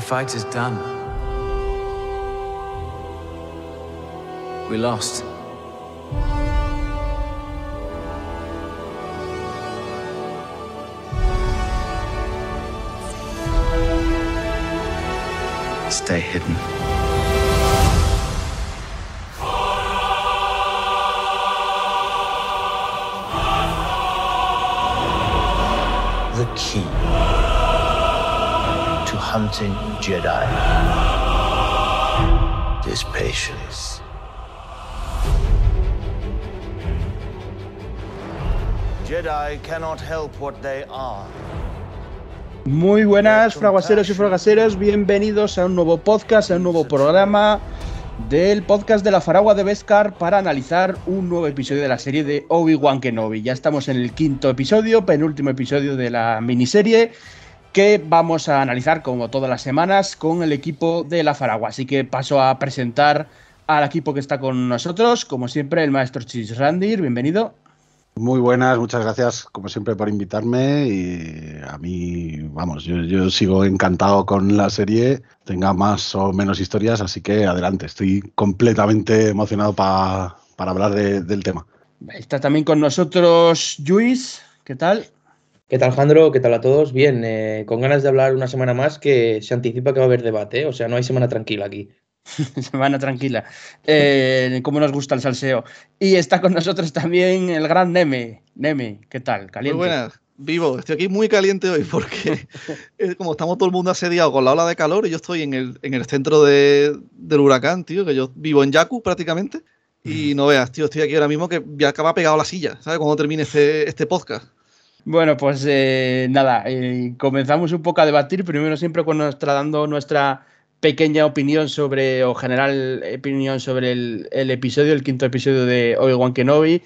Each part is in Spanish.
The fight is done. We lost. Stay hidden. the key hunting Jedi patience. Jedi cannot help what they are. Muy buenas, fraguaseros y fragaseros, bienvenidos a un nuevo podcast, a un nuevo programa del podcast de la Faragua de Beskar para analizar un nuevo episodio de la serie de Obi-Wan Kenobi. Ya estamos en el quinto episodio, penúltimo episodio de la miniserie que vamos a analizar como todas las semanas con el equipo de la Faragua. Así que paso a presentar al equipo que está con nosotros, como siempre el maestro Chis Randir, bienvenido. Muy buenas, muchas gracias como siempre por invitarme y a mí, vamos, yo, sigo encantado con la serie, tenga más o menos historias, así que adelante, estoy completamente emocionado para hablar del tema. Está también con nosotros Luis, ¿qué tal? ¿Qué tal, Jandro? ¿Qué tal a todos? Bien, eh, con ganas de hablar una semana más que se anticipa que va a haber debate, ¿eh? o sea, no hay semana tranquila aquí. Semana tranquila. Eh, como nos gusta el salseo. Y está con nosotros también el gran Neme. Neme, ¿qué tal? Caliente. Muy buenas. Vivo, estoy aquí muy caliente hoy porque como estamos todo el mundo asediado con la ola de calor y yo estoy en el, en el centro de, del huracán, tío, que yo vivo en Yaku prácticamente. Y no veas, tío, estoy aquí ahora mismo que ya acaba pegado a la silla, ¿sabes? Cuando termine este, este podcast. Bueno, pues eh, nada, eh, comenzamos un poco a debatir, primero siempre con nuestra, dando nuestra pequeña opinión sobre, o general opinión sobre el, episodio, el quinto episodio de Obi-Wan Kenobi.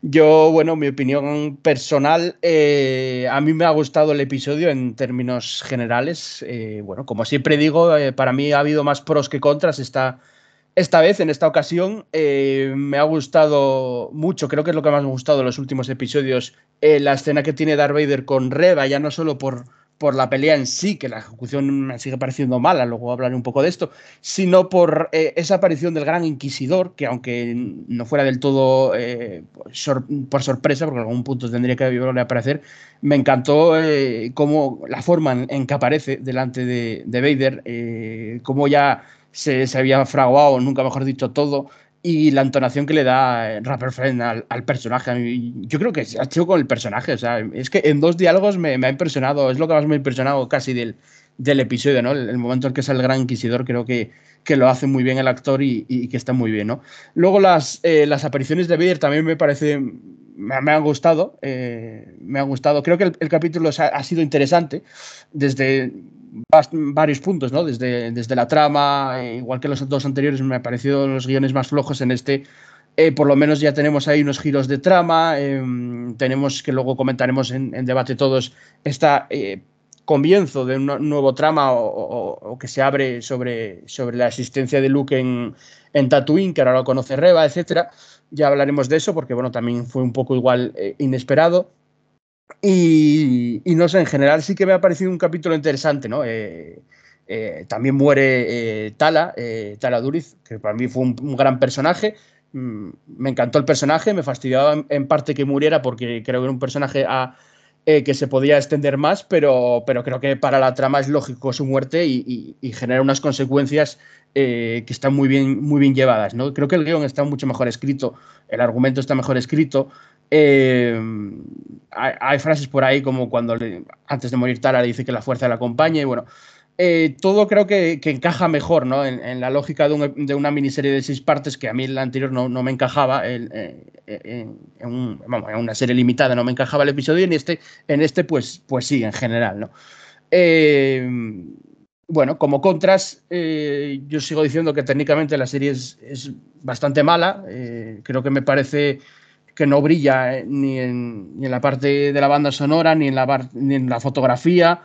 Yo, bueno, mi opinión personal, eh, a mí me ha gustado el episodio en términos generales. Eh, bueno, como siempre digo, para mí ha habido más pros que contras esta, esta vez, en esta ocasión. me ha gustado mucho, creo que es lo que más me ha gustado en los últimos episodios, la escena que tiene Darth Vader con Reva, ya no solo por por la pelea en sí, que la ejecución me sigue pareciendo mala, luego hablaré un poco de esto, sino por eh, esa aparición del gran inquisidor, que aunque no fuera del todo eh, por sorpresa, porque en algún punto tendría que volver a aparecer, me encantó eh, cómo la forma en, que aparece delante de, de Vader, cómo ya se, se había fraguado, nunca mejor dicho, todo, y la entonación que le da eh, Rapper Friend al, personaje. Yo creo que ha hecho con el personaje. O sea, es que en dos diálogos me, ha impresionado. Es lo que más me ha impresionado casi del, del episodio, ¿no? El, momento en que es el gran inquisidor, creo que, que lo hace muy bien el actor y, que está muy bien, ¿no? Luego las, eh, las apariciones de Vader también me parece. Me, han gustado. Eh, me ha gustado. Creo que el, capítulo ha, ha sido interesante. Desde varios puntos, ¿no? Desde, desde la trama, eh, igual que los dos anteriores, me han parecido los guiones más flojos en este. Eh, por lo menos ya tenemos ahí unos giros de trama, em, tenemos que luego comentaremos en, debate todos este comienzo de un nuevo trama o, que se abre sobre, sobre la existencia de Luke en, en Tatooine, que ahora lo conoce Reba, etcétera. Ya hablaremos de eso porque bueno, también fue un poco igual inesperado. Y, no sé, en general sí que me ha parecido un capítulo interesante, ¿no? Eh, eh, también muere eh, Tala, Tala Duriz, que para mí fue un, gran personaje. Mm, me encantó el personaje, me fastidiaba en, parte que muriera porque creo que era un personaje que se podía extender más, pero, pero creo que para la trama es lógico su muerte y, genera unas consecuencias que están muy bien, muy bien llevadas. ¿no? Creo que el guion está mucho mejor escrito, el argumento está mejor escrito. Eh, hay, frases por ahí como cuando antes de morir Tara le dice que la fuerza le acompaña y bueno, eh, todo creo que, encaja mejor ¿no? en, la lógica de, una miniserie de seis partes que a mí la anterior no, me encajaba, eh, en, una serie limitada no me encajaba el episodio y en este, en este pues, pues sí, en general. ¿no? Bueno, como contras, yo sigo diciendo que técnicamente la serie es, es bastante mala, creo que me parece que no brilla eh, ni, en, la parte de la banda sonora, ni en la, ni en la fotografía.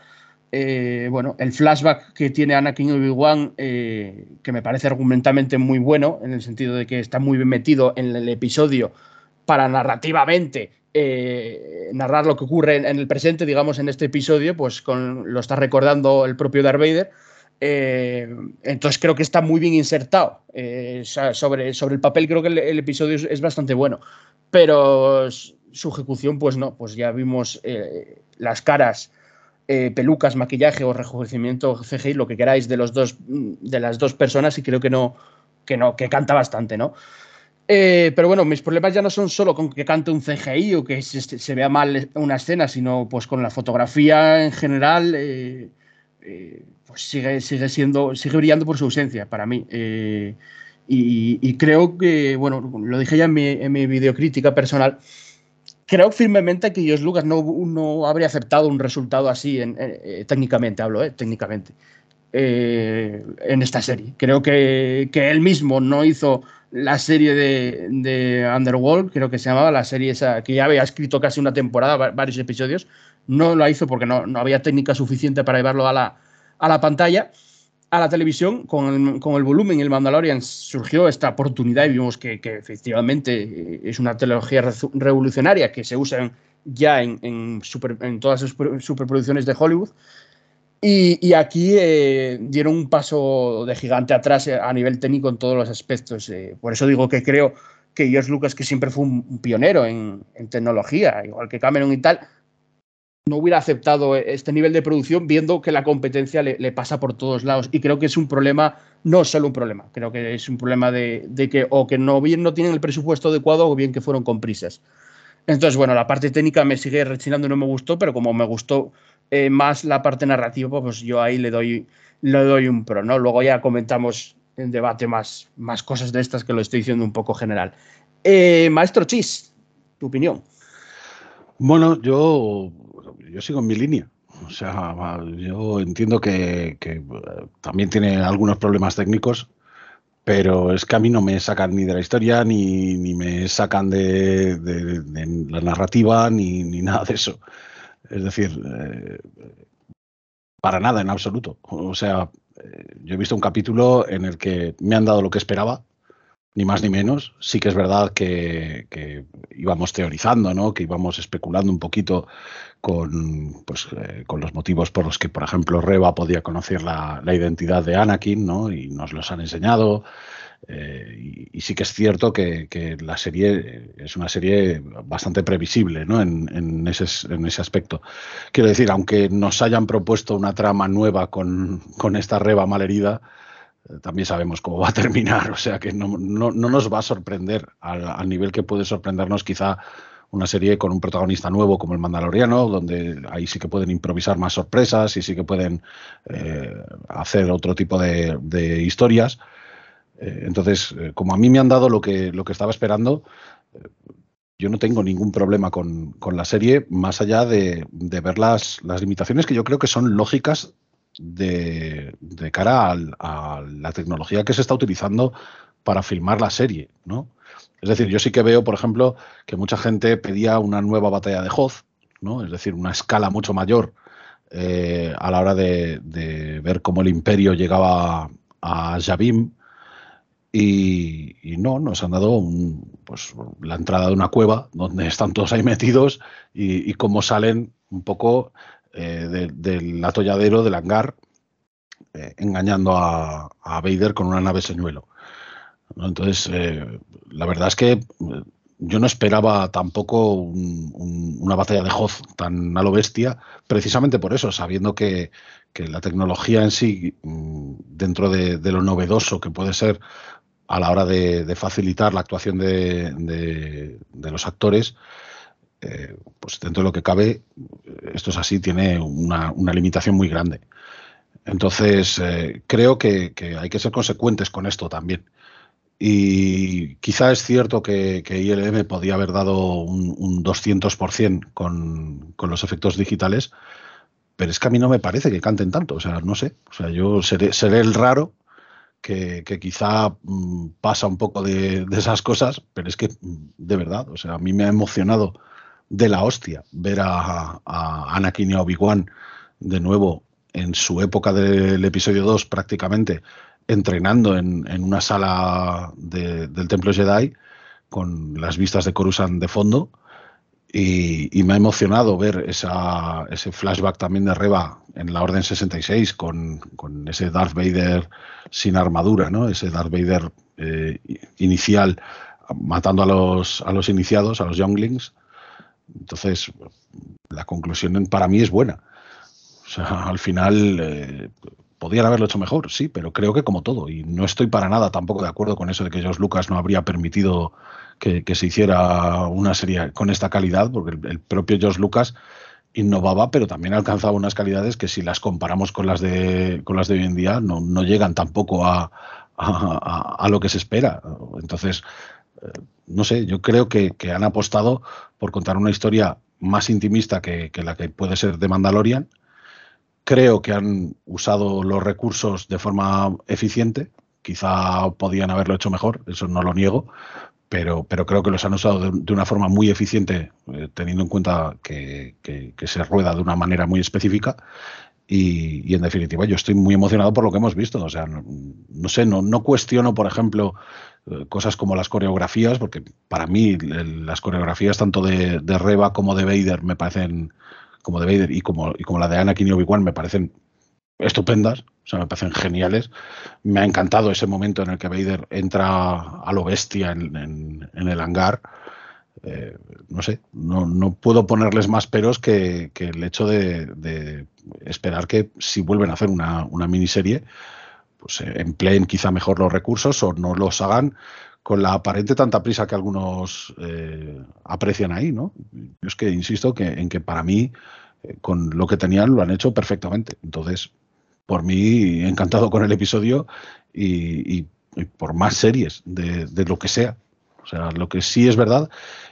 Eh, bueno, el flashback que tiene Anakin Obi-Wan, eh, que me parece argumentalmente muy bueno, en el sentido de que está muy bien metido en el episodio para narrativamente narrar lo que ocurre en, el presente, digamos, en este episodio, pues con, lo está recordando el propio Darth Vader. Eh, entonces creo que está muy bien insertado. Eh, sobre, sobre el papel creo que el, episodio es, bastante bueno, pero su ejecución pues no, pues ya vimos eh, las caras, pelucas, maquillaje o rejuvenecimiento CGI, lo que queráis de, los dos, de las dos personas y creo que no, que no, que canta bastante, ¿no? Pero bueno, mis problemas ya no son solo con que cante un CGI o que se, vea mal una escena, sino pues con la fotografía en general eh, pues sigue, sigue siendo, sigue brillando por su ausencia para mí. Eh, y, creo que, bueno, lo dije ya en mi, en mi videocrítica personal, creo firmemente que Dios Lucas no, no, habría aceptado un resultado así, en, eh, técnicamente hablo, técnicamente, en esta serie. Creo que, que, él mismo no hizo la serie de, de, Underworld, creo que se llamaba, la serie esa, que ya había escrito casi una temporada, varios episodios, no lo hizo porque no, no había técnica suficiente para llevarlo a la, a la pantalla, a la televisión, con el, con el volumen el Mandalorian surgió esta oportunidad y vimos que, que efectivamente es una tecnología revolucionaria que se usa ya en, en, super, en todas las superproducciones de Hollywood. Y, y aquí eh, dieron un paso de gigante atrás eh, a nivel técnico en todos los aspectos. Eh, por eso digo que creo que George Lucas, que siempre fue un, pionero en, en, tecnología, igual que Cameron y tal, no hubiera aceptado este nivel de producción viendo que la competencia le, pasa por todos lados. Y creo que es un problema, no solo un problema, creo que es un problema de, que o que no bien no tienen el presupuesto adecuado o bien que fueron con prisas. Entonces, bueno, la parte técnica me sigue rechinando y no me gustó, pero como me gustó eh, más la parte narrativa, pues yo ahí le doy, le doy un pro, ¿no? Luego ya comentamos en debate más, más cosas de estas que lo estoy diciendo un poco general. Eh, Maestro Chis, tu opinión. Bueno, yo yo sigo en mi línea. O sea, yo entiendo que, eh, también tiene algunos problemas técnicos, pero es que a mí no me sacan ni de la historia, ni, me sacan de, la narrativa, ni, nada de eso. Es decir, eh, para nada en absoluto. O sea, eh, yo he visto un capítulo en el que me han dado lo que esperaba, ni más ni menos. Sí que es verdad que, íbamos teorizando, ¿no? que íbamos especulando un poquito con, pues, eh, con los motivos por los que, por ejemplo, Reba podía conocer la, identidad de Anakin, ¿no? y nos los han enseñado. Eh, y, sí que es cierto que, la serie es una serie bastante previsible ¿no? en, en, ese, en ese aspecto. Quiero decir, aunque nos hayan propuesto una trama nueva con, con esta Reba malherida, eh, también sabemos cómo va a terminar, o sea que no, nos va a sorprender al, nivel que puede sorprendernos quizá una serie con un protagonista nuevo como el Mandaloriano, donde ahí sí que pueden improvisar más sorpresas y sí que pueden eh, hacer otro tipo de, historias. Eh, entonces, como a mí me han dado lo que, lo que estaba esperando, yo no tengo ningún problema con, la serie, más allá de, ver las, las, limitaciones que yo creo que son lógicas de, cara a la tecnología que se está utilizando para filmar la serie, ¿no? Es decir, yo sí que veo, por ejemplo, que mucha gente pedía una nueva batalla de Hoth, ¿no? Es decir, una escala mucho mayor eh, a la hora de, ver cómo el imperio llegaba a Yavim. Y, no, nos han dado pues, la entrada de una cueva donde están todos ahí metidos y, y cómo salen un poco eh, del atolladero del hangar, eh, engañando a, Vader con una nave señuelo. Entonces, eh, la verdad es que yo no esperaba tampoco una batalla de Hoth tan a bestia, precisamente por eso, sabiendo que, la tecnología en sí, mm, dentro de, lo novedoso que puede ser a la hora de, facilitar la actuación de, los actores, eh, pues dentro de lo que cabe, esto es así, tiene una, limitación muy grande. Entonces, eh, creo que, hay que ser consecuentes con esto también. Y quizá es cierto que, ILM podía haber dado un, 200% con, con, los efectos digitales, pero es que a mí no me parece que canten tanto. O sea, no sé. O sea, yo seré, el raro que, quizá mm, pasa un poco de, de, esas cosas, pero es que, mm, de verdad, o sea, a mí me ha emocionado de la hostia ver a, Anakin y Obi-Wan de nuevo en su época del episodio 2 prácticamente entrenando en, una sala del templo Jedi con las vistas de Coruscant de fondo Y, me ha emocionado ver esa, ese flashback también de Reba en la Orden 66 con, con ese Darth Vader sin armadura, ¿no? Ese Darth Vader eh, inicial matando a los, a los iniciados, a los younglings. Entonces, la conclusión para mí es buena. O sea, al final eh, podrían haberlo hecho mejor, sí, pero creo que como todo. Y no estoy para nada tampoco de acuerdo con eso de que George Lucas no habría permitido que, se hiciera una serie con esta calidad, porque el, propio George Lucas innovaba, pero también alcanzaba unas calidades que si las comparamos con las de, con las de hoy en día no, no llegan tampoco a, a, lo que se espera. Entonces, eh, no sé, yo creo que, que, han apostado por contar una historia más intimista que, que la que puede ser de Mandalorian. Creo que han usado los recursos de forma eficiente. Quizá podían haberlo hecho mejor, eso no lo niego, pero, pero creo que los han usado de, una forma muy eficiente, eh, teniendo en cuenta que, se rueda de una manera muy específica. Y, en definitiva, yo estoy muy emocionado por lo que hemos visto. O sea, no, sé, no, no, cuestiono, por ejemplo, eh, cosas como las coreografías, porque para mí las coreografías tanto de, Reba como de Vader me parecen, como de Vader y como, y como la de Anakin y Obi-Wan me parecen estupendas, o sea, me parecen geniales. Me ha encantado ese momento en el que Vader entra a lo bestia en, el hangar. Eh, no sé, no, puedo ponerles más peros que, el hecho de, esperar que si vuelven a hacer una, miniserie, pues eh, empleen quizá mejor los recursos o no los hagan con la aparente tanta prisa que algunos eh, aprecian ahí, ¿no? Yo es que insisto que, en que para mí, con lo que tenían, lo han hecho perfectamente. Entonces, por mí encantado con el episodio y, por más series de, lo que sea. O sea, lo que sí es verdad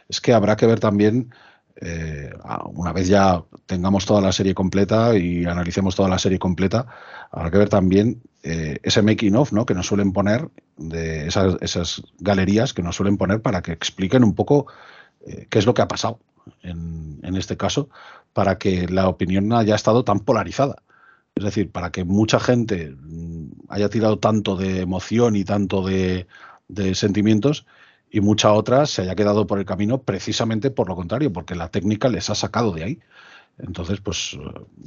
es que habrá que ver también, eh, una vez ya tengamos toda la serie completa y analicemos toda la serie completa, habrá que ver también eh, ese making of ¿no? que nos suelen poner, de esas, galerías que nos suelen poner para que expliquen un poco eh, qué es lo que ha pasado en, en este caso, para que la opinión haya estado tan polarizada. Es decir, para que mucha gente mm, haya tirado tanto de emoción y tanto de, sentimientos y mucha otra se haya quedado por el camino precisamente por lo contrario, porque la técnica les ha sacado de ahí. Entonces, pues,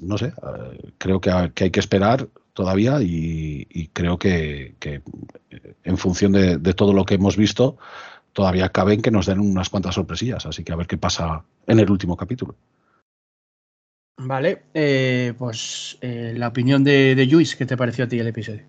no sé, eh, creo que, hay que esperar todavía y, creo que, eh, en función de, de, todo lo que hemos visto, todavía caben que nos den unas cuantas sorpresillas. Así que a ver qué pasa en el último capítulo. Vale, eh, pues eh, la opinión de, de Luis, ¿qué te pareció a ti el episodio?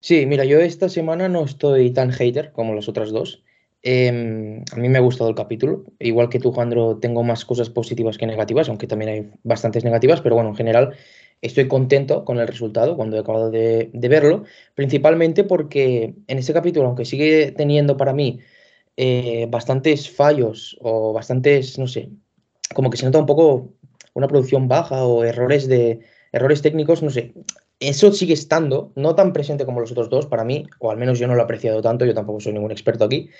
Sí, mira, yo esta semana no estoy tan hater como las otras dos. Em, a mí me ha gustado el capítulo. Igual que tú, Jandro, tengo más cosas positivas que negativas, aunque también hay bastantes negativas, pero bueno, en general estoy contento con el resultado cuando he acabado de, verlo, principalmente porque en este capítulo, aunque sigue teniendo para mí eh, bastantes fallos o bastantes, no sé, como que se nota un poco una producción baja o errores de errores técnicos, no sé. Eso sigue estando, no tan presente como los otros dos para mí, o al menos yo no lo he apreciado tanto, yo tampoco soy ningún experto aquí,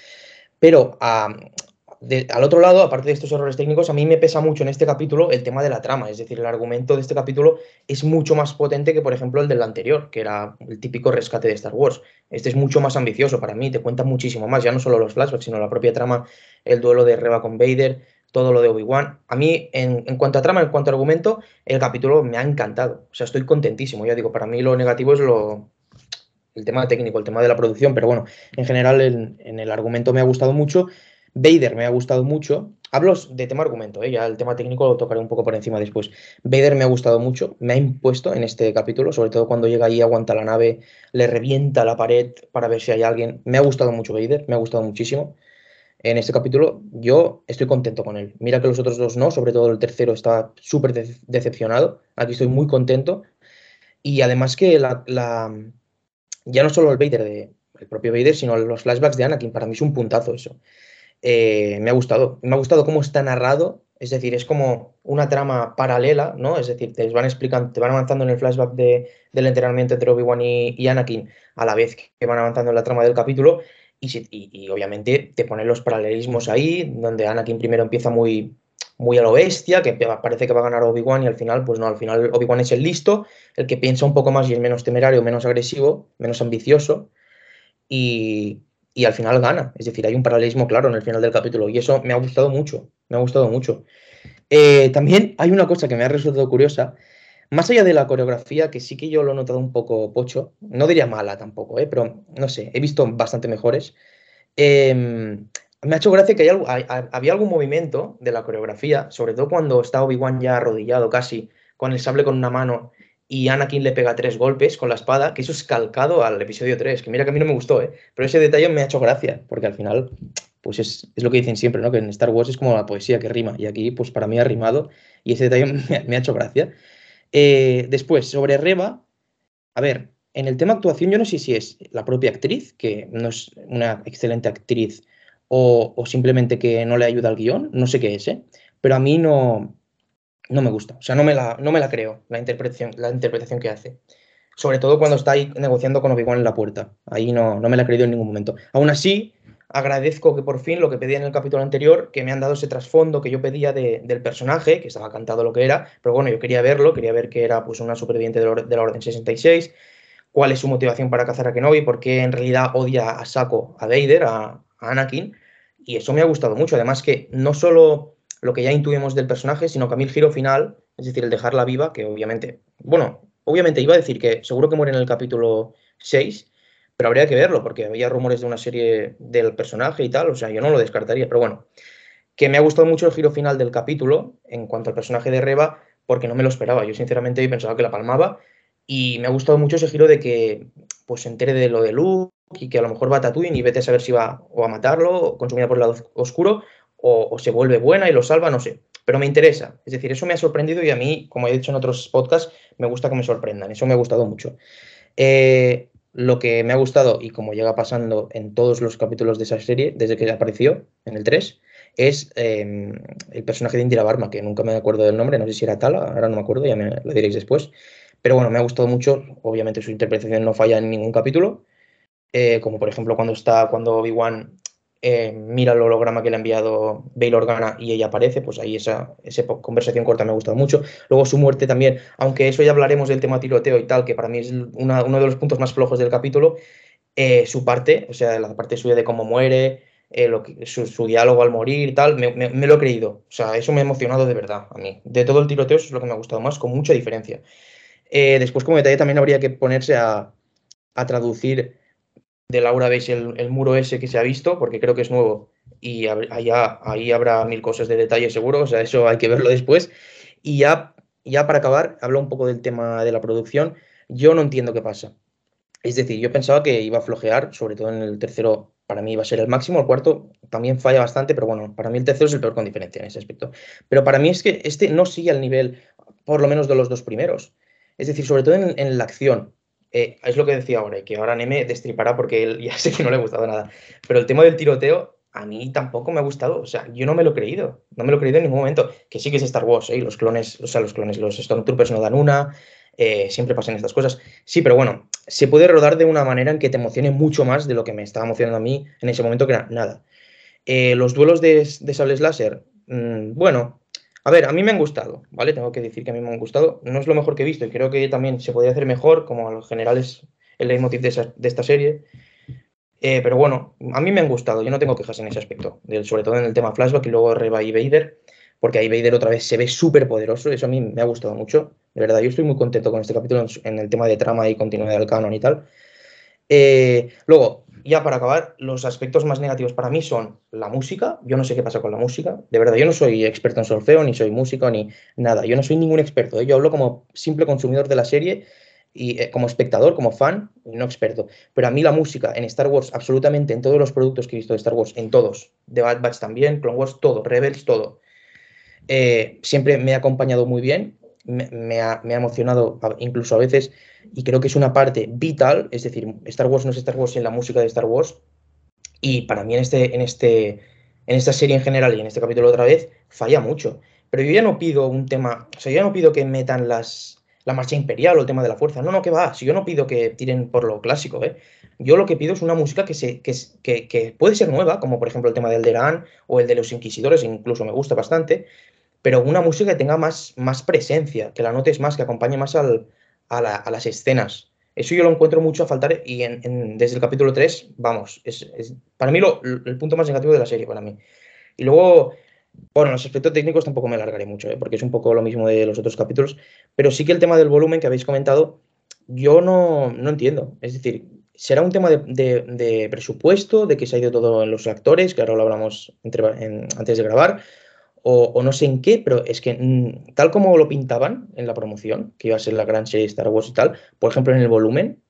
pero al otro lado, aparte de estos errores técnicos, a mí me pesa mucho en este capítulo el tema de la trama, es decir, el argumento de este capítulo es mucho más potente que, por ejemplo, el del anterior, que era el típico rescate de Star Wars. Este es mucho más ambicioso para mí, te cuenta muchísimo más, ya no solo los flashbacks, sino la propia trama, el duelo de Reba con Vader, todo lo de Obi-Wan. A mí, en, cuanto a trama, en cuanto a argumento, el capítulo me ha encantado. O sea, estoy contentísimo. Ya digo, para mí lo negativo es lo, el tema técnico, el tema de la producción, pero bueno, en general en, el argumento me ha gustado mucho. Vader me ha gustado mucho. Hablo de tema argumento, ¿eh? ya el tema técnico lo tocaré un poco por encima después. Vader me ha gustado mucho, me ha impuesto en este capítulo, sobre todo cuando llega ahí, aguanta la nave, le revienta la pared para ver si hay alguien. Me ha gustado mucho Vader, me ha gustado muchísimo en este capítulo, yo estoy contento con él. Mira que los otros dos no, sobre todo el tercero está súper decepcionado. Aquí estoy muy contento. Y además que ya no solo el Vader, de, el propio Vader, sino los flashbacks de Anakin, para mí es un puntazo eso. Eh, me ha gustado. Me ha gustado cómo está narrado. Es decir, es como una trama paralela, ¿no? Es decir, te van explicando, te van avanzando en el flashback de, del entrenamiento entre Obi-Wan y, y Anakin a la vez que van avanzando en la trama del capítulo y, obviamente te ponen los paralelismos ahí, donde Anakin primero empieza muy, muy a lo bestia, que parece que va a ganar Obi-Wan y al final, pues no, al final Obi-Wan es el listo, el que piensa un poco más y es menos temerario, menos agresivo, menos ambicioso. Y, y al final gana. Es decir, hay un paralelismo claro en el final del capítulo y eso me ha gustado mucho, me ha gustado mucho. Eh, también hay una cosa que me ha resultado curiosa, más allá de la coreografía, que sí que yo lo he notado un poco pocho, no diría mala tampoco, ¿eh? pero no sé, he visto bastante mejores. Em, me ha hecho gracia que había algún movimiento de la coreografía, sobre todo cuando está Obi-Wan ya arrodillado casi, con el sable con una mano y Anakin le pega tres golpes con la espada, que eso es calcado al episodio 3, que mira que a mí no me gustó, ¿eh? pero ese detalle me ha hecho gracia, porque al final, pues es, lo que dicen siempre, ¿no? que en Star Wars es como la poesía que rima, y aquí pues para mí ha rimado, y ese detalle me, ha hecho gracia. Eh, después, sobre Reba, a ver, en el tema actuación yo no sé si es la propia actriz, que no es una excelente actriz, o, simplemente que no le ayuda al guion, no sé qué es, ¿eh? pero a mí no, no me gusta. O sea, no me la, no me la creo la interpretación, la interpretación que hace. Sobre todo cuando está ahí negociando con Obi-Wan en la puerta. Ahí no, no me la he creído en ningún momento. Aún así, agradezco que por fin lo que pedía en el capítulo anterior, que me han dado ese trasfondo que yo pedía del personaje, que estaba cantado lo que era, pero bueno, yo quería verlo, quería ver que era pues una superviviente de la, Orden 66, cuál es su motivación para cazar a Kenobi, por qué en realidad odia a Saco, a Vader, a, a Anakin, y eso me ha gustado mucho. Además que no solo lo que ya intuimos del personaje, sino que a mí el giro final, es decir, el dejarla viva, que obviamente, bueno, obviamente iba a decir que seguro que muere en el capítulo 6, pero habría que verlo, porque había rumores de una serie del personaje y tal, o sea, yo no lo descartaría, pero bueno, que me ha gustado mucho el giro final del capítulo en cuanto al personaje de Reba, porque no me lo esperaba, yo sinceramente pensaba que la palmaba, y me ha gustado mucho ese giro de que pues se entere de lo de Luke y que a lo mejor va a Tatooine y vete a saber si va o a matarlo, o consumida por el lado oscuro, o, se vuelve buena y lo salva, no sé. Pero me interesa. Es decir, eso me ha sorprendido y a mí, como he dicho en otros podcasts, me gusta que me sorprendan. Eso me ha gustado mucho. Eh, lo que me ha gustado, y como llega pasando en todos los capítulos de esa serie, desde que apareció en el 3, es em, el personaje de Indira Barma, que nunca me acuerdo del nombre, no sé si era Tala, ahora no me acuerdo, ya me lo diréis después. Pero bueno, me ha gustado mucho, obviamente su interpretación no falla en ningún capítulo, eh, como por ejemplo cuando está, cuando Obi-Wan eh, mira el holograma que le ha enviado Bail Organa y ella aparece, pues ahí esa, conversación corta me ha gustado mucho. Luego su muerte también, aunque eso ya hablaremos del tema tiroteo y tal, que para mí es uno de los puntos más flojos del capítulo, eh, su parte, o sea, la parte suya de cómo muere, eh, su, diálogo al morir y tal, me, lo he creído. O sea, eso me ha emocionado de verdad a mí. De todo el tiroteo eso es lo que me ha gustado más, con mucha diferencia. después, como detalle, también habría que ponerse a traducir de Laura veis el, muro ese que se ha visto, porque creo que es nuevo y allá, ahí habrá mil cosas de detalle seguro, o sea, eso hay que verlo después. Y ya, ya para acabar, hablo un poco del tema de la producción. Yo no entiendo qué pasa. Es decir, yo pensaba que iba a flojear, sobre todo en el tercero, para mí iba a ser el máximo, el cuarto también falla bastante, pero bueno, para mí el tercero es el peor con diferencia en ese aspecto. Pero para mí es que este no sigue al nivel, por lo menos, de los dos primeros. Es decir, sobre todo en la acción. Eh, es lo que decía ahora, y que ahora Neme destripará porque él ya sé que no le ha gustado nada. Pero el tema del tiroteo, a mí tampoco me ha gustado. O sea, yo no me lo he creído. No me lo he creído en ningún momento. Que sí que es Star Wars, ¿eh? los clones, o sea, los clones, los Stormtroopers no dan una. Eh, siempre pasan estas cosas. Sí, pero bueno, se puede rodar de una manera en que te emocione mucho más de lo que me estaba emocionando a mí en ese momento, que era nada. los duelos de, de sables láser, mm, bueno, a ver, a mí me han gustado, ¿vale? Tengo que decir que a mí me han gustado. No es lo mejor que he visto y creo que también se podría hacer mejor, como a general es el leitmotiv de, esta serie. Eh, pero bueno, a mí me han gustado, yo no tengo quejas en ese aspecto, sobre todo en el tema flashback y luego Reba y Vader, porque ahí Vader otra vez se ve súper poderoso, eso a mí me ha gustado mucho, de verdad, yo estoy muy contento con este capítulo en, el tema de trama y continuidad del canon y tal. Eh, luego, ya para acabar, los aspectos más negativos para mí son la música. Yo no sé qué pasa con la música. De verdad, yo no soy experto en solfeo, ni soy músico, ni nada. Yo no soy ningún experto. ¿eh? Yo hablo como simple consumidor de la serie y eh, como espectador, como fan, no experto. Pero a mí la música en Star Wars, absolutamente en todos los productos que he visto de Star Wars, en todos, de Bad Batch también, Clone Wars, todo, Rebels, todo, eh, siempre me ha acompañado muy bien me, ha, emocionado incluso a veces y creo que es una parte vital, es decir, Star Wars no es Star Wars sin la música de Star Wars y para mí en, este, en, este, en esta serie en general y en este capítulo otra vez falla mucho. Pero yo ya no pido un tema, o sea, yo ya no pido que metan las, la marcha imperial o el tema de la fuerza. No, no, que va. Si yo no pido que tiren por lo clásico, ¿eh? Yo lo que pido es una música que, se, que, que, que puede ser nueva, como por ejemplo el tema del Deran o el de los Inquisidores, incluso me gusta bastante, pero una música que tenga más, más presencia, que la notes más, que acompañe más al, a, las escenas. Eso yo lo encuentro mucho a faltar y desde el capítulo 3, vamos, es, para mí lo, el punto más negativo de la serie, para mí. Y luego, bueno, los aspectos técnicos tampoco me alargaré mucho, ¿eh? porque es un poco lo mismo de los otros capítulos, pero sí que el tema del volumen que habéis comentado, yo no, no entiendo. Es decir, ¿será un tema de, presupuesto, de que se ha ido todo en los actores, que ahora lo hablamos antes de grabar? O, no sé en qué, pero es que mm, tal como lo pintaban en la promoción, que iba a ser la gran serie Star Wars y tal, por ejemplo en el volumen,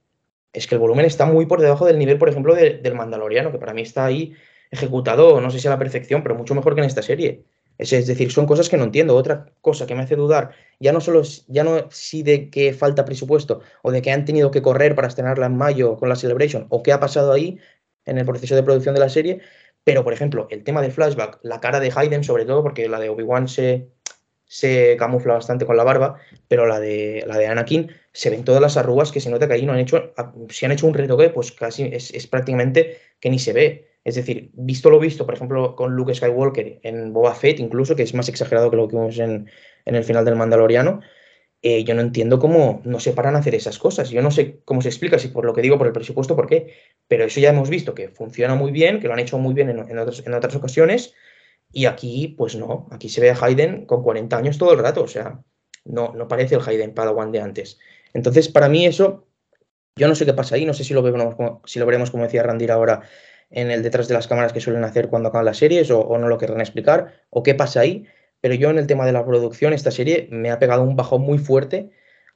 es que el volumen está muy por debajo del nivel, por ejemplo, del Mandaloriano, que para mí está ahí ejecutado, no sé si a la perfección, pero mucho mejor que en esta serie. Es, decir, son cosas que no entiendo. Otra cosa que me hace dudar, ya no solo ya no si de que falta presupuesto o de que han tenido que correr para estrenarla en mayo con la Celebration o qué ha pasado ahí en el proceso de producción de la serie, pero por ejemplo, el tema del flashback, la cara de Hayden sobre todo, porque la de Obi-Wan se, se camufla bastante con la barba, pero la de, la de Anakin se ven todas las arrugas que se nota que ahí no han hecho, si han hecho un retoque, pues casi es, es prácticamente que ni se ve. Es decir, visto lo visto, por ejemplo, con Luke Skywalker en Boba Fett, incluso, que es más exagerado que lo que vimos en, el final del Mandaloriano, eh, yo no entiendo cómo no se paran a hacer esas cosas. Yo no sé cómo se explica, si por lo que digo, por el presupuesto, por qué. Pero eso ya hemos visto que funciona muy bien, que lo han hecho muy bien en, otras, ocasiones. Y aquí, pues no, aquí se ve a Hayden con 40 años todo el rato. O sea, no, no parece el Hayden Padawan de antes. Entonces, para mí eso, yo no sé qué pasa ahí, no sé si lo veremos, si lo veremos como decía Randir ahora, en el detrás de las cámaras que suelen hacer cuando acaban las series o, no lo querrán explicar o qué pasa ahí. Pero yo en el tema de la producción, esta serie me ha pegado un bajón muy fuerte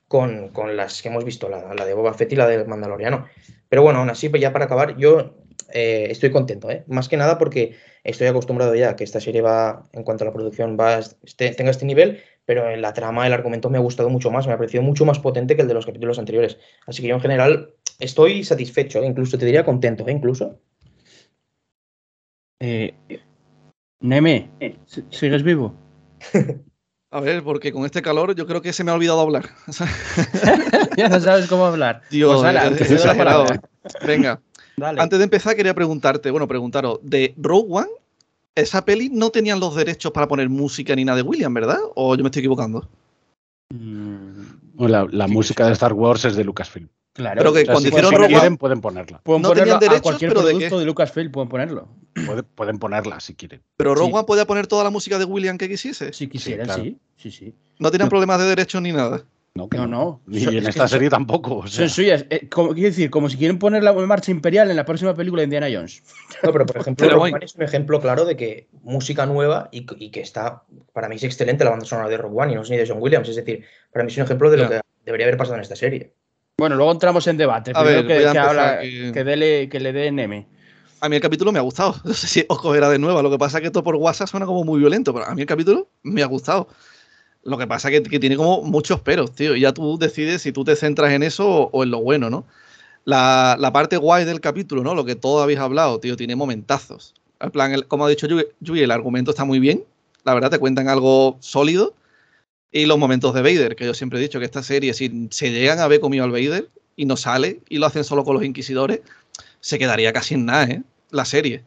con, las que hemos visto, la, de Boba Fett y la del Mandaloriano. Pero bueno, aún así, pues ya para acabar, yo eh, estoy contento, ¿eh? más que nada porque estoy acostumbrado ya a que esta serie va, en cuanto a la producción, va este, tenga este nivel, pero en la trama, el argumento me ha gustado mucho más, me ha parecido mucho más potente que el de los capítulos anteriores. Así que yo en general estoy satisfecho, ¿eh? incluso te diría contento, ¿eh? incluso. Eh, Neme, ¿sigues vivo? A ver, porque con este calor yo creo que se me ha olvidado hablar. ya no sabes cómo hablar. Dios, pues Venga. Antes de empezar, quería preguntarte, bueno, preguntaros, de Rogue One, esa peli no tenían los derechos para poner música ni nada de William, ¿verdad? ¿O yo me estoy equivocando? Mm, la música de Star Wars es de Lucasfilm. Claro, pero que cuando hicieron si quieren, pueden ponerla. Pueden no tenían derechos, a cualquier pero producto de, de, Lucasfilm pueden ponerlo. pueden ponerla si quieren. Pero Rogue One podía poner toda la música de William que quisiese. Si quisiera, sí, sí, sí, No tenían problemas de derechos ni nada. No, no, no. Y en esta serie tampoco. Son suyas. Eh, quiero decir, como si quieren poner la marcha imperial en la próxima película de Indiana Jones. No, pero por ejemplo, Rogue One es un ejemplo claro de que música nueva y, que está, para mí es excelente la banda sonora de Rogue One y no es ni de John Williams. Es decir, para mí es un ejemplo de lo que debería haber pasado en esta serie. Bueno, luego entramos en debate. A ver, que, que, habla, que, dele, que le dé NM. A mí el capítulo me ha gustado. No sé si os cogerá de nuevo. Lo que pasa es que esto por WhatsApp suena como muy violento, pero a mí el capítulo me ha gustado. Lo que pasa es que, tiene como muchos peros, tío. Y ya tú decides si tú te centras en eso o, en lo bueno, ¿no? La, parte guay del capítulo, ¿no? Lo que todos habéis hablado, tío, tiene momentazos. En plan, como ha dicho Yui, el argumento está muy bien. La verdad, te cuentan algo sólido y los momentos de Vader, que yo siempre he dicho que esta serie, si se llegan a ver comido al Vader y no sale y lo hacen solo con los inquisidores, se quedaría casi en nada, ¿eh? La serie.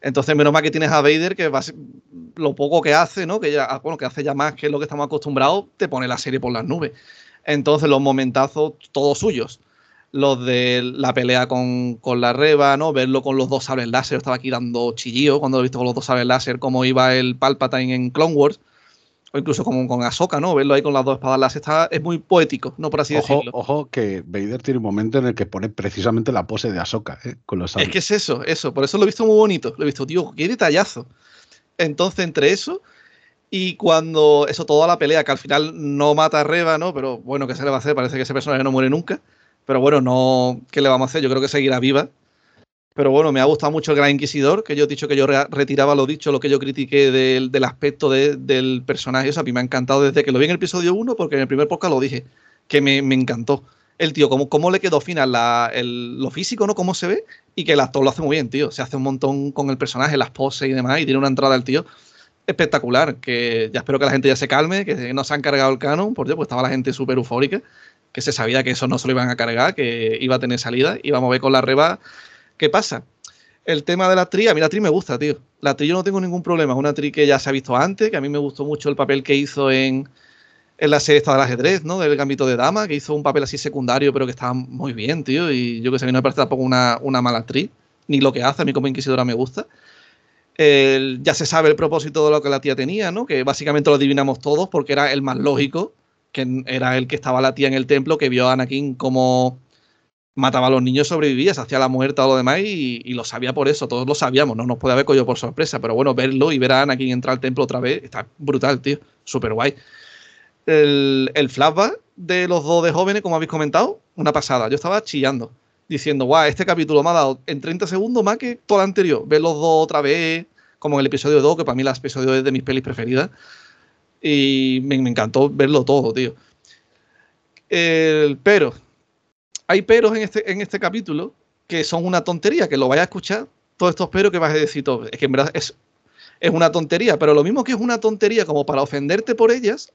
Entonces, menos mal que tienes a Vader, que va lo poco que hace, ¿no? Que ya, ah, bueno, que hace ya más que lo que estamos acostumbrados, te pone la serie por las nubes. Entonces, los momentazos, todos suyos. Los de la pelea con, la Reba, ¿no? Verlo con los dos sables láser. estaba aquí dando chillío cuando he visto con los dos sables láser, cómo iba el Palpatine en Clone Wars o incluso como con Ahsoka, ¿no? Verlo ahí con las dos espadas láser está, es muy poético, ¿no? Por así decirlo. Ojo que Vader tiene un momento en el que pone precisamente la pose de Ahsoka, ¿eh? Con los Es que es eso, eso. Por eso lo he visto muy bonito. Lo he visto, tío, qué detallazo. Entonces, entre eso y cuando eso, toda la pelea, que al final no mata a Reba, ¿no? Pero bueno, ¿qué se le va a hacer? Parece que ese personaje no muere nunca. Pero bueno, no, ¿qué le vamos a hacer? Yo creo que seguirá viva. Pero bueno, me ha gustado mucho el Gran Inquisidor, que yo he dicho que yo retiraba lo dicho, lo que yo critiqué del, aspecto del personaje. Eso a mí me ha encantado desde que lo vi en el episodio 1, porque en el primer podcast lo dije, que me, encantó. El tío, cómo, cómo le quedó final lo físico, ¿no? Cómo se ve, y que el actor lo hace muy bien, tío. Se hace un montón con el personaje, las poses y demás, y tiene una entrada el tío espectacular. Que ya espero que la gente ya se calme, que no se han cargado el canon, porque pues estaba la gente súper eufórica, que se sabía que eso no se lo iban a cargar, que iba a tener salida, y vamos a ver con la reba ¿Qué pasa? El tema de la actriz, a mí la actriz me gusta, tío. La actriz yo no tengo ningún problema. Es una actriz que ya se ha visto antes, que a mí me gustó mucho el papel que hizo en, en la serie esta del ajedrez, ¿no? Del gambito de dama, que hizo un papel así secundario, pero que estaba muy bien, tío. Y yo que sé, a mí no me parece tampoco una, una mala actriz, ni lo que hace, a mí como inquisidora me gusta. Ya se sabe el propósito de lo que la tía tenía, ¿no? Que básicamente lo adivinamos todos porque era el más lógico, que era el que estaba la tía en el templo, que vio a Anakin como mataba a los niños, sobrevivía, se hacía la muerte a lo demás y, y lo sabía por eso, todos lo sabíamos, no nos puede haber cogido por sorpresa, pero bueno, verlo y ver a Anakin entrar al templo otra vez está brutal, tío, súper guay. El, el flashback de los dos de jóvenes, como habéis comentado, una pasada. Yo estaba chillando, diciendo, guau, este capítulo me ha dado en 30 segundos más que todo el anterior. Ver los dos otra vez, como en el episodio 2, que para mí el episodio es de mis pelis preferidas. Y me, me encantó verlo todo, tío. El, pero, hay peros en este, en este capítulo que son una tontería, que lo vayas a escuchar, todos estos peros que vas a decir todo. Es que en verdad es, es una tontería, pero lo mismo que es una tontería como para ofenderte por ellas,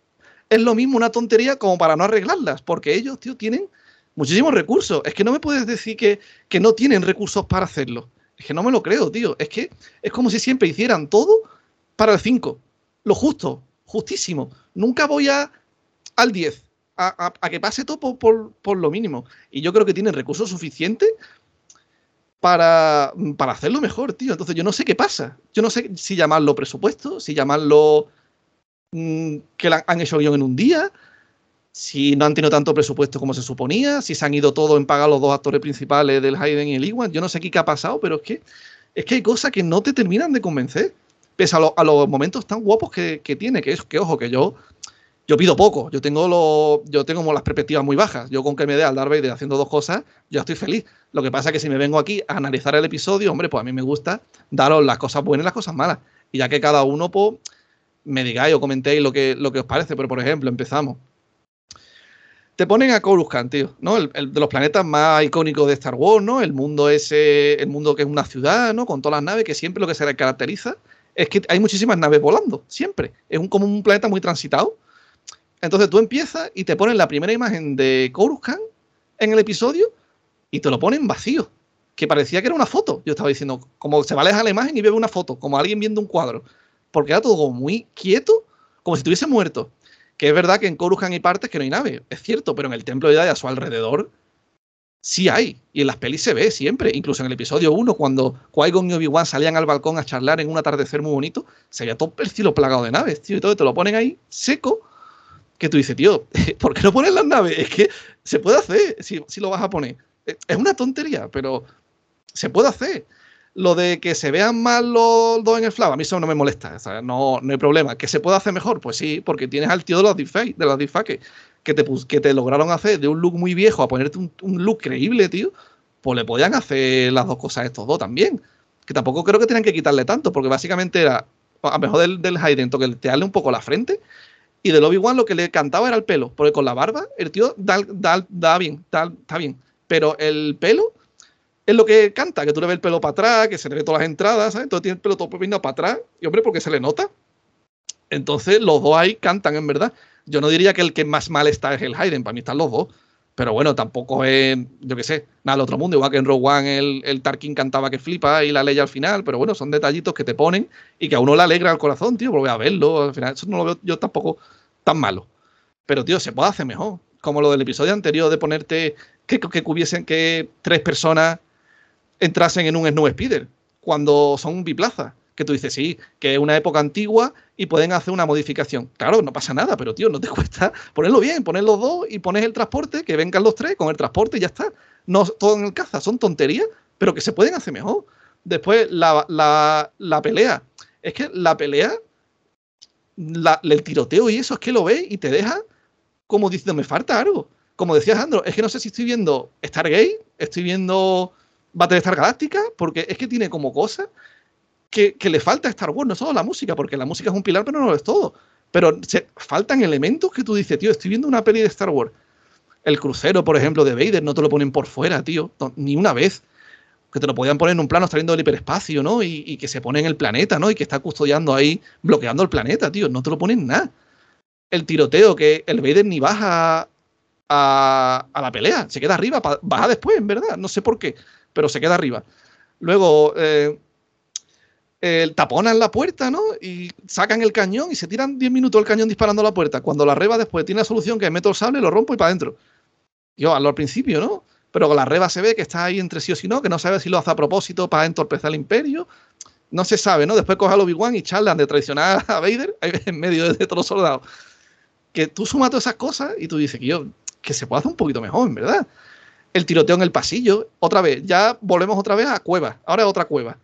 es lo mismo una tontería como para no arreglarlas, porque ellos, tío, tienen muchísimos recursos. Es que no me puedes decir que, que no tienen recursos para hacerlo. Es que no me lo creo, tío. Es que es como si siempre hicieran todo para el 5. Lo justo, justísimo. Nunca voy a, al 10, a, que pase todo por, lo mínimo. Y yo creo que tienen recursos suficientes para, para hacerlo mejor, tío. Entonces yo no sé qué pasa. Yo no sé si llamarlo presupuesto, si llamarlo mm, que la- han hecho guion en un día, si no han tenido tanto presupuesto como se suponía, si se han ido todos en pagar los dos actores principales del Hayden y el Iwan. Yo no sé qué, ha pasado, pero es que, es que hay cosas que no te terminan de convencer. Pese a los momentos tan guapos que, que tiene, que es que, ojo, que yo, yo pido poco. Yo tengo, lo, yo tengo como las perspectivas muy bajas. Yo con que me dé al Darth Vader haciendo dos cosas, yo estoy feliz. Lo que pasa es que si me vengo aquí a analizar el episodio, hombre, pues a mí me gusta daros las cosas buenas y las cosas malas. Y ya que cada uno, pues, me digáis o comentéis lo que, lo que os parece. Pero, por ejemplo, empezamos. Te ponen a Coruscant, tío, ¿no? El, el de los planetas más icónicos de Star Wars, ¿no? El mundo ese, el mundo que es una ciudad, ¿no? Con todas las naves, que siempre lo que se le caracteriza es que hay muchísimas naves volando, siempre. Es un, como un planeta muy transitado. Entonces tú empiezas y te ponen la primera imagen de Coruscant en el episodio y te lo ponen vacío. Que parecía que era una foto. Yo estaba diciendo, como se va a alejar la imagen y ve una foto, como alguien viendo un cuadro. Porque era todo muy quieto, como si estuviese muerto. Que es verdad que en Coruscant hay partes que no hay nave, es cierto, pero en el templo de Daya a su alrededor sí hay. Y en las pelis se ve siempre. Incluso en el episodio 1, cuando Qui-Gon y Obi-Wan salían al balcón a charlar en un atardecer muy bonito, se veía todo el cielo plagado de naves, tío. Y todo te lo ponen ahí seco. Que tú dices, tío, ¿por qué no pones las naves? Es que se puede hacer si, si lo vas a poner. Eh, Es una tontería, pero se puede hacer. Lo de que se vean mal los dos en el flash, a mí eso no me molesta, no, no hay problema. ¿Que se puede hacer mejor? Pues sí, porque tienes al tío de los deepfakes, de los deepfakes, que te, que te lograron hacer de un look muy viejo a ponerte un, look creíble, tío, pues le podían hacer las dos cosas a estos dos también. Que tampoco creo que tengan que quitarle tanto, porque básicamente era, a lo mejor del, del Hayden, toquetearle un poco la frente, y del Obi-Wan lo que le cantaba era el pelo, porque con la barba el tío da, da, da bien, está bien, pero el pelo es lo que canta, que tú le ves el pelo para atrás, que se le ve todas las entradas, ¿sabes? Entonces tiene el pelo todo peinado para atrás, y hombre, porque se le nota. Entonces los dos ahí cantan, en verdad. Yo no diría que el que más mal está es el Hayden, para mí están los dos. Pero bueno, tampoco es, yo qué sé, nada del otro mundo. Igual que en Rogue One el, el Tarkin cantaba que flipa y la ley al final, pero bueno, son detallitos que te ponen y que a uno le alegra el corazón, tío, porque a verlo, al final, eso no lo veo yo tampoco tan malo. Pero, tío, se puede hacer mejor. Como lo del episodio anterior de ponerte que, que hubiesen que tres personas entrasen en un Snow Speeder cuando son biplaza. Que tú dices, sí, que es una época antigua y pueden hacer una modificación. Claro, no pasa nada, pero tío, no te cuesta ponerlo bien, poner los dos y pones el transporte, que vengan los tres con el transporte y ya está. No todo en el caza, son tonterías, pero que se pueden hacer mejor. Después, la, la, la pelea. Es que la pelea, la- el tiroteo y eso, es que lo ves y te deja como diciendo, me falta algo. Como decía Alejandro, es que no sé si estoy viendo Stargate, estoy viendo Battlestar Galáctica, porque es que tiene como cosas que, le falta a Star Wars, no solo la música, porque la música es un pilar, pero no lo es todo. Pero se, faltan elementos que tú dices, tío, estoy viendo una peli de Star Wars. El crucero, por ejemplo, de Vader, no te lo ponen por fuera, tío, ni una vez. Que te lo podían poner en un plano saliendo del hiperespacio, ¿no? Y, que se pone en el planeta, ¿no? Y que está custodiando ahí, bloqueando el planeta, tío. No te lo ponen nada. El tiroteo, que el Vader ni baja a, la pelea, se queda arriba, baja después, en verdad, no sé por qué, pero se queda arriba. Luego, eh, el taponan la puerta, ¿no? Y sacan el cañón y se tiran 10 minutos el cañón disparando a la puerta. Cuando la reba después tiene la solución que meto el sable, lo rompo y para adentro. Yo, al principio, ¿no? Pero con la reba se ve que está ahí entre sí o sí no, que no sabe si lo hace a propósito para entorpecer al imperio. No se sabe, ¿no? Después coge a Obi-Wan y charlan de traicionar a Vader en medio de, todos los soldados. Que tú sumas todas esas cosas y tú dices que yo, que se puede hacer un poquito mejor, verdad. El tiroteo en el pasillo, otra vez, ya volvemos otra vez a cueva. Ahora es otra cueva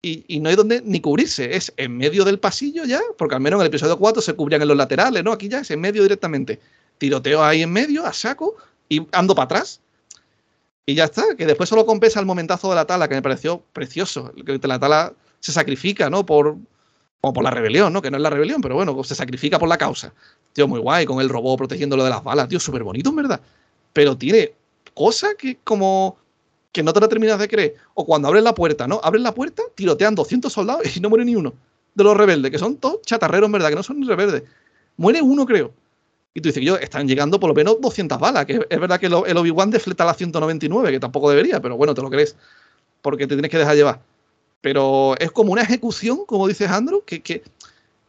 y, no hay donde ni cubrirse. Es en medio del pasillo ya, porque al menos en el episodio 4 se cubrían en los laterales, ¿no? Aquí ya es en medio directamente. Tiroteo ahí en medio, a saco, y ando para atrás. Y ya está, que después solo compensa el momentazo de la tala, que me pareció precioso. Que la tala se sacrifica, ¿no? Por, o por la rebelión, ¿no? Que no es la rebelión, pero bueno, se sacrifica por la causa. Tío, muy guay, con el robot protegiéndolo de las balas, tío, súper bonito, en verdad. Pero tiene cosas que como que no te la terminas de creer. O cuando abres la puerta, ¿no? Abres la puerta, tirotean 200 soldados y no muere ni uno de los rebeldes, que son todos chatarreros, verdad, que no son ni rebeldes. Muere uno, creo. Y tú dices que yo están llegando por lo menos 200 balas, que es verdad que el Obi-Wan defleta la 199, que tampoco debería, pero bueno, te lo crees, porque te tienes que dejar llevar. Pero es como una ejecución, como dice Andrew, que, que,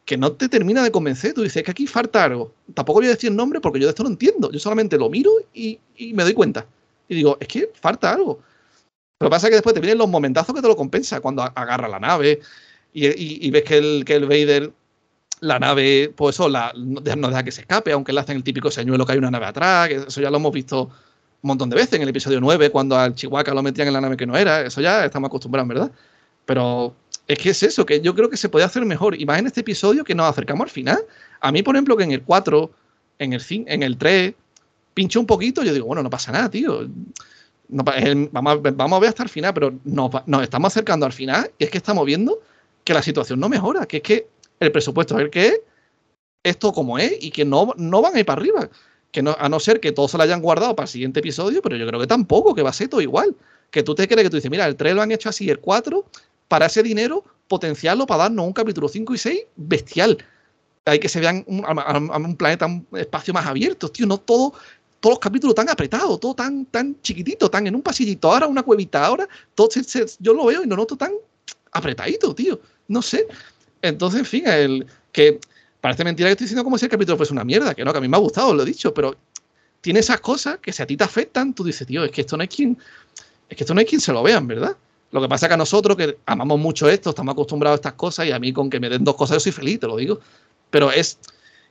que no te termina de convencer. Tú dices que aquí falta algo. Tampoco voy a decir nombre porque yo de esto no entiendo. Yo solamente lo miro y, y me doy cuenta. Y digo, es que falta algo. Lo que pasa es que después te vienen los momentazos que te lo compensa cuando agarra la nave y, ves que el, que el Vader, la nave, pues eso, la, no deja que se escape, aunque le hacen el típico señuelo que hay una nave atrás, que eso ya lo hemos visto un montón de veces en el episodio 9, cuando al Chihuahua lo metían en la nave que no era, eso ya estamos acostumbrados, ¿verdad? Pero es que es eso, que yo creo que se puede hacer mejor. Y más en este episodio que nos acercamos al final. A mí, por ejemplo, que en el 4, en el, en el 3, pincho un poquito, yo digo, bueno, no pasa nada, tío vamos, a, vamos, a ver hasta el final, pero nos, estamos acercando al final y es que estamos viendo que la situación no mejora, que es que el presupuesto es el que es, esto como es y que no, no van a ir para arriba. Que no, a no ser que todos se lo hayan guardado para el siguiente episodio, pero yo creo que tampoco, que va a ser todo igual. Que tú te crees que tú dices, mira, el 3 lo han hecho así, el 4, para ese dinero, potenciarlo para darnos un capítulo 5 y 6 bestial. Hay que se vean un, un planeta, un espacio más abierto, tío, no todo todos los capítulos tan apretados, todo tan, tan chiquitito, tan en un pasillito, ahora una cuevita, ahora todo yo lo veo y lo noto tan apretadito, tío. No sé. Entonces, en fin, el que parece mentira que estoy diciendo como si el capítulo fuese una mierda, que no, que a mí me ha gustado, lo he dicho, pero tiene esas cosas que si a ti te afectan, tú dices, tío, es que esto no hay quien, es que esto no hay quien se lo vean, ¿verdad? Lo que pasa es que a nosotros, que amamos mucho esto, estamos acostumbrados a estas cosas, y a mí con que me den dos cosas yo soy feliz, te lo digo. Pero es,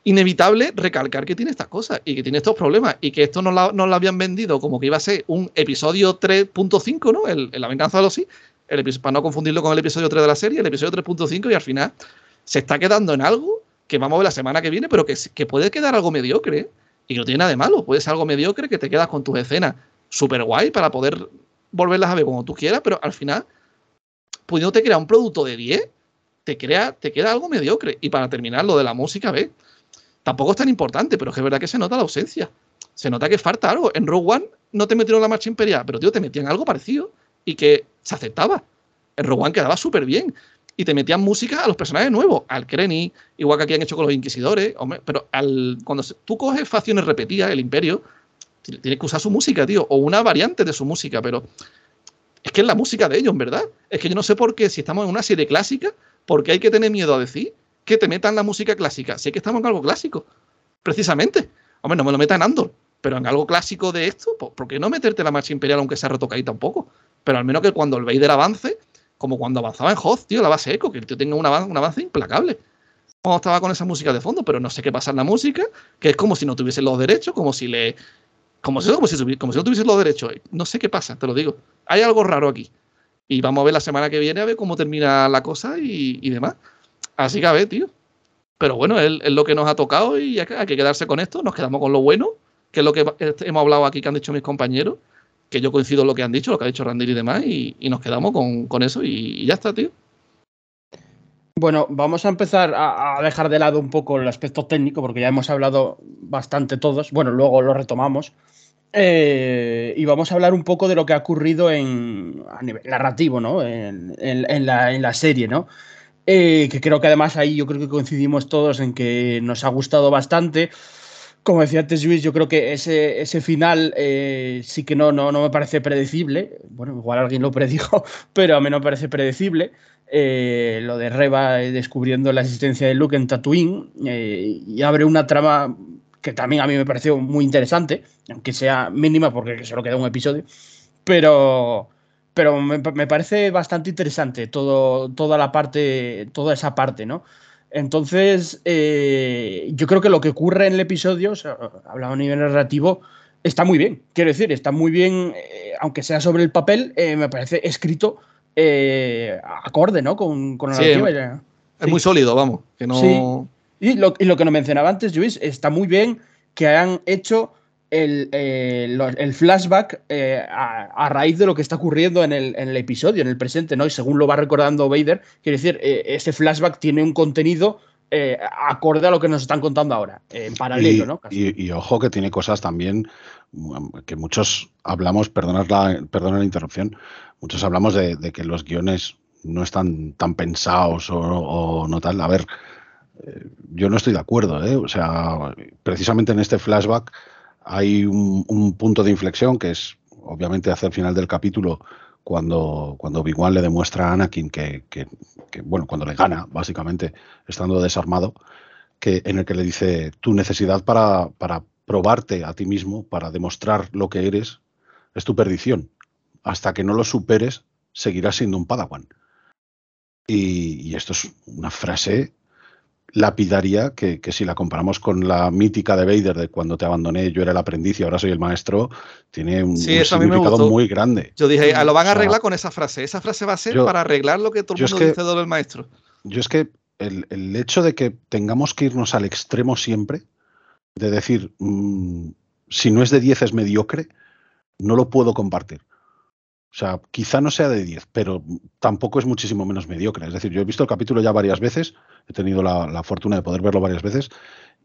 inevitable recalcar que tiene estas cosas y que tiene estos problemas y que esto no lo habían vendido como que iba a ser un episodio 3.5, ¿no? El, La venganza de los sí, el para no confundirlo con el episodio 3 de la serie, el episodio 3.5 y al final se está quedando en algo que vamos a ver la semana que viene, pero que, que puede quedar algo mediocre y que no tiene nada de malo, puede ser algo mediocre que te quedas con tus escenas súper guay para poder volverlas a ver como tú quieras, pero al final, pudiéndote crear un producto de 10, te, crea, te queda algo mediocre. Y para terminar, lo de la música, ¿ves? Tampoco es tan importante, pero es que es verdad que se nota la ausencia. Se nota que falta algo. En Rogue One no te metieron la marcha imperial, pero tío, te metían algo parecido y que se aceptaba. En Rogue One quedaba súper bien. Y te metían música a los personajes nuevos, al Krenny, igual que aquí han hecho con los Inquisidores. pero al, cuando tú coges facciones repetidas, el Imperio, tienes que usar su música, tío, o una variante de su música, pero es que es la música de ellos, ¿verdad? Es que yo no sé por qué, si estamos en una serie clásica, ¿por qué hay que tener miedo a decir que te metan la música clásica. Sé que estamos en algo clásico, precisamente. Hombre, no me lo metan Andor, pero en algo clásico de esto, ¿por qué no meterte la marcha imperial aunque sea retocada tampoco? Pero al menos que cuando el Vader avance, como cuando avanzaba en Hoth, tío, la base eco, que el tío tenga un avance, un implacable. Cuando estaba con esa música de fondo, pero no sé qué pasa en la música, que es como si no tuviesen los derechos, como si le. Como si, como si, como si no tuviesen los derechos. No sé qué pasa, te lo digo. Hay algo raro aquí. Y vamos a ver la semana que viene a ver cómo termina la cosa y, y demás. Así que a ver, tío. Pero bueno, es, lo que nos ha tocado y hay que, quedarse con esto. Nos quedamos con lo bueno, que es lo que hemos hablado aquí, que han dicho mis compañeros, que yo coincido en lo que han dicho, lo que ha dicho Randir y demás, y, nos quedamos con, eso y, ya está, tío. Bueno, vamos a empezar a, dejar de lado un poco el aspecto técnico, porque ya hemos hablado bastante todos. Bueno, luego lo retomamos. Eh, y vamos a hablar un poco de lo que ha ocurrido en, a nivel narrativo, ¿no? En la serie, ¿no? Eh, que creo que además ahí yo creo que coincidimos todos en que nos ha gustado bastante. Como decía antes Luis, yo creo que ese, ese final eh, sí que no, no, no me parece predecible. Bueno, igual alguien lo predijo, pero a mí no me parece predecible. eh, lo de Reba descubriendo la existencia de Luke en Tatooine eh, y abre una trama que también a mí me pareció muy interesante, aunque sea mínima porque solo queda un episodio, pero, pero me, me parece bastante interesante todo, toda la parte, toda esa parte, ¿no? Entonces, eh, yo creo que lo que ocurre en el episodio, o sea, hablado a nivel narrativo, está muy bien. Quiero decir, está muy bien, eh, aunque sea sobre el papel, eh, me parece escrito acorde, ¿no? Con, con la Sí, narrativa. Es Sí. muy sólido, vamos. Que no. Sí. Y lo, y lo que nos mencionaba antes, Luis, está muy bien que hayan hecho el, eh, el flashback eh, a, a raíz de lo que está ocurriendo en el, en el episodio, en el presente, ¿no? Y según lo va recordando Vader, quiere decir, eh, ese flashback tiene un contenido eh, acorde a lo que nos están contando ahora, en paralelo, y, ¿no? Y- y ojo que tiene cosas también um, que muchos hablamos, perdonad la, perdonad la interrupción, muchos hablamos de, de que los guiones no están tan pensados o, o no tal. A ver, yo no estoy de acuerdo, ¿eh? O sea, precisamente en este flashback hay un, un punto de inflexión que es obviamente hacia el final del capítulo cuando, cuando Obi-Wan le demuestra a Anakin que, bueno, cuando le gana, básicamente, estando desarmado, que, en el que le dice, tu necesidad para, para probarte a ti mismo, para demostrar lo que eres, es tu perdición. Hasta que no lo superes, seguirás siendo un padawan. Y esto es una frase lapidaria que, que si la comparamos con la mítica de Vader de cuando te abandoné, yo era el aprendiz y ahora soy el maestro, tiene un, Sí, significado muy grande. Yo dije, ah, lo van a O sea, arreglar con esa frase. Esa frase va a ser yo- para arreglar lo que todo el mundo dice del maestro. Yo es que el, el hecho de que tengamos que irnos al extremo siempre, de decir, mm, si no es de 10 es mediocre, no lo puedo compartir. O sea, quizá no sea de 10, pero tampoco es muchísimo menos mediocre. Es decir, yo he visto el capítulo ya varias veces, he tenido la, la fortuna de poder verlo varias veces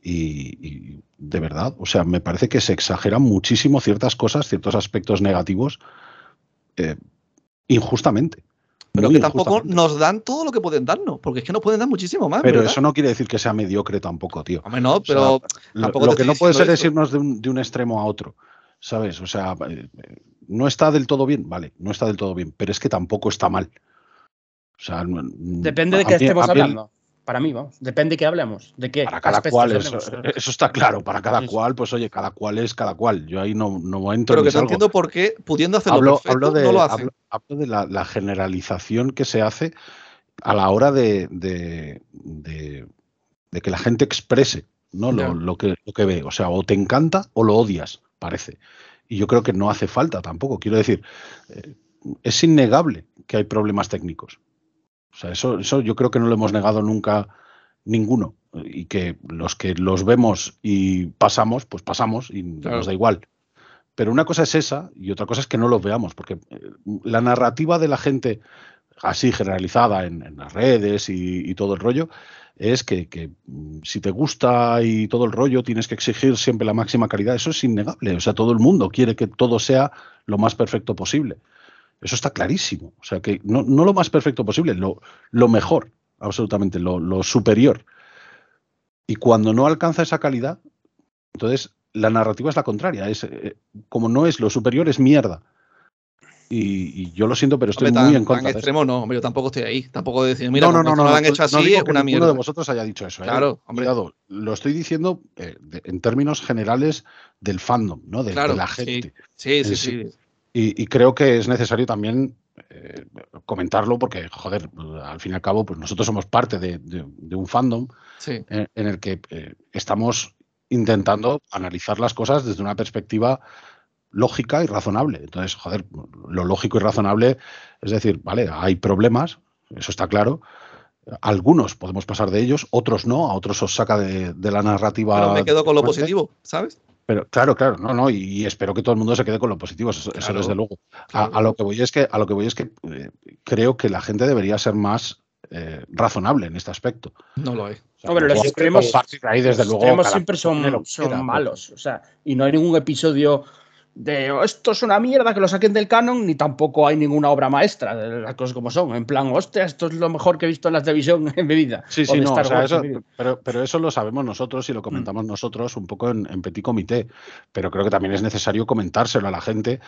y, y de verdad, o sea, me parece que se exageran muchísimo ciertas cosas, ciertos aspectos negativos, eh, injustamente. Pero que tampoco nos dan todo lo que pueden darnos, porque es que nos pueden dar muchísimo más. Pero ¿verdad? eso no quiere decir que sea mediocre tampoco, tío. Hombre, no, O sea, pero lo, que no puede ser diciendo es eso. irnos de un, de un extremo a otro, ¿sabes? O sea, eh, eh, no está del todo bien, vale, no está del todo bien, pero es que tampoco está mal. O sea, no- Depende de qué estemos hablando. Para mí, vamos. Depende de qué hablemos. De qué. Para cada cual, eso, hablemos. eso está claro, para cada Sí, sí. cual, pues oye, cada cual es cada cual. Yo ahí no, no entro pero que no salgo. entiendo por qué, pudiendo hacerlo hablo, perfecto, hablo de, no lo hacen. hablo- hablo de la, la generalización que se hace a la hora de, de- de- de que la gente exprese ¿no? Lo, lo que, lo que ve. O sea, o te encanta o lo odias, parece. Y yo creo que no hace falta tampoco. Quiero decir, eh, es innegable que hay problemas técnicos. O sea, eso, eso yo creo que no lo hemos negado nunca ninguno. Y que los que los vemos y pasamos, pues pasamos y Claro. nos da igual. Pero una cosa es esa y otra cosa es que no los veamos, porque eh, la narrativa de la gente así generalizada en, las redes y, todo el rollo es que, que, mm, si te gusta y todo el rollo tienes que exigir siempre la máxima calidad. Eso es innegable. O sea, todo el mundo quiere que todo sea lo más perfecto posible. Eso está clarísimo. O sea, que no, no lo más perfecto posible, lo, lo mejor, absolutamente, lo, lo superior. Y cuando no alcanza esa calidad, entonces la narrativa es la contraria. Es, eh, como no es lo superior, es mierda. Y, y yo lo siento, pero estoy Hombre, tan, muy en tan contra de eso. extremo no, hombre, yo tampoco estoy ahí. Tampoco decir, mira, no, no, no, no, lo han hecho así, no digo es que una ninguno mierda. de vosotros haya dicho eso. ¿eh? Claro, hombre. Cuidado, lo estoy diciendo eh, de- en términos generales del fandom, ¿no? De, de la gente. Sí, sí, sí. Y, y creo que es necesario también eh, comentarlo porque, joder, al fin y al cabo, pues nosotros somos parte de, de- de un fandom sí. en, en el que estamos intentando analizar las cosas desde una perspectiva lógica y razonable. Entonces, joder, lo lógico y razonable es decir, vale, hay problemas, eso está claro. Algunos podemos pasar de ellos, otros no, a otros os saca de, de la narrativa. Pero me quedo con lo fuerte. positivo, ¿sabes? Pero claro, claro, no, no, y, y espero que todo el mundo se quede con lo positivo, eso, desde luego. A, claro. a lo que voy es que, a lo que voy es que eh, creo que la gente debería ser más eh, razonable en este aspecto. No lo es. O sea, Hombre, los luego, extremos- ahí, desde Los luego, extremos siempre son, son pero- malos. O sea, y no hay ningún episodio de "Oh, esto es una mierda que lo saquen del canon, ni tampoco hay ninguna obra maestra de las cosas como son. En plan, hostia, esto es lo mejor que he visto en la televisión en mi vida. Sí, sí, no, o sea, eso- pero, pero eso lo sabemos nosotros Mm. y lo comentamos nosotros un poco en, en petit comité, pero creo que también es necesario comentárselo a la gente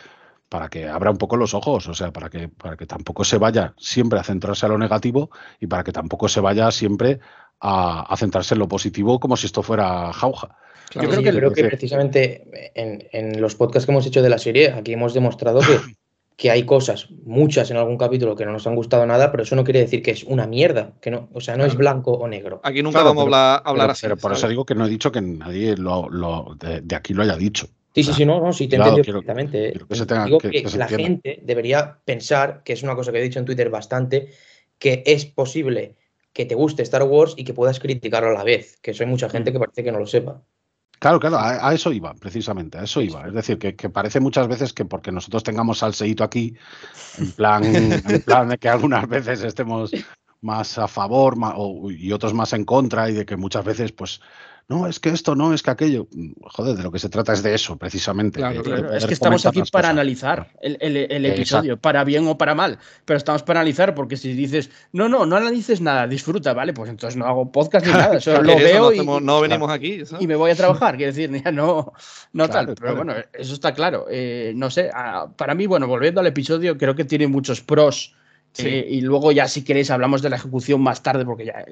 para que abra un poco los ojos, o sea, para que, para que tampoco se vaya siempre a centrarse a lo negativo y para que tampoco se vaya siempre a, centrarse en lo positivo como si esto fuera jauja. Yo creo, que, creo que precisamente en, en, los podcasts que hemos hecho de la serie, aquí hemos demostrado que, que hay cosas, muchas en algún capítulo que no nos han gustado nada, pero eso no quiere decir que es una mierda, que no, o sea, no es blanco o negro. Aquí nunca vamos a hablar, así. Pero por eso digo que no he dicho que nadie lo, de, aquí lo haya dicho. Sí, sí, sí, no, no, sí, te entiendo perfectamente. digo que, la gente debería pensar, que es una cosa que he dicho en Twitter bastante, que es posible que te guste Star Wars y que puedas criticarlo a la vez, que eso hay mucha gente mm. que parece que no lo sepa. Claro, claro, a, eso iba, precisamente, a eso iba. Es decir, que, parece muchas veces que porque nosotros tengamos salseíto aquí, en plan, en plan de que algunas veces estemos más a favor y otros más en contra y de que muchas veces pues no, es que esto no, es que aquello. Joder, de lo que se trata es de eso, precisamente. es que estamos aquí para analizar el, episodio, para bien o para mal, pero estamos para analizar porque si dices, no, no, no analices nada, disfruta, ¿vale? Pues entonces no hago podcast ni nada, solo lo veo y, no venimos aquí. Y me voy a trabajar, quiero decir, ya no, no tal. Pero bueno, eso está claro. Eh, no sé, ah, para mí, bueno, volviendo al episodio, creo que tiene muchos pros eh, y luego ya si queréis hablamos de la ejecución más tarde porque ya,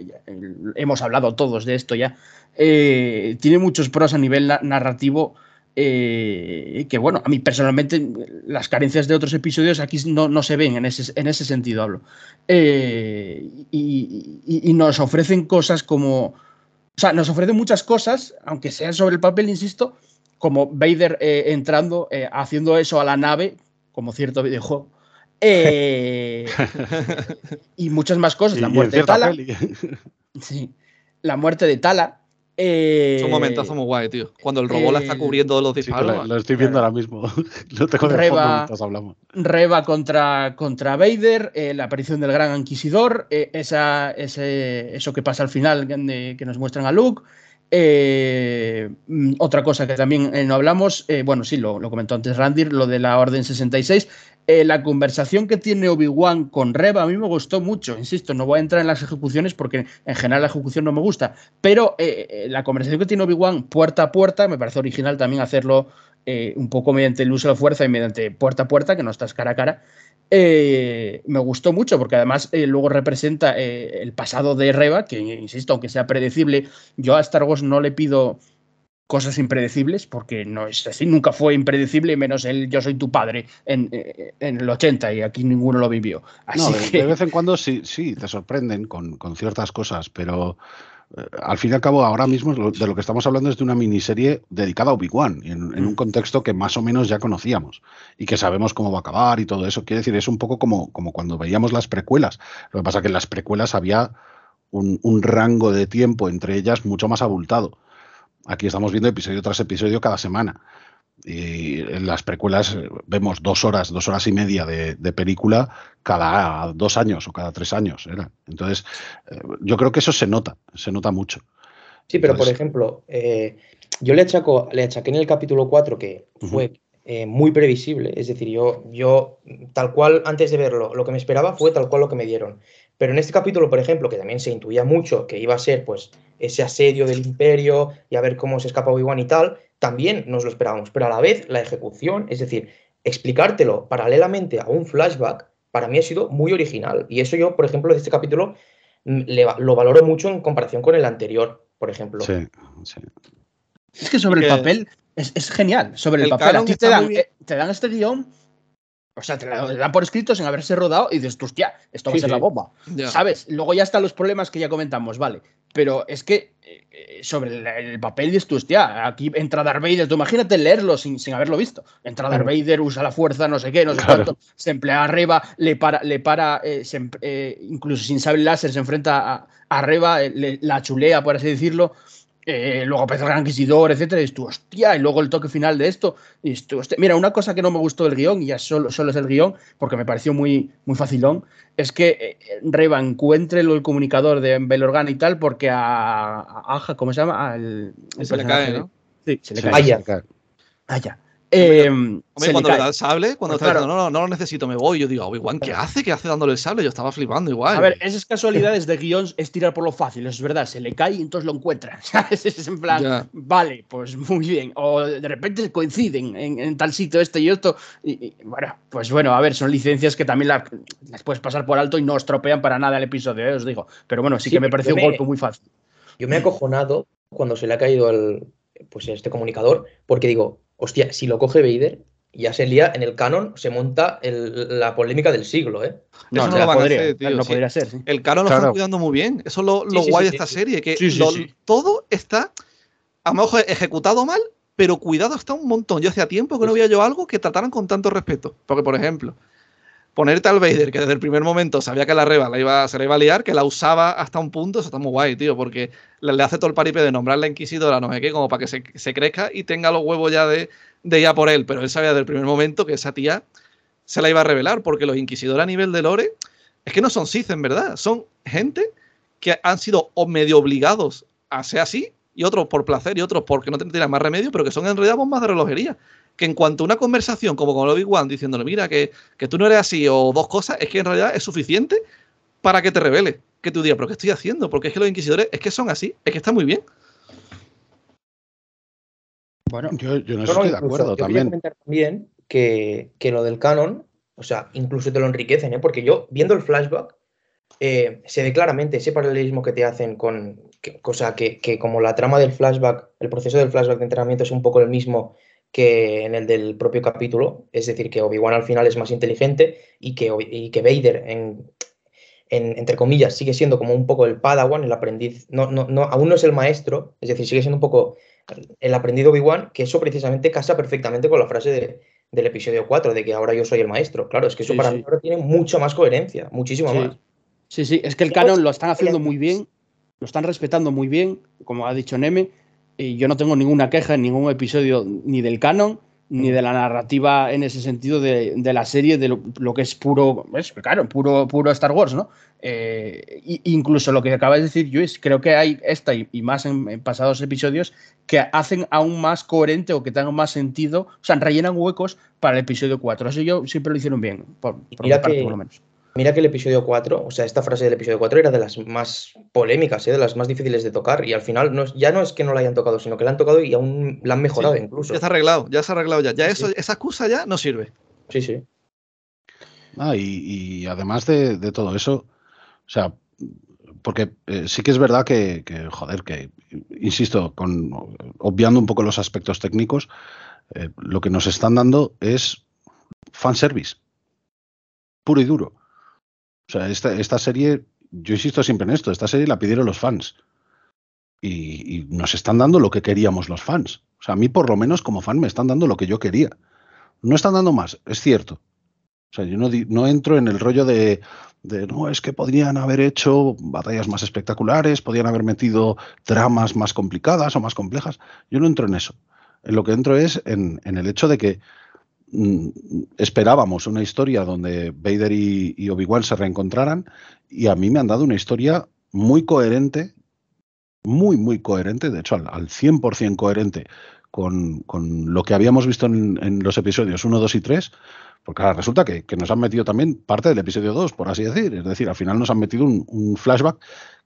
hemos hablado todos de esto ya. Eh, tiene muchos pros a nivel narrativo eh, que bueno, a mí personalmente las carencias de otros episodios aquí no, se ven en ese, en ese sentido hablo. Y, nos ofrecen cosas como... O sea, nos ofrecen muchas cosas, aunque sean sobre el papel, insisto, como Vader entrando, haciendo eso a la nave, como cierto videojuego eh, y muchas más cosas. La muerte de Tala. Sí, la muerte de Tala. Eh, es un momentazo muy guay, tío. Cuando el robot la está eh, cubriendo los disparos. lo, estoy viendo ahora mismo. Lo tengo de Reba, hablamos. Reba contra, contra Vader, la aparición del Gran Inquisidor, esa, ese, eso que pasa al final que nos muestran a Luke. Mm, otra cosa que también no hablamos, bueno, sí, lo, lo, comentó antes Randir, lo de la Orden 66, eh, la conversación que tiene Obi-Wan con Reba a mí me gustó mucho. Insisto, no voy a entrar en las ejecuciones porque en general la ejecución no me gusta. Pero eh, eh, la conversación que tiene Obi-Wan puerta a puerta, me parece original también hacerlo un poco mediante el uso de la fuerza y mediante puerta a puerta, que no estás cara a cara. me gustó mucho porque además luego representa el pasado de Reba, que insisto, aunque sea predecible, yo a Star Wars no le pido cosas impredecibles, porque no es así, nunca fue impredecible, menos el yo soy tu padre en, eh, el 80 y aquí ninguno lo vivió. de, vez en cuando sí, sí, te sorprenden con, ciertas cosas, pero eh, al fin y al cabo ahora mismo de lo que estamos hablando es de una miniserie dedicada a Obi-Wan, en, en, un mm. contexto que más o menos ya conocíamos y que sabemos cómo va a acabar y todo eso. Quiere decir, es un poco como, como cuando veíamos las precuelas. Lo que pasa es que en las precuelas había un, un rango de tiempo entre ellas mucho más abultado. Aquí estamos viendo episodio tras episodio cada semana. Y en las precuelas eh, vemos dos horas, dos horas y media de, película cada dos años o cada tres años. Entonces, eh, yo creo que eso se nota, se nota mucho. Sí, pero por ejemplo, eh, yo le, achaco, le achaqué en el capítulo 4 que fue muy previsible. Es decir, yo, yo, tal cual, antes de verlo, lo que me esperaba fue tal cual lo que me dieron. Pero en este capítulo, por ejemplo, que también se intuía mucho que iba a ser pues ese asedio del imperio y a ver cómo se escapa Obi-Wan y tal, también nos lo esperábamos. Pero a la vez, la ejecución, es decir, explicártelo paralelamente a un flashback, para mí ha sido muy original. Y eso yo, por ejemplo, de este capítulo mm, lo valoro mucho en comparación con el anterior, por ejemplo. Sí, sí. Es que sobre el papel es, genial. Sobre el, papel, a ti te dan, eh, te dan este guion o sea, te la dan por escrito sin haberse rodado y dices, hostia, esto va a ser la bomba. ¿Sabes? Luego ya están los problemas que ya comentamos, vale. Pero es que eh, sobre el, papel dices tú, hostia, aquí entra Darth Vader, tú imagínate leerlo sin, sin haberlo visto. Entra Darth Vader, usa la fuerza, no sé qué, no sé cuánto, se emplea arriba, le para, le para eh, eh, incluso sin saber láser, se enfrenta a, arriba, la chulea, por así decirlo. Eh, luego aparece el Gran Inquisidor, etcétera, y tú, hostia, y luego el toque final de esto. Y Mira, una cosa que no me gustó del guion, y ya solo, solo es el guion, porque me pareció muy, muy facilón, es que eh, Reba encuentre el comunicador de Belorgan y tal, porque a, Aja, ¿cómo se llama? se le cae, ¿no? Sí, se le cae. Aya. Aya. Eh, Hombre, se le cuando le da el sable, cuando Pues está claro. diciendo, no, no, no lo necesito, me voy. Yo digo, Obi-Wan, ¿qué hace? ¿Qué hace dándole el sable? Yo estaba flipando igual. A ver, esas casualidades de guion es tirar por lo fácil, es verdad, se le cae y entonces lo encuentran. ¿sabes? Es en plan, Ya. vale, pues muy bien. O de repente coinciden en, en tal sitio este y esto. Y, y, bueno, pues bueno, a ver, son licencias que también las, las puedes pasar por alto y no estropean para nada el episodio, eh, os digo. Pero bueno, sí, Sí, que me yo un me- golpe muy fácil. Yo me he acojonado cuando se le ha caído el, pues este comunicador, porque digo, hostia, si lo coge Vader, ya se lía en el canon, se monta el- la polémica del siglo, ¿eh? Eso no lo van a podría, hacer, tío, no sí. podría ser, sí. El canon lo Claro. están cuidando muy bien. Eso es lo, lo Sí, sí, guay sí, de esta sí. serie, que Sí, sí, lo- sí. todo está, a lo mejor ejecutado mal, pero cuidado está un montón. Yo hacía tiempo que no veía yo algo que trataran con tanto respeto. Porque, por ejemplo, ponerte al Vader, que desde el primer momento sabía que la reba la iba, se la iba a liar, que la usaba hasta un punto, eso está muy guay, tío, porque le, hace todo el paripe de nombrarla Inquisidora, no sé qué, como para que se, crezca y tenga los huevos ya de, de por él. Pero él sabía desde el primer momento que esa tía se la iba a revelar, porque los Inquisidores a nivel de lore es que no son Sith, en verdad, son gente que han sido o medio obligados a ser así, y otros por placer y otros porque no tienen más remedio, pero que son en realidad bombas de relojería. Que en cuanto a una conversación como con Obi-Wan diciéndole, mira, que, que tú no eres así o dos cosas, es que en realidad es suficiente para que te revele. Que tú digas, pero ¿qué estoy haciendo? Porque es que los inquisidores es que son así, es que está muy bien. Bueno, Yo, yo No, estoy de acuerdo yo también. comentar también que, que lo del canon, o sea, incluso te lo enriquecen, ¿eh? Porque yo, viendo el flashback, eh, se ve claramente ese paralelismo que te hacen con. que- cosa que, que como la trama del flashback, el proceso del flashback de entrenamiento es un poco el mismo que en el del propio capítulo, es decir, que Obi-Wan al final es más inteligente y que, y que Vader, en, en- entre comillas, sigue siendo como un poco el Padawan, el aprendiz, no, no, no, aún no es el maestro, es decir, sigue siendo un poco el aprendiz Obi-Wan, que eso precisamente casa perfectamente con la frase de- del episodio 4, de que ahora yo soy el maestro. Claro, es que eso Sí, para sí. mí ahora tiene mucha más coherencia, muchísimo Sí. más. Sí, sí, es que el canon lo están haciendo muy bien, lo están respetando muy bien, como ha dicho Neme, y yo no tengo ninguna queja en ningún episodio ni del canon ni de la narrativa en ese sentido de, de la serie, de lo, lo que es puro, es, claro, puro, puro Star Wars, ¿no? Eh, incluso lo que acabas de decir, Luis, creo que hay esta y, y más en, en pasados episodios que hacen aún más coherente o que tengan más sentido, o sea, rellenan huecos para el episodio 4. Eso yo siempre lo hicieron bien, por, mi parte, que- por lo menos. Mira que el episodio 4, o sea, esta frase del episodio 4 era de las más polémicas, ¿eh? de las más difíciles de tocar, y al final no es- ya no es que no la hayan tocado, sino que la han tocado y aún la han mejorado Sí, incluso. Ya está arreglado, ya se ha arreglado ya. Ya Sí, eso, sí. esa excusa ya no sirve. Sí, sí. Ah, y, y además de, de todo eso, o sea, porque eh, sí que es verdad que, que, joder, que, insisto, con, obviando un poco los aspectos técnicos, eh, lo que nos están dando es fanservice, puro y duro. O sea, esta, esta serie, yo insisto siempre en esto, esta serie la pidieron los fans. Y, nos están dando lo que queríamos los fans. O sea, a mí por lo menos como fan me están dando lo que yo quería. No están dando más, es cierto. O sea, yo no, no entro en el rollo de, de, no, es que podrían haber hecho batallas más espectaculares, podrían haber metido tramas más complicadas o más complejas. Yo no entro en eso. En lo que entro es en, en el hecho de que esperábamos una historia donde Vader y, y Obi-Wan se reencontraran y a mí me han dado una historia muy coherente, muy, muy coherente, de hecho al, al 100% coherente con, con lo que habíamos visto en, en los episodios 1, 2 y 3, porque ahora resulta que, que nos han metido también parte del episodio 2, por así decir. Es decir, al final nos han metido un, un flashback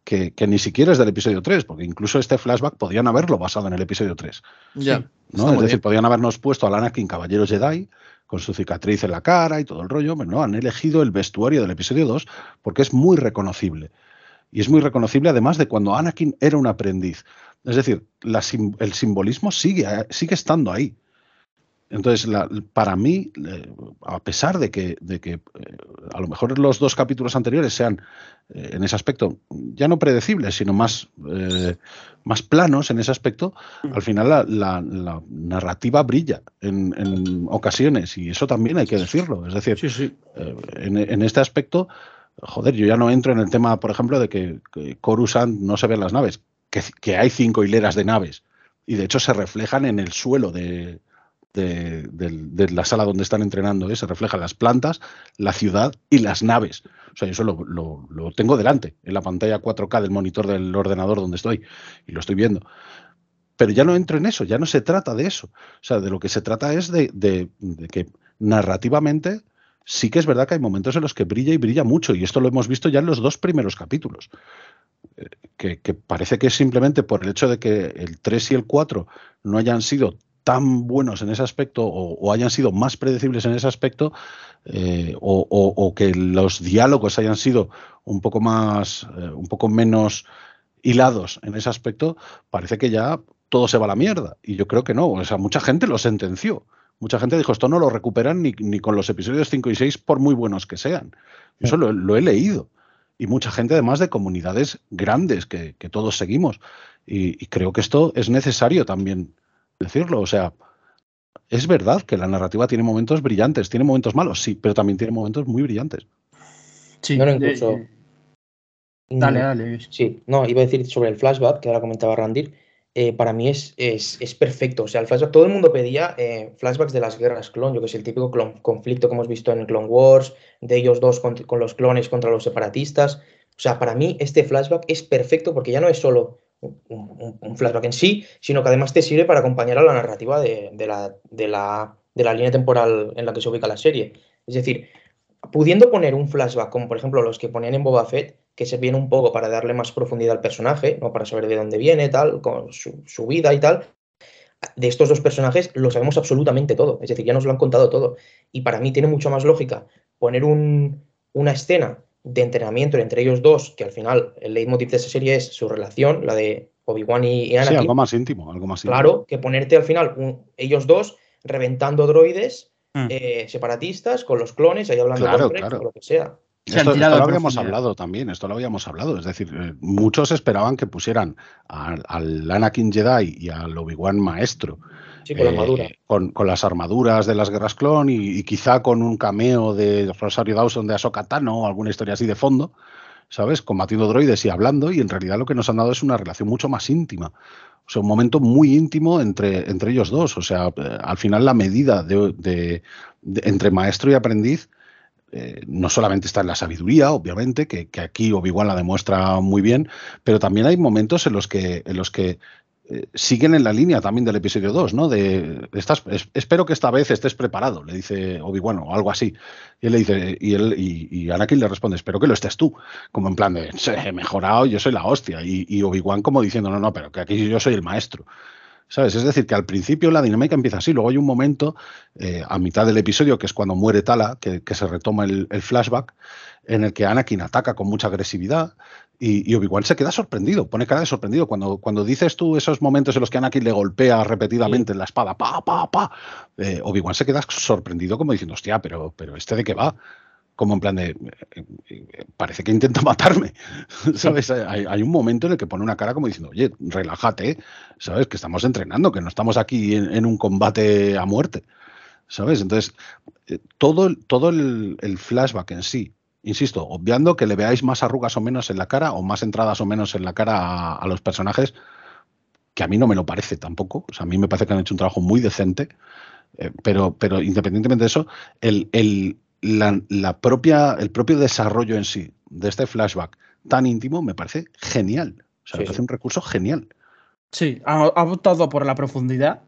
que, que ni siquiera es del episodio 3, porque incluso este flashback podían haberlo basado en el episodio 3. Ya. ¿no? Es decir, bien. podían habernos puesto al Anakin Caballero Jedi con su cicatriz en la cara y todo el rollo, pero no, han elegido el vestuario del episodio 2 porque es muy reconocible. Y es muy reconocible además de cuando Anakin era un aprendiz. Es decir, la sim- el simbolismo sigue, sigue estando ahí. Entonces, la- para mí, eh, a pesar de que, de que eh, a lo mejor los dos capítulos anteriores sean eh, en ese aspecto ya no predecibles, sino más, más planos en ese aspecto, al final la, la- la narrativa brilla en, en ocasiones y eso también hay que decirlo. Es decir, Sí, sí. en, en este aspecto, joder, yo ya no entro en el tema, por ejemplo, de que, que Coruscant no se ven las naves, que, hay cinco hileras de naves y de hecho se reflejan en el suelo de, la sala donde están entrenando, ¿eh? se reflejan las plantas, la ciudad y las naves. O sea, eso lo, tengo delante, en la pantalla 4K del monitor del ordenador donde estoy y lo estoy viendo. pero ya no entro en eso, ya no se trata de eso. O sea, de lo que se trata es de que narrativamente sí que es verdad que hay momentos en los que brilla y brilla mucho, y esto lo hemos visto ya en los dos primeros capítulos. Que, parece que simplemente por el hecho de que el 3 y el 4 no hayan sido tan buenos en ese aspecto o, hayan sido más predecibles en ese aspecto eh, o, que los diálogos hayan sido un poco más, eh, un poco menos hilados en ese aspecto, parece que ya todo se va a la mierda. Y yo creo que no. O sea, mucha gente lo sentenció. Mucha gente dijo, esto no lo recuperan ni, con los episodios 5 y 6 por muy buenos que sean. Eso lo, he leído. Y mucha gente además de comunidades grandes que, todos seguimos. Y, creo que esto es necesario también decirlo. O sea, es verdad que la narrativa tiene momentos brillantes, tiene momentos malos, sí, pero también tiene momentos muy brillantes. Sí, no, incluso... dale, dale. Sí, no, iba a decir sobre el flashback que ahora comentaba Randir eh, para mí es, es, perfecto. O sea, el flashback, todo el mundo pedía eh, flashbacks de las guerras clon, yo que sé, el típico conflicto que hemos visto en Clone Wars, de ellos dos con, los clones contra los separatistas. O sea, para mí este flashback es perfecto porque ya no es solo un, flashback en sí, sino que además te sirve para acompañar a la narrativa de, la, de, la, de la línea temporal en la que se ubica la serie. Es decir, pudiendo poner un flashback como por ejemplo los que ponían en Boba Fett, que se viene un poco para darle más profundidad al personaje, ¿no? para saber de dónde viene, tal, con su, vida y tal. De estos dos personajes lo sabemos absolutamente todo, es decir, ya nos lo han contado todo. Y para mí tiene mucho más lógica poner una escena de entrenamiento entre ellos dos, que al final el leitmotiv de esa serie es su relación, la de Obi-Wan y Anakin. Sí, algo más íntimo, algo más íntimo. Claro, que ponerte al final ellos dos reventando droides mm. eh, separatistas con los clones, ahí hablando con o lo que sea. Esto, lo habíamos hablado también, esto lo habíamos hablado. Es decir, eh, muchos esperaban que pusieran al Anakin Jedi y al Obi-Wan maestro. Eh, con, las armaduras de las guerras clon y, quizá con un cameo de Rosario Dawson de Ahsoka Tano o alguna historia así de fondo, ¿sabes? Combatiendo droides y hablando, y en realidad lo que nos han dado es una relación mucho más íntima. O sea, un momento muy íntimo entre, entre ellos dos. O sea, eh, al final la medida de, entre maestro y aprendiz eh, no solamente está en la sabiduría, obviamente, que, aquí Obi-Wan la demuestra muy bien, pero también hay momentos en los que, en los que eh, siguen en la línea también del episodio 2, ¿no? De, estás, espero que esta vez estés preparado, le dice Obi-Wan o algo así. Y él le dice, y, él, y, Anakin le responde, espero que lo estés tú, como en plan de, he mejorado, yo soy la hostia. Y, Obi-Wan como diciendo, no, no, pero que aquí yo soy el maestro. ¿Sabes? Es decir, que al principio la dinámica empieza así, luego hay un momento eh, a mitad del episodio, que es cuando muere Tala, que, se retoma el, flashback, en el que Anakin ataca con mucha agresividad y, Obi-Wan se queda sorprendido, pone cara de sorprendido. Cuando, cuando dices tú esos momentos en los que Anakin le golpea repetidamente en la espada, pa, pa, pa, eh, Obi-Wan se queda sorprendido como diciendo, hostia, pero, pero ¿este de qué va? como en plan de, parece que intenta matarme, ¿sabes? Hay, un momento en el que pone una cara como diciendo, oye, relájate, ¿sabes? Que estamos entrenando, que no estamos aquí en, un combate a muerte, ¿sabes? Entonces, eh, todo, todo el, flashback en sí, insisto, obviando que le veáis más arrugas o menos en la cara o más entradas o menos en la cara a, los personajes, que a mí no me lo parece tampoco, o sea, a mí me parece que han hecho un trabajo muy decente, eh, pero, pero independientemente de eso, el, el la, propia, el propio desarrollo en sí de este flashback tan íntimo me parece genial. O sea, me parece un recurso genial. Sí, ha, optado por la profundidad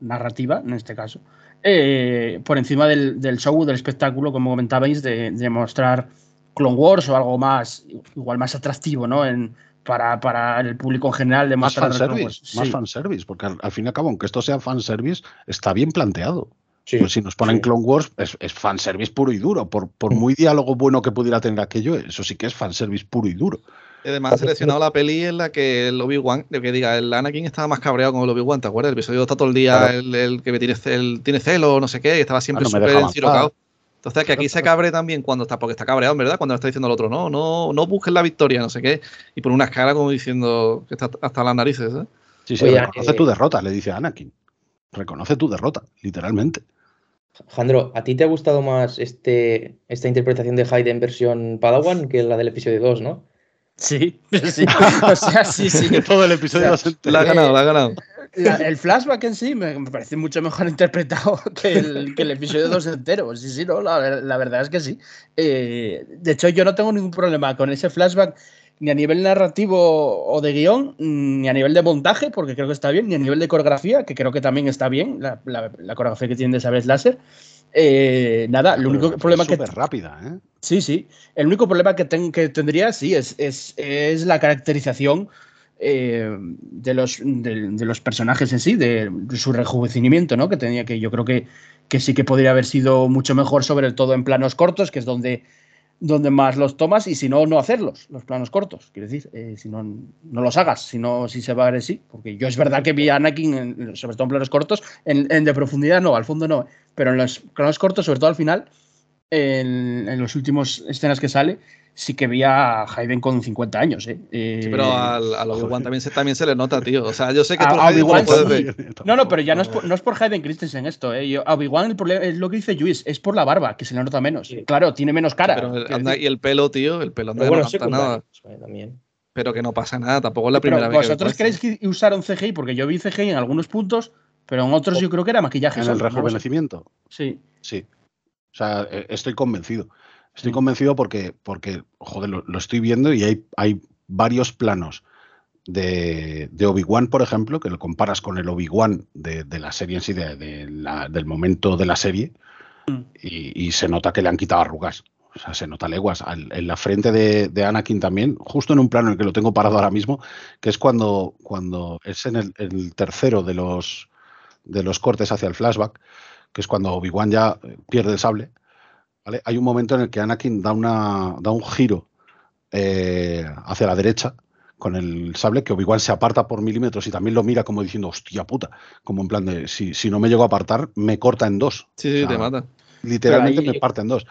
narrativa, en este caso, eh, por encima del, show, del espectáculo, como comentabais, de, mostrar Clone Wars o algo más, igual más atractivo, ¿no? En, para, para el público en general de más fanservice, más fanservice, porque al, al, fin y al cabo, aunque esto sea fanservice, está bien planteado pues si nos ponen Clone Wars, es, es, fanservice puro y duro. Por, por muy diálogo bueno que pudiera tener aquello, eso sí que es fanservice puro y duro. Además ha seleccionado la peli en la que el Obi-Wan, que diga, el Anakin estaba más cabreado con el Obi-Wan, ¿te acuerdas? El episodio está todo el día el, que tiene, el, tiene celo, no sé qué, y estaba siempre ah, súper encirocado. Entonces, que aquí se cabre también cuando está, porque está cabreado, en verdad, cuando está diciendo el otro, no, no, no busques la victoria, no sé qué, y por unas caras como diciendo que está hasta las narices, ¿eh? Sí, sí, reconoce tu derrota, le dice Anakin. Reconoce tu derrota, literalmente. Jandro, ¿a ti te ha gustado más este, esta interpretación de Hayden versión Padawan que la del episodio 2, no? Sí, sí. O sea, sí, sí. Todo el episodio la ha ganado, la ha ganado. el flashback en sí me, parece mucho mejor interpretado que el, que el episodio 2 entero. Sí, sí, no, la, verdad es que sí. Eh, de hecho, yo no tengo ningún problema con ese flashback ni a nivel narrativo o de guion, ni a nivel de montaje, porque creo que está bien, ni a nivel de coreografía, que creo que también está bien, la, la, coreografía que tiene de Sabes Láser. Eh, nada, el único problema que. Es rápida, ¿eh? Sí, sí. El único problema que, que tendría, sí, es, es, es la caracterización eh, de, los, de, los personajes en sí, de su rejuvenecimiento, ¿no? Que tenía que yo creo que, que sí que podría haber sido mucho mejor, sobre todo en planos cortos, que es donde, donde más los tomas, y si no, no hacerlos, los planos cortos. Quiero decir, eh, si no, no los hagas, si no, si se va a ver sí. Porque yo es verdad que vi a Anakin, sobre todo en planos cortos, en, en, de profundidad no, al fondo no, pero en los planos cortos, sobre todo al final, en, en los últimos escenas que sale, sí que vi a Hayden con 50 años. ¿eh? sí, pero al, a Obi-Wan también se, también se le nota, tío. O sea, yo sé que a, Obi-Wan No, no, pero ya no es por, no es por Hayden Christensen esto. ¿eh? a Obi-Wan el problema es lo que dice Luis, es por la barba, que se le nota menos. Claro, tiene menos cara. Pero y el pelo, tío, el pelo no le nota nada. Pero que no pasa nada, tampoco es la primera vez. ¿Vosotros creéis que usaron CGI? Porque yo vi CGI en algunos puntos, pero en otros yo creo que era maquillaje. ¿En el rejuvenecimiento? Sí. Sí. O sea, e, estoy convencido. Estoy convencido porque, porque joder, lo, estoy viendo y hay, hay varios planos de, Obi-Wan, por ejemplo, que lo comparas con el Obi-Wan de, la serie en sí, de, del momento de la serie, mm. y, se nota que le han quitado arrugas. O sea, se nota leguas. en la frente de, Anakin también, justo en un plano en el que lo tengo parado ahora mismo, que es cuando, cuando es en el, tercero de los, de los cortes hacia el flashback, que es cuando Obi-Wan ya pierde el sable hay un momento en el que Anakin da, una, da un giro eh, hacia la derecha con el sable que Obi-Wan se aparta por milímetros y también lo mira como diciendo, hostia puta, como en plan de, si, si no me llego a apartar, me corta en dos. Sí, te mata. Literalmente me parte en dos.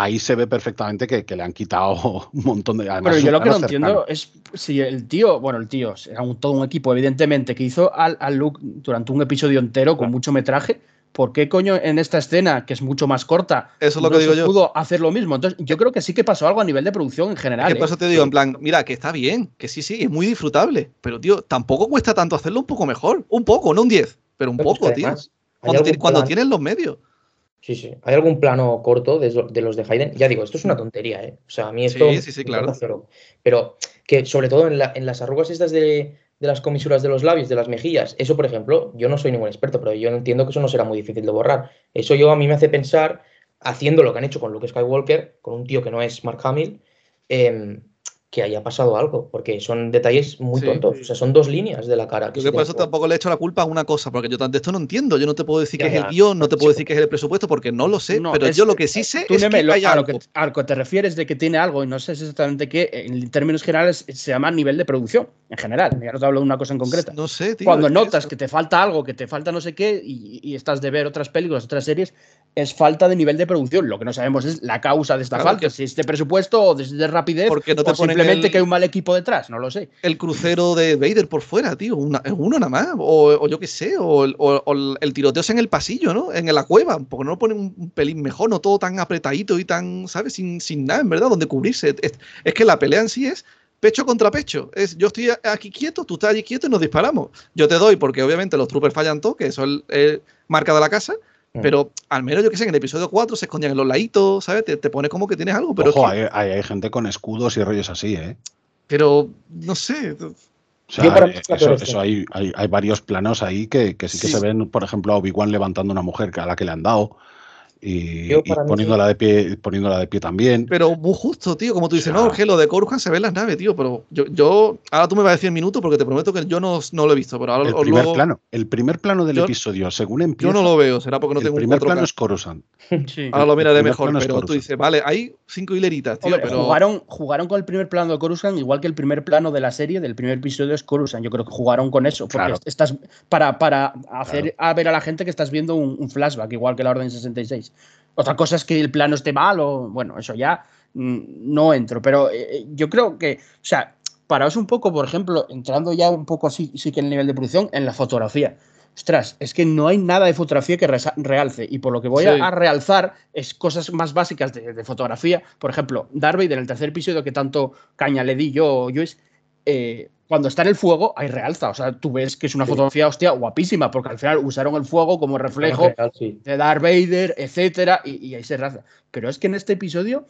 Ahí se ve perfectamente que, le han quitado un montón de... Pero yo lo que no entiendo es si el tío, bueno, el tío, era todo un equipo, evidentemente, que hizo al, al Luke durante un episodio entero con mucho metraje, ¿por qué coño en esta escena, que es mucho más corta, eso es lo que digo yo. pudo hacer lo mismo? Entonces, yo creo que sí que pasó algo a nivel de producción en general. ¿Qué pasa? ¿eh? te digo, en plan, mira, que está bien, que sí, sí, es muy disfrutable, pero tío, tampoco cuesta tanto hacerlo un poco mejor. Un poco, no un 10, pero un poco, tío. Cuando, tienen los medios. Sí, sí. ¿Hay algún plano corto de, los de Hayden? Ya digo, esto es una tontería, ¿eh? O sea, a mí esto. Sí, sí, sí, claro. Pero que sobre todo en, en las arrugas estas de, de las comisuras de los labios, de las mejillas. Eso, por ejemplo, yo no soy ningún experto, pero yo entiendo que eso no será muy difícil de borrar. Eso yo a mí me hace pensar, haciendo lo que han hecho con Luke Skywalker, con un tío que no es Mark Hamill, eh, que haya pasado algo, porque son detalles muy tontos. O sea, son dos líneas de la cara. Que por eso tampoco le he hecho la culpa a una cosa, porque yo de esto no entiendo. Yo no te puedo decir que es el guion, no te puedo decir que es el presupuesto, porque no lo sé. pero yo lo que sí sé es que hay a algo. Lo que, que te refieres de que tiene algo, y no sé exactamente qué, en términos generales se llama nivel de producción, en general. Ya no te hablo de una cosa en concreta. No sé, tío, Cuando notas que, te falta algo, que te falta no sé qué, y, estás de ver otras películas, otras series, es falta de nivel de producción. Lo que no sabemos es la causa de esta falta, si es de presupuesto o de, rapidez, porque no te o simplemente que hay un mal equipo detrás, no lo sé. El crucero de Vader por fuera, tío, una, uno nada más, o, yo qué sé, o, el tiroteo en el pasillo, ¿no? En la cueva, porque no lo ponen un pelín mejor, no todo tan apretadito y tan, ¿sabes? Sin, sin nada, en verdad, donde cubrirse. Es, que la pelea en sí es pecho contra pecho. Es, yo estoy aquí quieto, tú estás allí quieto y nos disparamos. Yo te doy porque obviamente los troopers fallan todo, que eso es marca de la casa. Pero al menos yo que sé, en el episodio 4 se escondían en los laditos, ¿sabes? Te, te pone como que tienes algo. Pero Ojo, hay, gente con escudos y rollos así, ¿eh? Pero, no sé. O sea, eso, hay, hay, varios planos ahí que, que sí, que se ven, por ejemplo, a Obi-Wan levantando a una mujer a la que le han dado y, poniéndola, de pie, poniéndola de pie también. Pero muy justo, tío. Como tú dices, no, que lo de Coruscant se ve en las naves, tío. Pero yo, yo, ahora tú me vas a decir en minuto porque te prometo que yo no, no lo he visto. Pero ahora el primer plano, el primer plano del episodio, según empieza. Yo no lo veo, será porque no tengo un El primer plano es Coruscant. Ahora lo miraré mejor, pero tú dices, vale, hay cinco hileritas, tío. pero... jugaron, jugaron con el primer plano de Coruscant igual que el primer plano de la serie del primer episodio es Coruscant. Yo creo que jugaron con eso. Porque estás para, para hacer a ver a la gente que estás viendo un flashback, igual que la Orden 66. Otra cosa es que el plano esté mal o, bueno, eso ya mm, no entro, pero eh, eh, yo creo que, o sea, paraos un poco, por ejemplo, entrando ya un poco así, sí que en el nivel de producción, en la fotografía. Ostras, es que no hay nada de fotografía que realce. Y por lo que voy a, realzar es cosas más básicas de, fotografía. Por ejemplo, Darby, en el tercer episodio que tanto caña le di yo, eh, cuando está en el fuego hay realza. O sea, tú ves que es una fotografía, hostia, guapísima, porque al final usaron el fuego como reflejo de Darth Vader, etcétera, y, ahí se raza. Pero es que en este episodio,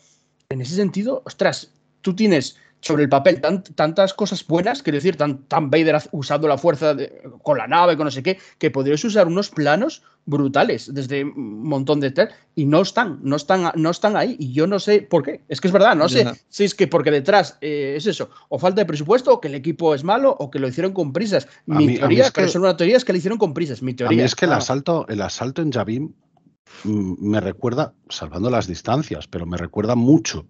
en ese sentido, ostras, tú tienes sobre el papel tantas cosas buenas, quiero decir, tan, tan Vader usando la fuerza con la nave, con no sé qué, que podrías usar unos planos brutales desde un montón de tal y no están, no están, no están ahí y yo no sé por qué. Es que es verdad, no sé si es que porque detrás eh, es eso, o falta de presupuesto, o que el equipo es malo, o que lo hicieron con prisas. Mi teoría, es que, son una teoría es que lo hicieron con prisas. Mi teoría. A mí es que el asalto, el asalto en Javim mm, me recuerda, salvando las distancias, pero me recuerda mucho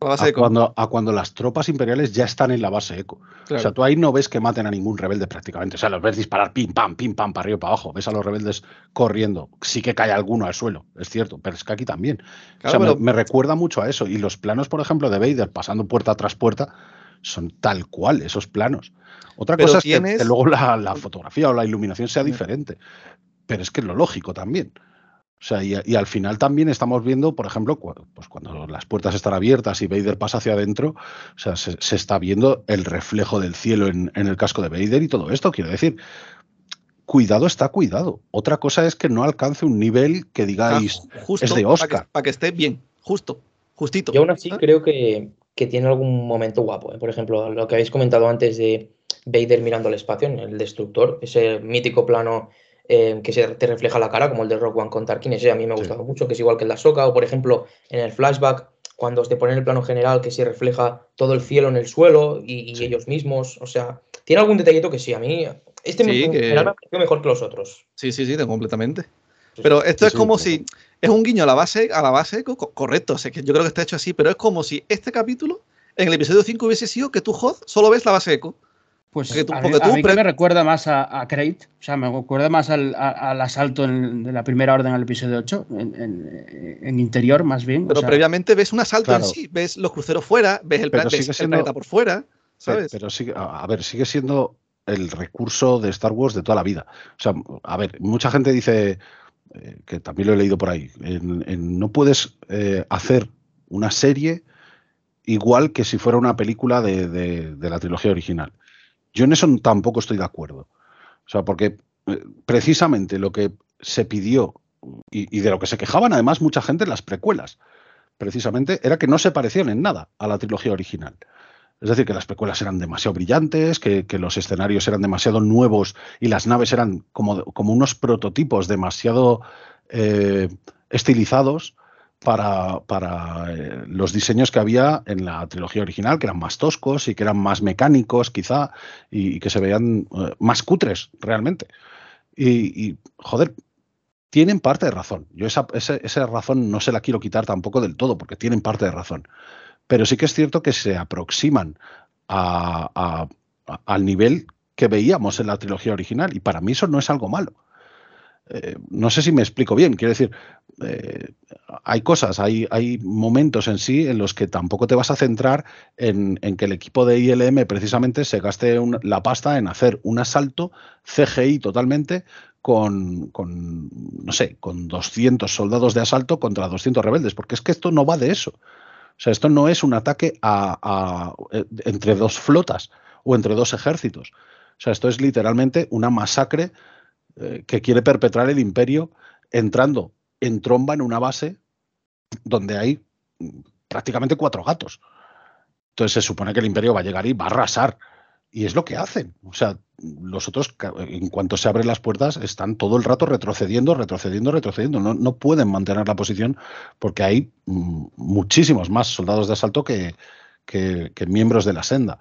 a cuando, a cuando las tropas imperiales ya están en la base eco. O sea, tú ahí no ves que maten a ningún rebelde prácticamente. O sea, los ves disparar pim, pam, pim, pam, para arriba, para abajo. Ves a los rebeldes corriendo. Sí que cae alguno al suelo, es cierto, pero es que aquí también. o sea, me, recuerda mucho a eso. Y los planos, por ejemplo, de Vader pasando puerta tras puerta son tal cual esos planos. Otra cosa es que, luego la, la, fotografía o la iluminación sea diferente. Pero es que es lo lógico también. O sea, y, al final también estamos viendo, por ejemplo, pues cuando las puertas están abiertas y Vader pasa hacia adentro, o sea, se, está viendo el reflejo del cielo en, el casco de Vader y todo esto. Quiero decir, cuidado está cuidado. Otra cosa es que no alcance un nivel que digáis es de Oscar. Para que, esté bien, justo, justito. Y aún así creo que, tiene algún momento guapo. ¿eh? Por ejemplo, lo que habéis comentado antes de Vader mirando al espacio en el destructor, ese mítico plano eh, que se te refleja la cara, como el de Rock One con Tarkin, ese a mí me ha gustado mucho, que es igual que el de Soka, o por ejemplo, en el flashback, cuando te ponen el plano general, que se refleja todo el cielo en el suelo y, ellos mismos, o sea, tiene algún detallito que sí, a mí, este me, parece mejor que los otros. Sí, sí, sí, completamente. Pero esto es como si es un guiño a la base, a la base correcto, o que yo creo que está hecho así, pero es como si este capítulo en el episodio 5 hubiese sido que tú, Hod, solo ves la base eco. Pues tú, a, mí, me recuerda más a, a Crate, o sea, me recuerda más al, asalto de la primera orden al episodio 8, en, interior más bien. Pero previamente ves un asalto en sí, ves los cruceros fuera, ves el, planeta por fuera, ¿sabes? Pero, sigue, a ver, sigue siendo el recurso de Star Wars de toda la vida. O sea, a ver, mucha gente dice, eh, que también lo he leído por ahí, no puedes eh, hacer una serie igual que si fuera una película de la trilogía original. Yo en eso tampoco estoy de acuerdo. O sea, porque eh, precisamente lo que se pidió y, de lo que se quejaban además mucha gente en las precuelas, precisamente, era que no se parecían en nada a la trilogía original. Es decir, que las precuelas eran demasiado brillantes, que, los escenarios eran demasiado nuevos y las naves eran como, como unos prototipos demasiado eh, estilizados para, para eh, los diseños que había en la trilogía original, que eran más toscos y que eran más mecánicos quizá y, que se veían eh, más cutres realmente. Y, joder, tienen parte de razón. Yo esa, esa, razón no se la quiero quitar tampoco del todo, porque tienen parte de razón. Pero sí que es cierto que se aproximan a, al nivel que veíamos en la trilogía original. Y para mí eso no es algo malo. Eh, no sé si me explico bien. Quiero decir, eh, hay cosas, hay, momentos en sí en los que tampoco te vas a centrar en, que el equipo de ILM precisamente se gaste la pasta en hacer un asalto CGI totalmente con, no sé, con 200 soldados de asalto contra 200 rebeldes, porque es que esto no va de eso. O sea, esto no es un ataque eh, entre dos flotas o entre dos ejércitos. O sea, esto es literalmente una masacre eh, que quiere perpetrar el imperio entrando en tromba en una base donde hay prácticamente cuatro gatos. Entonces se supone que el imperio va a llegar y va a arrasar. Y es lo que hacen. O sea, los otros, en cuanto se abren las puertas, están todo el rato retrocediendo, retrocediendo, retrocediendo. No, no pueden mantener la posición porque hay mm, muchísimos más soldados de asalto que, que miembros de la senda.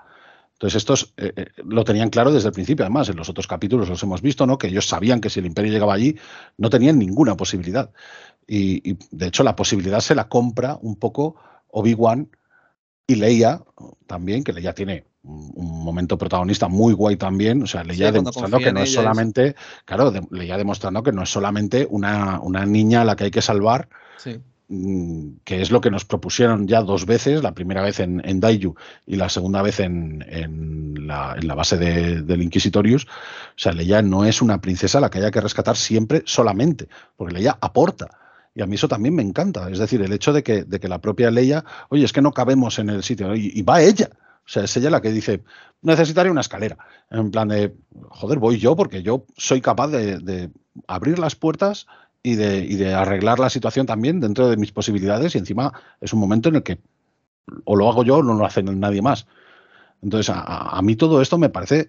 Entonces, estos eh, eh, lo tenían claro desde el principio, además, en los otros capítulos los hemos visto, ¿no? Que ellos sabían que si el imperio llegaba allí, no tenían ninguna posibilidad. Y, de hecho, la posibilidad se la compra un poco Obi-Wan y Leia también, que Leia tiene un momento protagonista muy guay también, o sea, Leia demostrando que no es solamente, claro, Leia demostrando que no es solamente una, una niña a la que hay que salvar, sí que es lo que nos propusieron ya dos veces, la primera vez en, en Daiju y la segunda vez en, la, base de, del Inquisitorius. O sea, Leia no es una princesa a la que haya que rescatar siempre solamente, porque Leia aporta. Y a mí eso también me encanta. Es decir, el hecho de que, de que la propia Leia, oye, es que no cabemos en el sitio, y, va ella. O sea, es ella la que dice, necesitaré una escalera. En plan de, joder, voy yo porque yo soy capaz de abrir las puertas y de, arreglar la situación también dentro de mis posibilidades y encima es un momento en el que o lo hago yo o no lo hace nadie más. Entonces, a, a mí todo esto me parece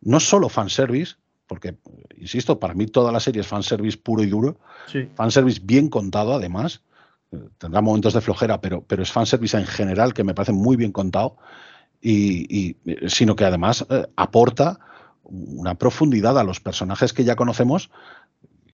no solo fanservice, porque, insisto, para mí toda la serie es fanservice puro y duro, Sí. fanservice bien contado además, eh, tendrá momentos de flojera, pero, pero es fanservice en general que me parece muy bien contado, y, y- eh, sino que además eh, aporta una profundidad a los personajes que ya conocemos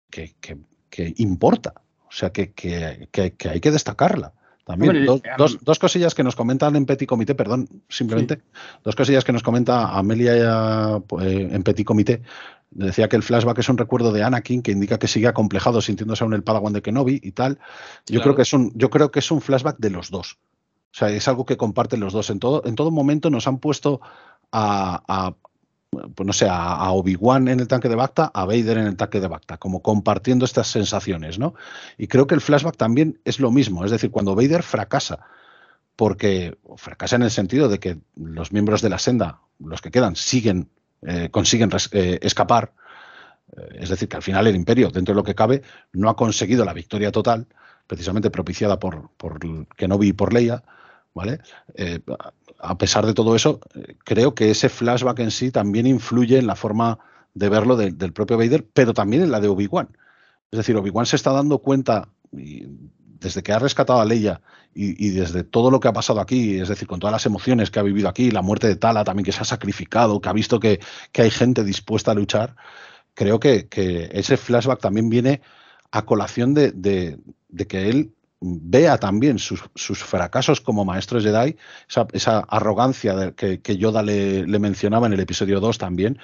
que, que- que importa, o sea, que, que- que- que hay que destacarla. También Hombre, dos, dos- dos cosillas que nos comentan en Petit Comité, perdón, simplemente, dos cosillas que nos comenta Amelia eh, en Petit Comité. Decía que el flashback es un recuerdo de Anakin que indica que sigue acomplejado sintiéndose aún el Padawan de Kenobi y tal. Yo Claro. creo que es un, yo creo que es un flashback de los dos. O sea, es algo que comparten los dos. En todo, en todo momento nos han puesto a, a, pues no sé, a, Obi-Wan en el tanque de Bacta, a Vader en el tanque de Bacta, como compartiendo estas sensaciones, ¿no? Y creo que el flashback también es lo mismo. Es decir, cuando Vader fracasa, porque fracasa en el sentido de que los miembros de la senda, los que quedan, siguen, eh, consiguen eh, escapar. Eh, Es decir, que al final el imperio, dentro de lo que cabe, no ha conseguido la victoria total, precisamente propiciada por, por Kenobi y por Leia, ¿vale? A pesar de todo eso, creo que ese flashback en sí también influye en la forma de verlo de- del propio Vader, pero también en la de Obi-Wan. Es decir, Obi-Wan se está dando cuenta, desde que ha rescatado a Leia y, desde todo lo que ha pasado aquí, es decir, con todas las emociones que ha vivido aquí, la muerte de Tala también, que se ha sacrificado, que ha visto que, hay gente dispuesta a luchar, creo que, ese flashback también viene a colación de que él vea también sus, sus fracasos como maestro Jedi, esa, esa arrogancia que, que Yoda le, mencionaba en el episodio 2 también,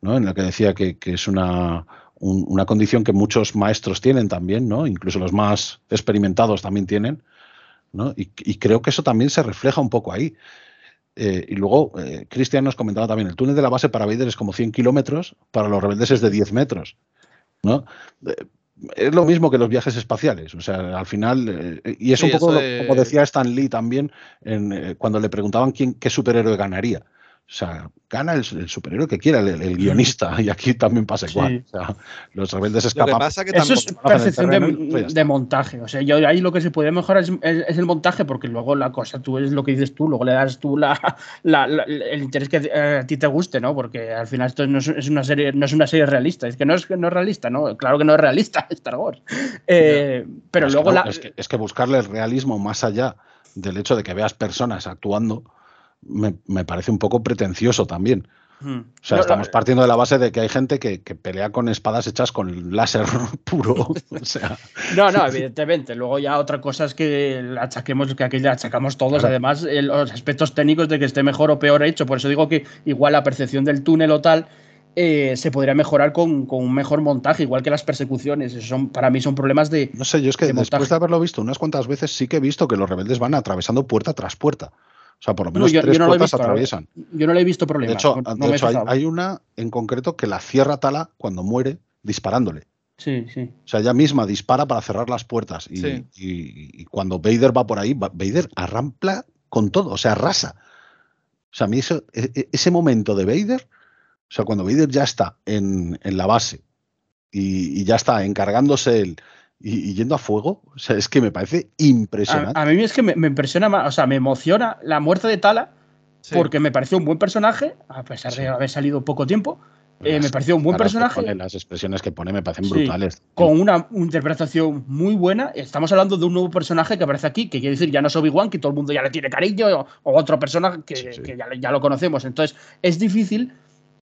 ¿no? en la que decía que, que es una, un- una condición que muchos maestros tienen también, ¿no? incluso los más experimentados también tienen, ¿no? y, creo que eso también se refleja un poco ahí. Eh, y luego, eh, Cristian nos comentaba también, el túnel de la base para Vader es como 100 kilómetros, para los rebeldes es de 10 metros. ¿no? Es lo mismo que los viajes espaciales, o sea, al final, eh, y es Sí, un poco lo- de- como decía Stan Lee también en, eh, cuando le preguntaban quién, qué superhéroe ganaría. O sea, gana el, el superhéroe que quiera, el, el guionista, y aquí también pasa igual. O sea, los rebeldes Lo que escapan. pasa que Eso es percepción de, pues de montaje. O sea, yo ahí lo que se puede mejorar es, es- es el montaje, porque luego la cosa, tú es lo que dices tú, luego le das tú la, la- la- el interés que eh, a ti te guste, ¿no? Porque al final esto no es, es una serie, no es una serie realista. Es que no es, no es realista, ¿no? Claro que no es realista Star Wars. Eh, pero Es que luego la. es, que, es que buscarle el realismo más allá del hecho de que veas personas actuando me, me parece un poco pretencioso también. Hmm. O sea, No, estamos la- partiendo de la base de que hay gente que, que pelea con espadas hechas con láser puro. O sea, No, no, evidentemente. Luego ya otra cosa es que achaquemos, que aquí le achacamos todos, Claro. además, eh, los aspectos técnicos de que esté mejor o peor hecho. Por eso digo que igual la percepción del túnel o tal eh, se podría mejorar con, con un mejor montaje, igual que las persecuciones. Eso son, para mí son problemas de. no sé, yo es que de después montaje. de haberlo visto unas cuantas veces, sí que he visto que los rebeldes van atravesando puerta tras puerta. O sea, por lo No, menos yo, tres yo no puertas visto. atraviesan. Yo no le he visto De problemas. hecho, no, no de hecho hay, una en concreto que la cierra Tala cuando muere disparándole. Sí, sí. O sea, ella misma dispara para cerrar las puertas. Y, Sí. y- y cuando Vader va por ahí, va- Vader arrampla con todo, o sea, arrasa. O sea, a mí eso- e- e- ese momento de Vader, o sea, cuando Vader ya está en, en la base y, y ya está encargándose él y, y yendo a fuego, o sea, es que me parece impresionante. A, a mí es que me, me impresiona más, o sea, me emociona la muerte de Tala, Sí. porque me pareció un buen personaje, a pesar Sí. de haber salido poco tiempo. eh, Las me pareció un buen personaje. pone, las expresiones que pone me parecen Sí, brutales. con una interpretación muy buena. Estamos hablando de un nuevo personaje que aparece aquí, que quiere decir ya no es Obi-Wan, que todo el mundo ya le tiene cariño, o, o otro personaje que, Sí, sí. que ya, ya lo conocemos. Entonces, es difícil,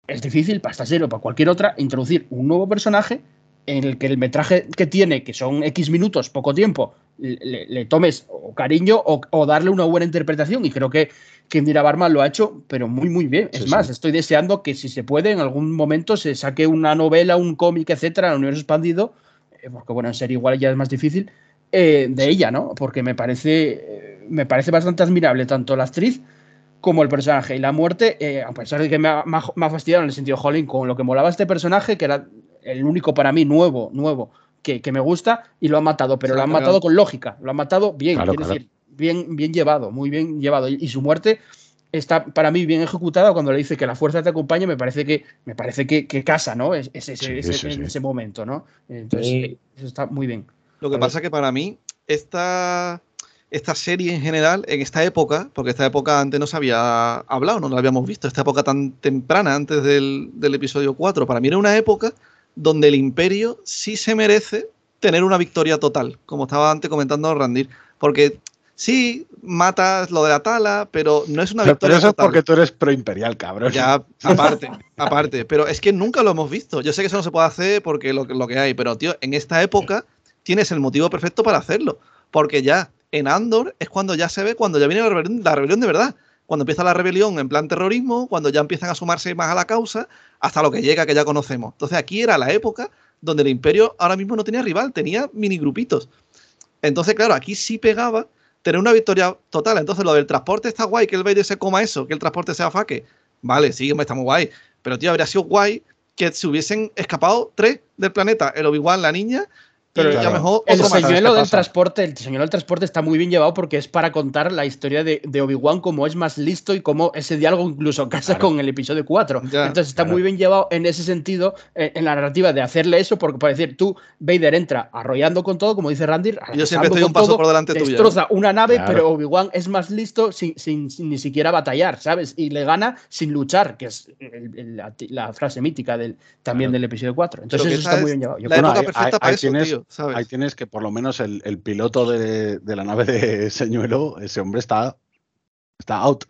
es difícil para esta serie o para cualquier otra, introducir un nuevo personaje en el que el metraje que tiene, que son X minutos, poco tiempo, le, le tomes o cariño o, o darle una buena interpretación. Y creo que Kendira Barman lo ha hecho, pero muy, muy bien. Sí, es más, sí. estoy deseando que si se puede, en algún momento se saque una novela, un cómic, etcétera, en el universo expandido, eh, porque bueno, en serie igual ya es más difícil, eh, de ella, ¿no? Porque me parece, eh, me parece bastante admirable tanto la actriz como el personaje. Y la muerte, eh, a pesar de que me ha- me ha fastidiado en el sentido, jolín, con lo que molaba este personaje, que era el único para mí nuevo, nuevo, que, que me gusta, y lo han matado, pero lo han matado con lógica, lo han matado bien, Claro, quiero claro. decir, bien, bien llevado, muy bien llevado. Y, y su muerte está para mí bien ejecutada cuando le dice que la fuerza te acompaña, me parece que, me parece que, que casa, ¿no? Es, es ese, Sí, ese- sí, en sí. ese momento, ¿no? Entonces, Sí. eso está muy bien. Lo que pasa es que para mí, esta, esta serie en general, en esta época, porque esta época antes no se había hablado, no la habíamos visto, esta época tan temprana antes del, del episodio 4, para mí era una época donde el imperio sí se merece tener una victoria total, como estaba antes comentando Randir, porque sí, matas lo de la tala, pero no es una Pero, victoria pero eso es total. porque tú eres proimperial, cabrón. Ya, aparte, aparte. Pero es que nunca lo hemos visto. Yo sé que eso no se puede hacer porque lo, que- lo que hay, pero tío, en esta época tienes el motivo perfecto para hacerlo. Porque ya en Andor es cuando ya se ve, cuando ya viene la rebelión, la rebelión de verdad. Cuando empieza la rebelión en plan terrorismo, cuando ya empiezan a sumarse más a la causa, hasta lo que llega que ya conocemos. Entonces aquí era la época donde el imperio ahora mismo no tenía rival, tenía mini grupitos. Entonces, claro, aquí sí pegaba tener una victoria total. Entonces, lo del transporte está guay, que el Vader se coma eso, que el transporte sea faque. Vale, sí, está muy guay. Pero, tío, habría sido guay que se hubiesen escapado tres del planeta. El Obi-Wan, la niña, Pero y a lo claro, mejor El otro más. ¿sabes señuelo del transporte, el señuelo del transporte está muy bien llevado porque es para contar la historia de, de Obi-Wan, cómo es más listo y cómo ese diálogo incluso casa Claro. con el episodio 4. Ya, Entonces está claro. muy bien llevado en ese sentido, eh, en la narrativa de hacerle eso, porque para decir, tú, Vader entra arrollando con todo, como dice Randir, Yo siempre estoy un paso todo, por delante tuyo. destroza una nave, Claro. pero Obi-Wan es más listo sin, sin- sin ni siquiera batallar, ¿sabes? Y le gana sin luchar, que es el- el- la, la frase mítica del, también Claro. del episodio 4. Entonces eso está es muy bien llevado. Yo la creo- época ahí- perfecta ahí- para ahí eso, tienes- tío, ¿sabes? Ahí tienes que por lo menos el, el piloto de, de la nave de Señuelo, ese hombre está, está out.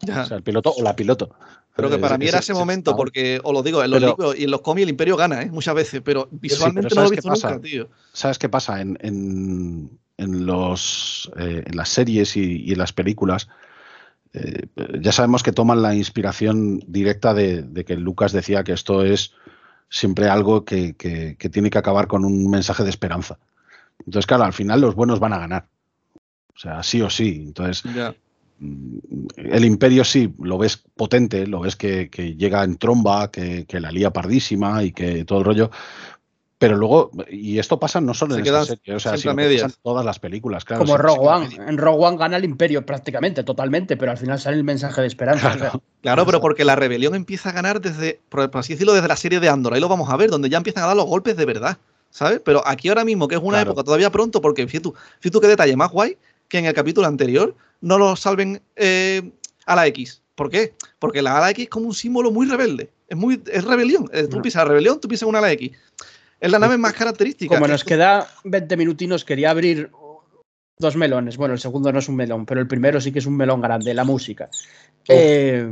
Ya. O sea, el piloto o la piloto. Pero que para mí era ese momento, porque os lo digo, en los Pero- libros y en los cómics el Imperio gana, ¿eh? Muchas veces, pero visualmente no lo he ¿sabes qué visto pasa? nunca, tío. ¿Sabes qué pasa? En, en- en los, eh, en las series y, y en las películas, eh, ya sabemos que toman la inspiración directa de, de que Lucas decía que esto es siempre algo que, que- que tiene que acabar con un mensaje de esperanza. Entonces, claro, al final los buenos van a ganar. O sea, sí o sí. Entonces, mm, el imperio sí, lo ves potente, lo ves que, que llega en tromba, que, que la lía pardísima y que todo el rollo. Pero luego, y esto pasa no solo Se en esta serie, o sea, siempre a sino que medias. pasa en todas las películas, claro. como Rogue One. En Rogue One gana el imperio prácticamente, totalmente, pero al final sale el mensaje de esperanza. o sea, Claro, pero porque la rebelión empieza a ganar desde, por así decirlo, desde la serie de Andor. Ahí lo vamos a ver, donde ya empiezan a dar los golpes de verdad, ¿sabes? Pero aquí ahora mismo, que es una Claro. época todavía pronto, porque fíjate tú, fíjate tú qué detalle más guay que en el capítulo anterior no lo salven eh, a la X. ¿Por qué? Porque la ala X es como un símbolo muy rebelde. Es muy es rebelión. Eh, Tú No. pisas la rebelión, tú pisas una ala X. Es la nave más característica. Como nos queda 20 minutinos, quería abrir dos melones. Bueno, el segundo no es un melón, pero el primero sí que es un melón grande, la música. Eh,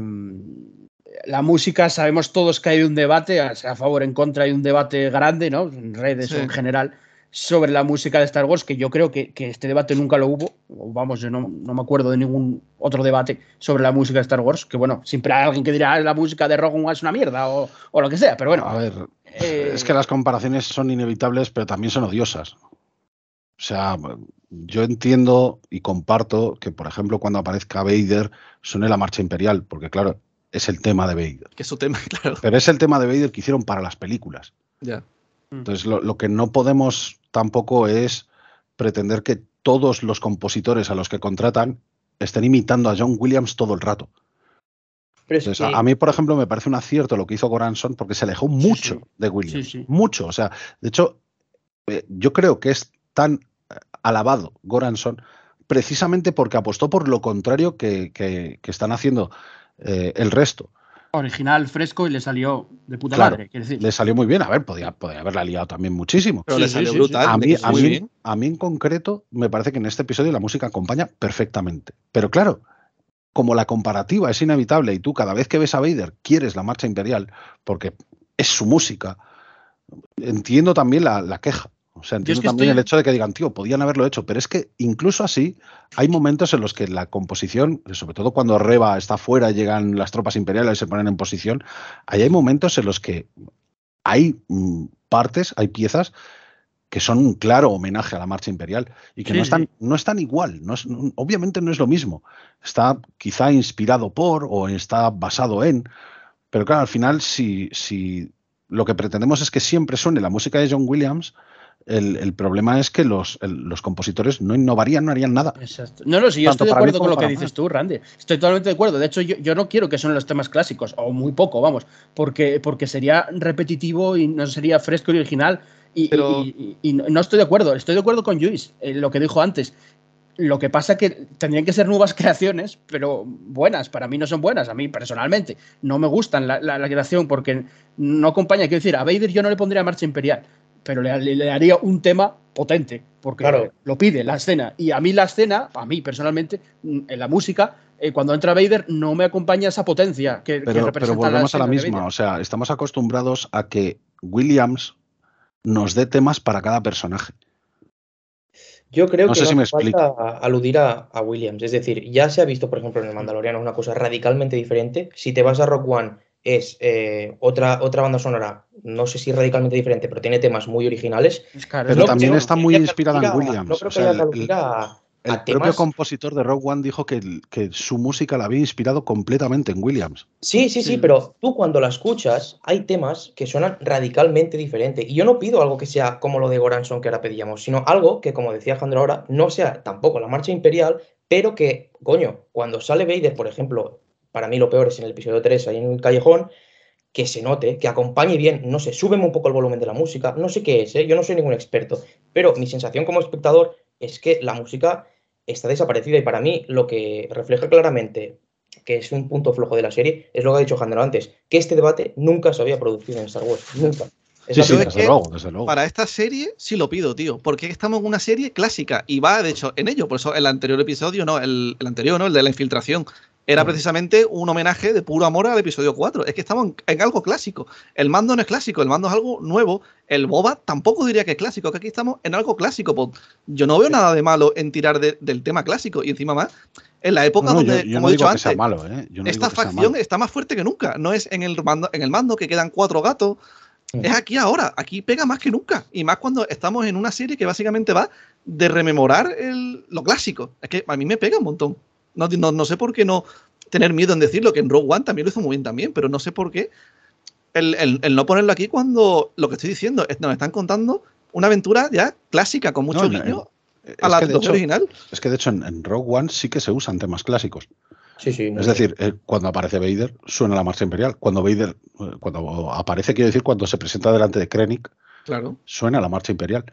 la música, sabemos todos que hay un debate, a favor en contra, hay un debate grande, ¿no? En redes Sí. o en general, sobre la música de Star Wars, que yo creo que, que este debate nunca lo hubo. Vamos, yo no, no me acuerdo de ningún otro debate sobre la música de Star Wars, que bueno, siempre hay alguien que dirá "Ah, la música de Rogue One es una mierda o, o lo que sea, pero bueno. A ver, eh, es que las comparaciones son inevitables, pero también son odiosas. O sea, yo entiendo y comparto que, por ejemplo, cuando aparezca Vader, suene la marcha imperial, porque claro, es el tema de Vader. Que es su tema, claro. Pero es el tema de Vader que hicieron para las películas. Ya. Entonces, lo, lo que no podemos tampoco es pretender que todos los compositores a los que contratan estén imitando a John Williams todo el rato. Pero es Entonces, a- que- a mí, por ejemplo, me parece un acierto lo que hizo Goranson porque se alejó mucho sí. de Williams. Sí, sí. Mucho. O sea, de hecho, eh, yo creo que es tan eh, alabado Goranson precisamente porque apostó por lo contrario que, que- que están haciendo eh, el resto. original, fresco y le salió de puta Claro, madre. Quiero decir. Le salió muy bien. A ver, podía, podía haberla liado también muchísimo. Pero Sí, le salió sí, brutal. A mí, mí, a mí en concreto me parece que en este episodio la música acompaña perfectamente. Pero claro, como la comparativa es inevitable y tú cada vez que ves a Vader quieres la marcha imperial porque es su música, entiendo también la, la queja. O sea, entiendo que también estoy- el hecho de que digan, tío, podían haberlo hecho, pero es que incluso así hay momentos en los que la composición, sobre todo cuando Reba está fuera, llegan las tropas imperiales y se ponen en posición, ahí hay momentos en los que hay mm, partes, hay piezas que son un claro homenaje a la marcha imperial y que Sí, no, están, sí. no están igual. No es- no- obviamente no es lo mismo. Está quizá inspirado por o está basado en. Pero claro, al final, si, si lo que pretendemos es que siempre suene la música de John Williams, el, el problema es que los, el- los compositores no innovarían, no harían nada. Exacto. No, no, sí, yo Tanto estoy de acuerdo con lo que dices tú, Randy. Estoy totalmente de acuerdo. De hecho, yo, yo no quiero que son los temas clásicos, o muy poco, vamos, porque, porque sería repetitivo y no sería fresco y original. Y, Pero- y- y- y no estoy de acuerdo. Estoy de acuerdo con Luis, en lo que dijo antes. Lo que pasa es que tendrían que ser nuevas creaciones, pero buenas. Para mí no son buenas, a mí personalmente. No me gustan la, la, creación porque no acompaña. Quiero decir, a Vader yo no le pondría marcha imperial, pero le, le, haría un tema potente, porque lo pide la escena. Y a mí la escena, a mí personalmente, en la música, eh, cuando entra Vader no me acompaña esa potencia que, pero, representa Pero volvemos a la misma, o sea, estamos acostumbrados a que Williams nos dé temas para cada personaje. Yo creo que no falta aludir a, Williams. Es decir, ya se ha visto, por ejemplo, en el Mandaloriano una cosa radicalmente diferente. Si te vas a Rock One, es eh, otra, otra banda sonora, no sé si radicalmente diferente, pero tiene temas muy originales. pero también está muy inspirada en Williams. No creo que haya el propio compositor de Rock One dijo que, que, su música la había inspirado completamente en Williams. Sí, sí, sí, pero tú cuando la escuchas hay temas que suenan radicalmente diferente. Y yo no pido algo que sea como lo de Goranson que ahora pedíamos, sino algo que, como decía Alejandro ahora, no sea tampoco la marcha imperial, pero que, coño, cuando sale Vader, por ejemplo, para mí lo peor es en el episodio 3, ahí en el callejón, que se note, que acompañe bien, no sé, súbeme un poco el volumen de la música, no sé qué es, ¿eh? yo no soy ningún experto, pero mi sensación como espectador es que la música está desaparecida y para mí lo que refleja claramente que es un punto flojo de la serie es lo que ha dicho Jandro antes, que este debate nunca se había producido en Star Wars, nunca. Sí, sí, desde luego, desde luego. Para esta serie sí lo pido, tío, porque estamos en una serie clásica y va, de hecho, en ello. Por eso el anterior episodio, no, el, el anterior, ¿no? El de la infiltración, era precisamente un homenaje de puro amor al episodio 4. Es que estamos en, algo clásico. El mando no es clásico, el mando es algo nuevo. El Boba tampoco diría que es clásico, que aquí estamos en algo clásico. Pues, yo no veo nada de malo en tirar del tema clásico y encima más. En la época donde, como he dicho antes, esta facción está más fuerte que nunca. No es en el mando, en el mando que quedan cuatro gatos. Es aquí ahora, aquí pega más que nunca. Y más cuando estamos en una serie que básicamente va de rememorar lo clásico. Es que a mí me pega un montón. No, sé por qué no tener miedo en decirlo, que en Rogue One también lo hizo muy bien también, pero no sé por qué el, no ponerlo aquí cuando lo que estoy diciendo es nos están contando una aventura ya clásica con mucho guiño a la original. Es que de hecho en, Rogue One sí que se usan temas clásicos. Sí, sí, es decir, eh, cuando aparece Vader suena la marcha imperial. Cuando Vader, eh, cuando aparece, quiero decir, cuando se presenta delante de Krennic, claro. suena la marcha imperial.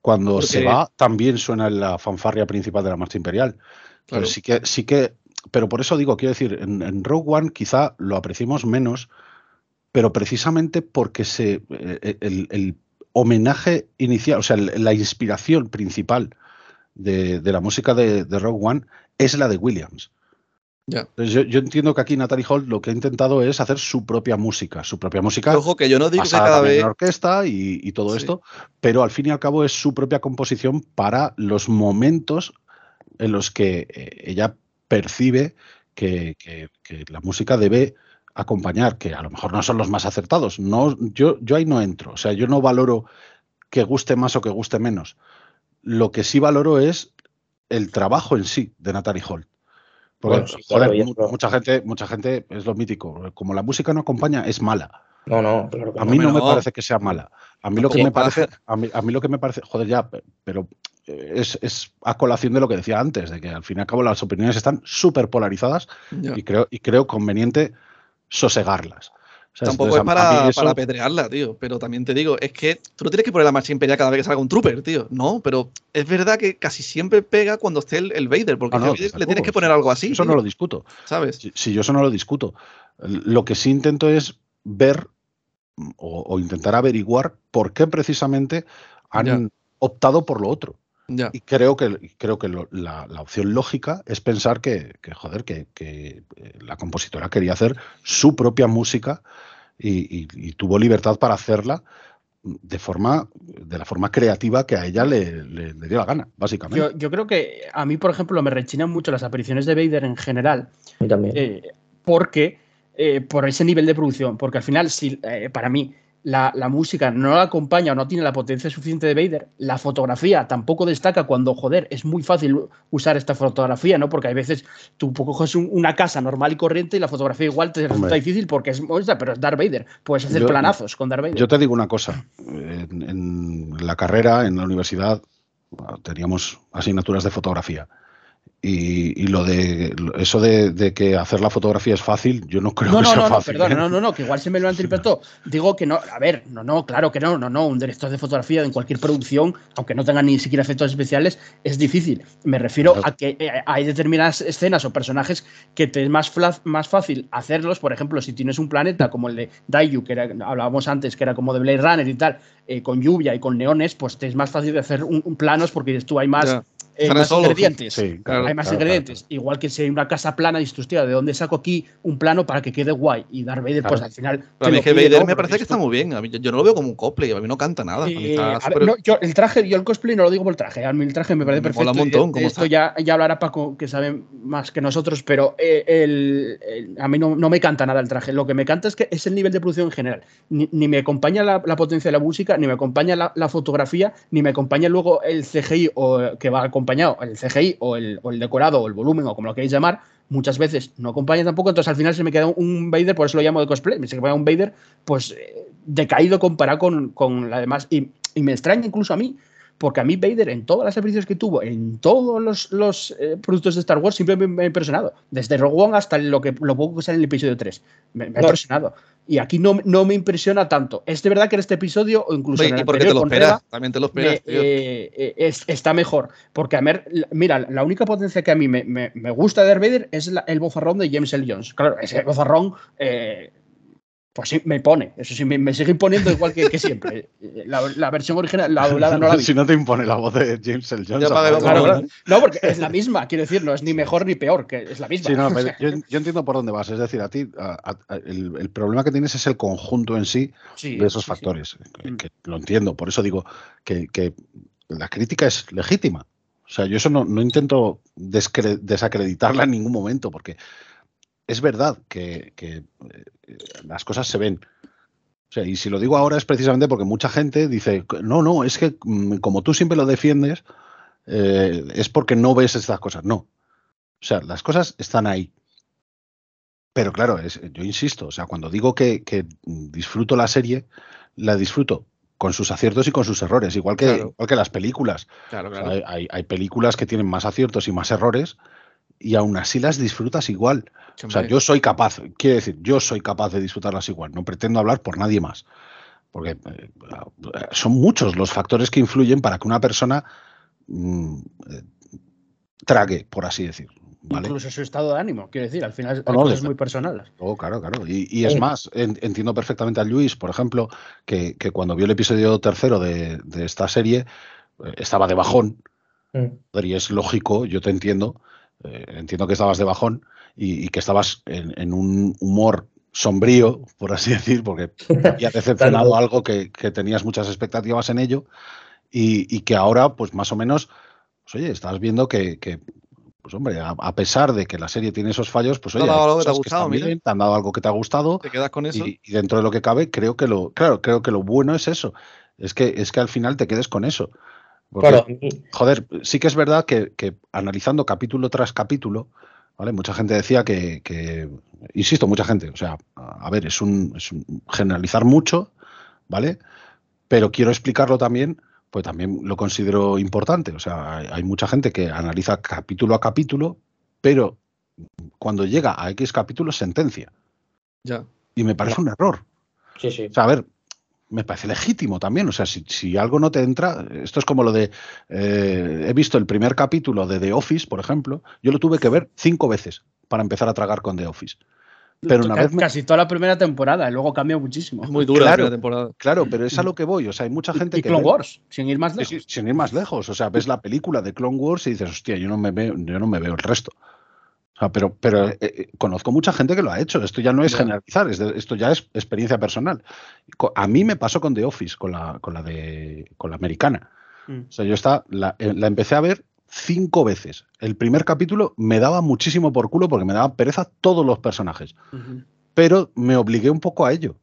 Cuando se va, también suena la fanfarria principal de la marcha imperial. Pero sí que, sí que, pero por eso digo, quiero decir, en, Rogue One quizá lo apreciemos menos, pero precisamente porque se, eh, el, homenaje inicial, o sea, la inspiración principal de, la música de, Rogue One es la de Williams. Yo, yo, entiendo que aquí Natalie Holt lo que ha intentado es hacer su propia música, su propia música. Ojo, que yo no digo que cada vez. En orquesta y, todo esto, pero al fin y al cabo es su propia composición para los momentos en los que eh, ella percibe que, la música debe acompañar, que a lo mejor no son los más acertados. No, yo, yo ahí no entro. O sea, yo no valoro que guste más o que guste menos. Lo que sí valoro es el trabajo en sí de Natalie Holt. Porque, mucha gente, mucha gente es lo mítico. Como la música no acompaña, es mala. No, no, A mí no, me parece que sea mala. A mí lo que me parece, a mí, a mí, lo que me parece, joder, ya, pero es, a colación de lo que decía antes, de que al fin y al cabo las opiniones están súper polarizadas y, creo, y creo conveniente sosegarlas. Tampoco es para, apedrearla, tío. Pero también te digo, es que tú no tienes que poner la marcha imperial cada vez que salga un trooper, tío. No, pero es verdad que casi siempre pega cuando esté el, Vader, porque le tienes que poner algo así. Eso no lo discuto. ¿Sabes? Si, yo eso no lo discuto. Lo que sí intento es ver o, intentar averiguar por qué precisamente han optado por lo otro. Y creo que, creo que la, opción lógica es pensar que, joder, que, eh, la compositora quería hacer su propia música y, tuvo libertad para hacerla de forma de la forma creativa que a ella le, dio la gana, básicamente. Yo, creo que a mí, por ejemplo, me rechinan mucho las apariciones de Vader en general. también. Eh, porque eh, por ese nivel de producción, porque al final, si, para mí, la, música no la acompaña o no tiene la potencia suficiente de Vader, la fotografía tampoco destaca cuando, joder, es muy fácil usar esta fotografía, ¿no? Porque hay veces tú coges una casa normal y corriente y la fotografía igual te resulta difícil porque es, pero es Darth Vader, puedes hacer planazos con Darth Vader. Yo te digo una cosa, en, la carrera, en la universidad, teníamos asignaturas de fotografía Y, y lo de eso de, de que hacer la fotografía es fácil, yo no creo No, que no, sea no, no, fácil. perdón, ¿eh? no, no, no, que igual se me lo han interpretado. Digo que no, a ver, no, no, claro que no, no, no, un director de fotografía en cualquier producción, aunque no tenga ni siquiera efectos especiales, es difícil. Me refiero Claro. a que eh, hay determinadas escenas o personajes que te es más, más fácil hacerlos, por ejemplo, si tienes un planeta como el de Daiju, que era, hablábamos antes, que era como de Blade Runner y tal, eh, con lluvia y con neones, pues te es más fácil de hacer un, un planos porque dices tú hay más. Eh, Han más Solo, ingredientes. Sí, Claro, hay más claro, ingredientes. Igual que si hay una casa plana, dices tú, hostia, ¿de dónde saco aquí un plano para que quede guay? Y Darth Vader, pues Claro. al final. Pero a mí que pide, Vader ¿no? me parece que está muy bien. A mí- yo, yo no lo veo como un cosplay, a mí no canta nada. A Eh, está a ver, no, yo el traje, yo el cosplay no lo digo por el traje, a mí el traje me parece Me perfecto. mola un de- montón de esto ya, ya hablará Paco, que sabe más que nosotros, pero eh, el- el- a mí no, no me canta nada el traje. Lo que me canta es que es el nivel de producción en general. Ni, ni me acompaña la, la potencia de la música, ni me acompaña la, la fotografía, ni me acompaña luego el CGI o que va el CGI o el, decorado o el volumen o como lo queréis llamar. Muchas veces no acompaña tampoco, entonces al final se me queda un Vader, por eso lo llamo de cosplay, se me queda un Vader pues eh, decaído comparado con, con la demás. Y me extraña incluso a mí, porque a mí Vader, en todas las apariciones que tuvo, en todos los, los, eh, productos de Star Wars, siempre me, me ha impresionado. Desde Rogue One hasta lo, que, lo poco que sale en el episodio 3. Me, me ha impresionado. Y aquí no, no me impresiona tanto. Es de verdad que en este episodio, o incluso Oye, en el y porque te anterior lo con esperas, Reba, también te lo me, esperas, tío. eh, eh, es- está mejor. Porque a ver, mira, la única potencia que a mí me, me- me gusta de Darth Vader es la- el bozarrón de James L. Jones. Claro, ese bozarrón, eh, pues sí, me pone. Eso sí, me, me sigue imponiendo igual que, que siempre. Eh, La, la versión original, la doblada no la vi. si no te impone la voz de James L. Jones. Claro, Claro. No, porque es la misma, quiero decir, no es ni mejor ni peor, que es la misma. Sí, no, pero yo, yo entiendo por dónde vas. Es decir, a ti a- a- a- el, el problema que tienes es el conjunto en sí Sí, de esos sí, sí. factores. que- Mm. que lo entiendo. Por eso digo que, que la crítica es legítima. O sea, yo eso no, no intento desacreditarla en ningún momento, porque es verdad que, que, eh, las cosas se ven. O sea, y si lo digo ahora es precisamente porque mucha gente dice, no, no, es que mm, como tú siempre lo defiendes, eh, es porque no ves estas cosas. No. O sea, las cosas están ahí. Pero claro, es, yo insisto, o sea, cuando digo que, que disfruto la serie, la disfruto con sus aciertos y con sus errores, igual que, Claro. igual que las películas. Claro, O sea, claro. hay- hay películas que tienen más aciertos y más errores y aún así las disfrutas igual. O sea, yo soy capaz, quiere decir, yo soy capaz de disfrutarlas igual, no pretendo hablar por nadie más. Porque eh, son muchos los factores que influyen para que una persona mm, eh, trague, por así decir. ¿vale? Incluso su estado de ánimo, quiero decir, al final No, no, desde- muy personales. Oh, claro, claro. Y, y es Sí. más, en- entiendo perfectamente a Luis, por ejemplo, que, que cuando vio el episodio tercero de, de esta serie, eh, estaba de bajón. Mm. Joder, Y es lógico, yo te entiendo, eh, entiendo que estabas de bajón y, y que estabas en, en un humor sombrío, por así decir, porque te había decepcionado algo que, que tenías muchas expectativas en ello y, y que ahora, pues más o menos, pues oye, estás viendo que, que, pues hombre, a, a pesar de que la serie tiene esos fallos, pues Te oye, hay algo que te ha gustado, bien, te han dado algo que te ha gustado ¿Te quedas con eso? y, y dentro de lo que cabe, creo que lo, claro, creo que lo bueno es eso, es que, es que al final te quedes con eso. Porque, Claro, y- Joder, sí que es verdad que, que analizando capítulo tras capítulo, ¿vale? Mucha gente decía que, que- insisto, mucha gente, o sea, a ver, es un, es un generalizar mucho, ¿vale? Pero quiero explicarlo también, pues también lo considero importante. O sea, hay, hay mucha gente que analiza capítulo a capítulo, pero cuando llega a X capítulo sentencia. Ya. Y me parece un error. sí, sí. O sea, a ver, me parece legítimo también. O sea, si, si algo no te entra, esto es como lo de. eh, he visto el primer capítulo de The Office, por ejemplo. Yo lo tuve que ver cinco veces para empezar a tragar con The Office. Pero una vez me- Casi toda la primera temporada, y luego cambia muchísimo. Es muy dura Claro. la primera temporada. Claro, pero es a lo que voy. O sea, hay mucha gente y que. Clone ve- Wars, sin ir más lejos. sí, sin ir más lejos. O sea, ves la película de Clone Wars y dices, hostia, yo no me veo, yo no me veo el resto. O sea, pero, pero eh, eh, conozco mucha gente que lo ha hecho. Esto ya no es generalizar, es de- esto ya es experiencia personal. A mí me pasó con The Office, con la, con la de con la americana. Mm. O sea, yo esta, la, eh, la empecé a ver cinco veces. El primer capítulo me daba muchísimo por culo porque me daba pereza todos los personajes. Pero me obligué un poco a ello.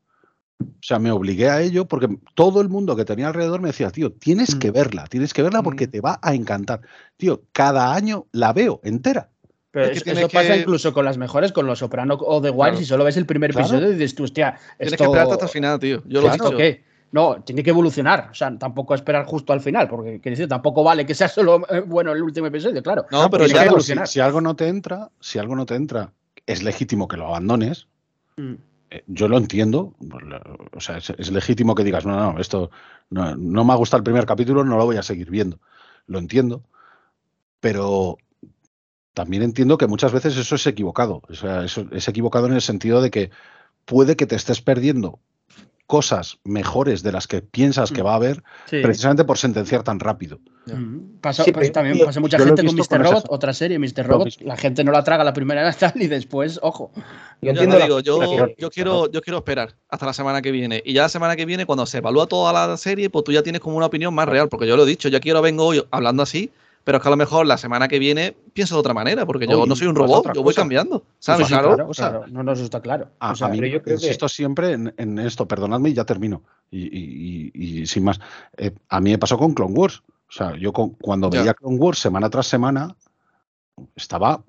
O sea, me obligué a ello porque todo el mundo que tenía alrededor me decía, tío, tienes Mm. que verla, tienes que verla porque Mm. te va a encantar. Tío, cada año la veo entera. Pero Es que es- tienes eso pasa incluso con las mejores, con Los Soprano o The Wire, Claro. si solo ves el primer Claro. episodio y dices tú, hostia, Tienes esto, que esperarte hasta el final, tío. Yo lo he. No, tiene que evolucionar. O sea, tampoco esperar justo al final, porque quiere decir, tampoco vale que sea solo eh, bueno el último episodio, claro. No, pero ya. Si, si algo no te entra, si algo no te entra, es legítimo que lo abandones. Mm. Eh, Yo lo entiendo. pues, O sea, es, es legítimo que digas, no, no, esto no, no me ha gustado el primer capítulo, no lo voy a seguir viendo. Lo entiendo. Pero también entiendo que muchas veces eso es equivocado. O sea, eso es equivocado en el sentido de que puede que te estés perdiendo cosas mejores de las que piensas que Mm. va a haber Sí. precisamente por sentenciar tan rápido. Mm. Pasó, Sí, también pasa mucha gente con Mr. con Robot, otra serie, Mr. Robot, la gente no la traga la primera vez y después, ojo. Yo Yo entiendo digo, yo quiero, yo quiero esperar hasta la semana que viene. Y ya la semana que viene, cuando se evalúa toda la serie, pues tú ya tienes como una opinión más real. Porque yo lo he dicho, yo quiero vengo hoy hablando así, pero es que a lo mejor la semana que viene pienso de otra manera, porque yo no soy un pasa robot, yo voy cosa. cambiando. ¿Sabes? Claro. claro, o sea, claro. No, no, eso está claro. A, O sea, a mí, pero yo creo que- insisto siempre en, en esto, perdonadme y ya termino. Y, y- y- y sin más, Eh, a mí me pasó con Clone Wars. O sea, yo con- cuando Ya. veía Clone Wars semana tras semana, estaba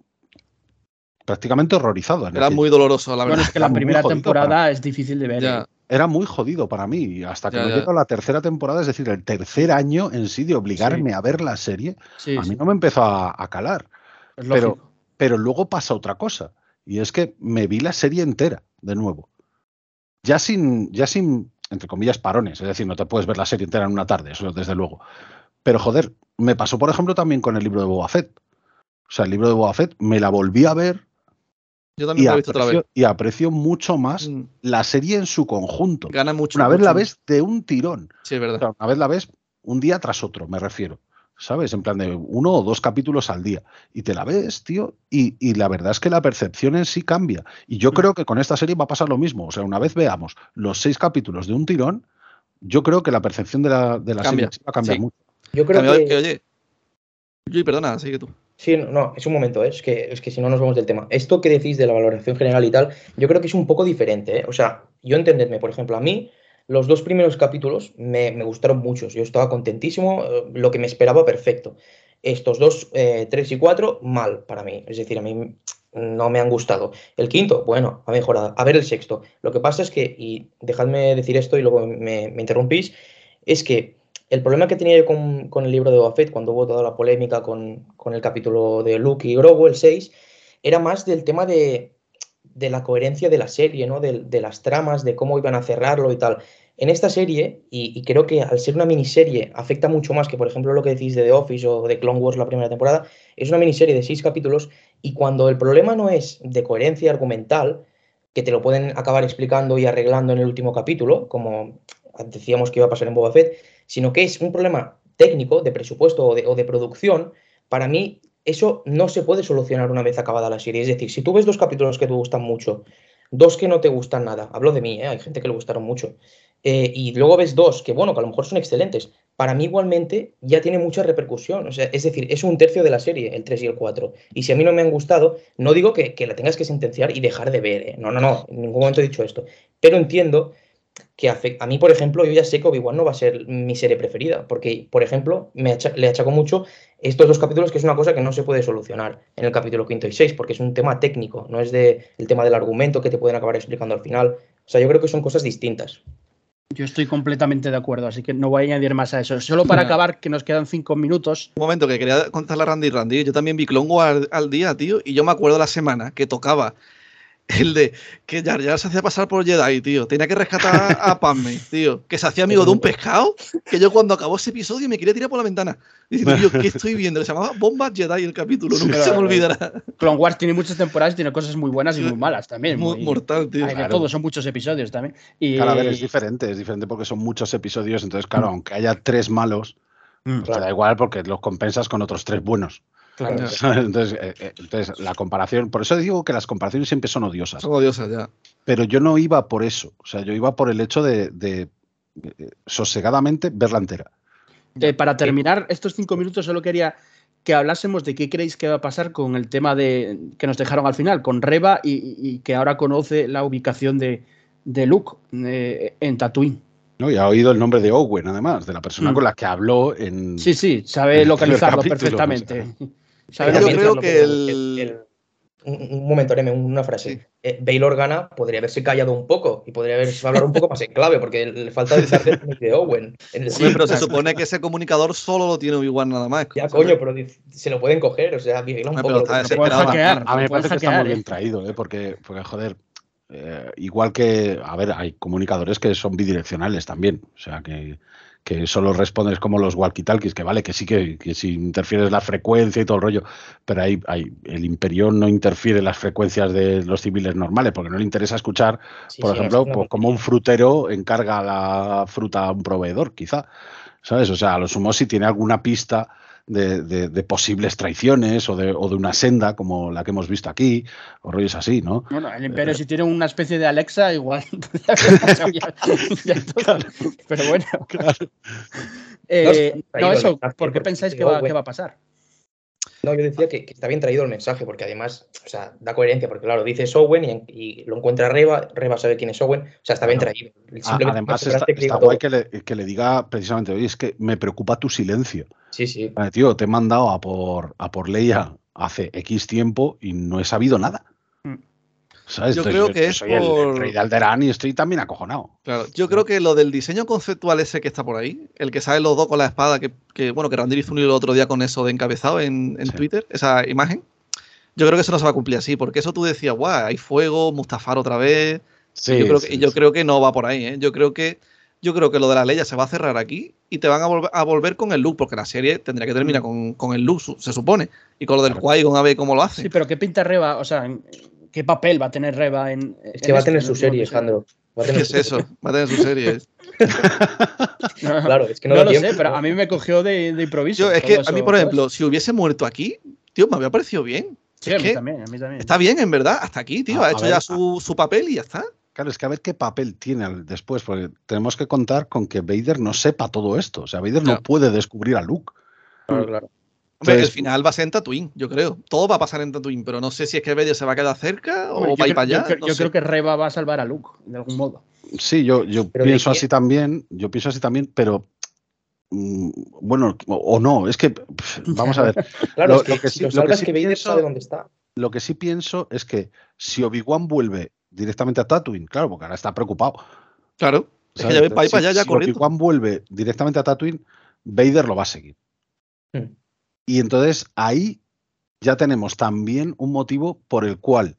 prácticamente horrorizado. Era muy doloroso, la bueno, verdad. es que la primera temporada para- es difícil de ver. Ya. Era muy jodido para mí. Y hasta que Ya, llegó la tercera temporada, es decir, el tercer año en sí de obligarme a ver la serie, Sí, a mí sí, no me empezó a, a calar. es pero- lógico. Pero luego pasa otra cosa. Y es que me vi la serie entera de nuevo. Ya sin, ya sin, entre comillas, parones. Es decir, no te puedes ver la serie entera en una tarde, eso desde luego. Pero joder, me pasó, por ejemplo, también con el libro de Boba Fett. O sea, el libro de Boba Fett me la volví a ver Yo y también lo he visto otra vez. aprecio, y aprecio mucho más Mm, la serie en su conjunto. Gana mucho. Una vez mucho, la mucho. ves de un tirón. Sí, es O verdad. sea, una vez la ves un día tras otro, me refiero. ¿Sabes? En plan de uno o dos capítulos al día. Y te la ves, tío. Y, y la verdad es que la percepción en sí cambia. Y yo Mm. creo que con esta serie va a pasar lo mismo. O sea, una vez veamos los seis capítulos de un tirón, yo creo que la percepción de la, de la Cambia, serie va a cambiar sí. mucho. Yo creo que, que, oye. Yui, perdona, sigue tú. Sí, no, es un momento, ¿eh? es que, es que si no nos vamos del tema. Esto que decís de la valoración general y tal, yo creo que es un poco diferente. ¿eh? O sea, yo entendedme, por ejemplo, a mí los dos primeros capítulos me, me gustaron muchos. Yo estaba contentísimo, eh, lo que me esperaba perfecto. Estos dos, eh, tres y cuatro, mal para mí. Es decir, a mí no me han gustado. El quinto, bueno, ha mejorado. A ver el sexto. Lo que pasa es que, y dejadme decir esto y luego me, me interrumpís, es que el problema que tenía yo con, el libro de Boba Fett, cuando hubo toda la polémica con, con el capítulo de Luke y Grogu, el 6, era más del tema de, de la coherencia de la serie, ¿no? De, de las tramas, de cómo iban a cerrarlo y tal. En esta serie, y, y creo que al ser una miniserie afecta mucho más que, por ejemplo, lo que decís de The Office o de Clone Wars la primera temporada, es una miniserie de seis capítulos y cuando el problema no es de coherencia argumental, que te lo pueden acabar explicando y arreglando en el último capítulo, como decíamos que iba a pasar en Boba Fett, sino que es un problema técnico, de presupuesto o de, producción, para mí eso no se puede solucionar una vez acabada la serie. Es decir, si tú ves dos capítulos que te gustan mucho, dos que no te gustan nada, hablo de mí, ¿eh? hay gente que le gustaron mucho, eh, y luego ves dos que, bueno, que a lo mejor son excelentes, para mí igualmente ya tiene mucha repercusión. O sea, es decir, es un tercio de la serie, el 3 y el 4. Y si a mí no me han gustado, no digo que, que la tengas que sentenciar y dejar de ver. ¿eh? No, no, no, en ningún momento he dicho esto. Pero entiendo que afec- a mí, por ejemplo, yo ya sé que Obi-Wan no va a ser mi serie preferida, porque, por ejemplo, me acha- le achaco mucho estos dos capítulos, que es una cosa que no se puede solucionar en el capítulo quinto y seis, porque es un tema técnico, no es de el tema del argumento que te pueden acabar explicando al final. O sea, yo creo que son cosas distintas. Yo estoy completamente de acuerdo, así que no voy a añadir más a eso. Solo para acabar, que nos quedan cinco minutos. Un momento que quería contarle a Randy. Randy, yo también vi Clone Wars al día, tío, y yo me acuerdo la semana que tocaba el de que Jar Jar se hacía pasar por Jedi, tío. Tenía que rescatar a Padme, tío. Que se hacía amigo de un pescado. Que yo cuando acabó ese episodio me quería tirar por la ventana. Diciendo, tío, ¿qué estoy viendo? Se llamaba Bombas Jedi el capítulo. Nunca se me olvidará. Clone Wars tiene muchas temporadas y tiene cosas muy buenas y muy malas también. Mu- muy- mortal, tío. Hay de todo, son muchos episodios también. Y, Claro, a ver, es diferente, es diferente porque son muchos episodios, entonces, claro, aunque haya tres malos, Mm, pues te da igual porque los compensas con otros tres buenos. Claro. Entonces, eh, eh, entonces, la comparación, por eso digo que las comparaciones siempre son odiosas. Son odiosas ya. Pero yo no iba por eso, o sea, yo iba por el hecho de, de, eh, sosegadamente verla entera. Eh, para terminar estos cinco minutos, solo quería que hablásemos de qué creéis que va a pasar con el tema de que nos dejaron al final, con Reba y, y que ahora conoce la ubicación de, de Luke eh, en Tatooine. ¿no? Y ha oído el nombre de Owen, además, de la persona Mm. con la que habló en. Sí, sí, sabe localizarlo capítulo, perfectamente. Yo creo que perfectamente. el- el- un, un momento, Neme, una frase. Sí. Eh, Baylor gana, podría haberse callado un poco y podría haberse hablado un poco más en clave, porque le falta el de Owen. En el Hombre, pero se sí, supone que ese comunicador solo lo tiene Obi-Wan nada más. Ya, coño, pero se lo pueden coger, o sea, vigila un Hombre, poco. pero está hackear. A mí me parece que está hackear, muy ¿eh? bien traído, ¿eh? porque, porque, joder, eh, igual que, a ver, hay comunicadores que son bidireccionales también, o sea, que, que solo respondes como los walkie-talkies, que vale, que sí que, que si interfieres la frecuencia y todo el rollo, pero hay, hay, el Imperión no interfiere en las frecuencias de los civiles normales, porque no le interesa escuchar, Sí, por sí, ejemplo, pues, como un frutero encarga la fruta a un proveedor, quizá, ¿sabes? O sea, a lo sumo si tiene alguna pista de, de- de posibles traiciones o de, o de una senda como la que hemos visto aquí, o rollos así, ¿no? Bueno, el Imperio, si tiene una especie de Alexa, igual. ya- ya todo. Pero bueno. Eh, No, eso, ¿por qué porque pensáis que va, que va a pasar? No, yo decía que, que está bien traído el mensaje, porque además, o sea, da coherencia, porque claro, dices Owen y, y lo encuentra Reba, Reba sabe quién es Owen, o sea, está bien traído. A- Simplemente Además, está, guay que le, que le diga precisamente, oye, es que me preocupa tu silencio. Sí, sí. Vale, tío, te he mandado a por, a por Leia hace X tiempo y no he sabido nada. Mm. ¿Sabes? Yo creo que es soy el- el, por- rey de Alderaan y estoy también acojonado. Claro, yo creo que lo del diseño conceptual ese que está por ahí, el que sale los dos con la espada, que, que, bueno, que Randir hizo un hilo el otro día con eso de encabezado en, en Sí. Twitter, esa imagen, yo creo que eso no se va a cumplir así, porque eso tú decías, guau, hay fuego, Mustafar otra vez, Sí, yo creo sí, que, y yo sí. creo que no va por ahí, ¿eh? Yo creo que yo creo que lo de la ley ya se va a cerrar aquí y te van a, volver, a volver con el look, porque la serie tendría que terminar con, con el look, se supone, y con lo del Claro. Qui-Gon a ver cómo lo hace. Sí, pero ¿qué pinta Reba? O sea, ¿qué papel va a tener Reba en. Es que va a tener su serie, Alejandro. ¿Qué es eso? Va a tener su serie. Claro, es que no, No, lo tiempo. sé, pero a mí me cogió de, de improviso. Yo, es que a mí, por ¿sabes? ejemplo, si hubiese muerto aquí, tío, me había parecido bien. Sí, Es a mí que también, a mí también. Está bien, en verdad, hasta aquí, tío. A- ha hecho ver, ya su, su papel y ya está. Claro, es que a ver qué papel tiene después, porque tenemos que contar con que Vader no sepa todo esto. O sea, Vader no puede descubrir a Luke. Claro, claro. Hombre, el final va a ser en Tatooine, yo creo. Todo va a pasar en Tatooine, pero no sé si es que Vader se va a quedar cerca o Hombre, va a ir para allá. Yo, creo- no yo sé. creo que Reba va a salvar a Luke, de algún modo. Sí, yo, yo ¿Pero de pienso así también, yo pienso así también, pero mm, bueno, o, o no, es que pff, vamos a ver. Claro, Lo- es que lo que si sí- lo que sí que Vader pienso- sabe dónde está. Lo que sí pienso es que si Obi-Wan vuelve directamente a Tatooine, claro, porque ahora está preocupado. Claro. Es que ya ves, para ir Entonces, para allá si- ya si corriendo. Obi-Wan vuelve directamente a Tatooine, Vader lo va a seguir. Hmm. Y entonces ahí ya tenemos también un motivo por el cual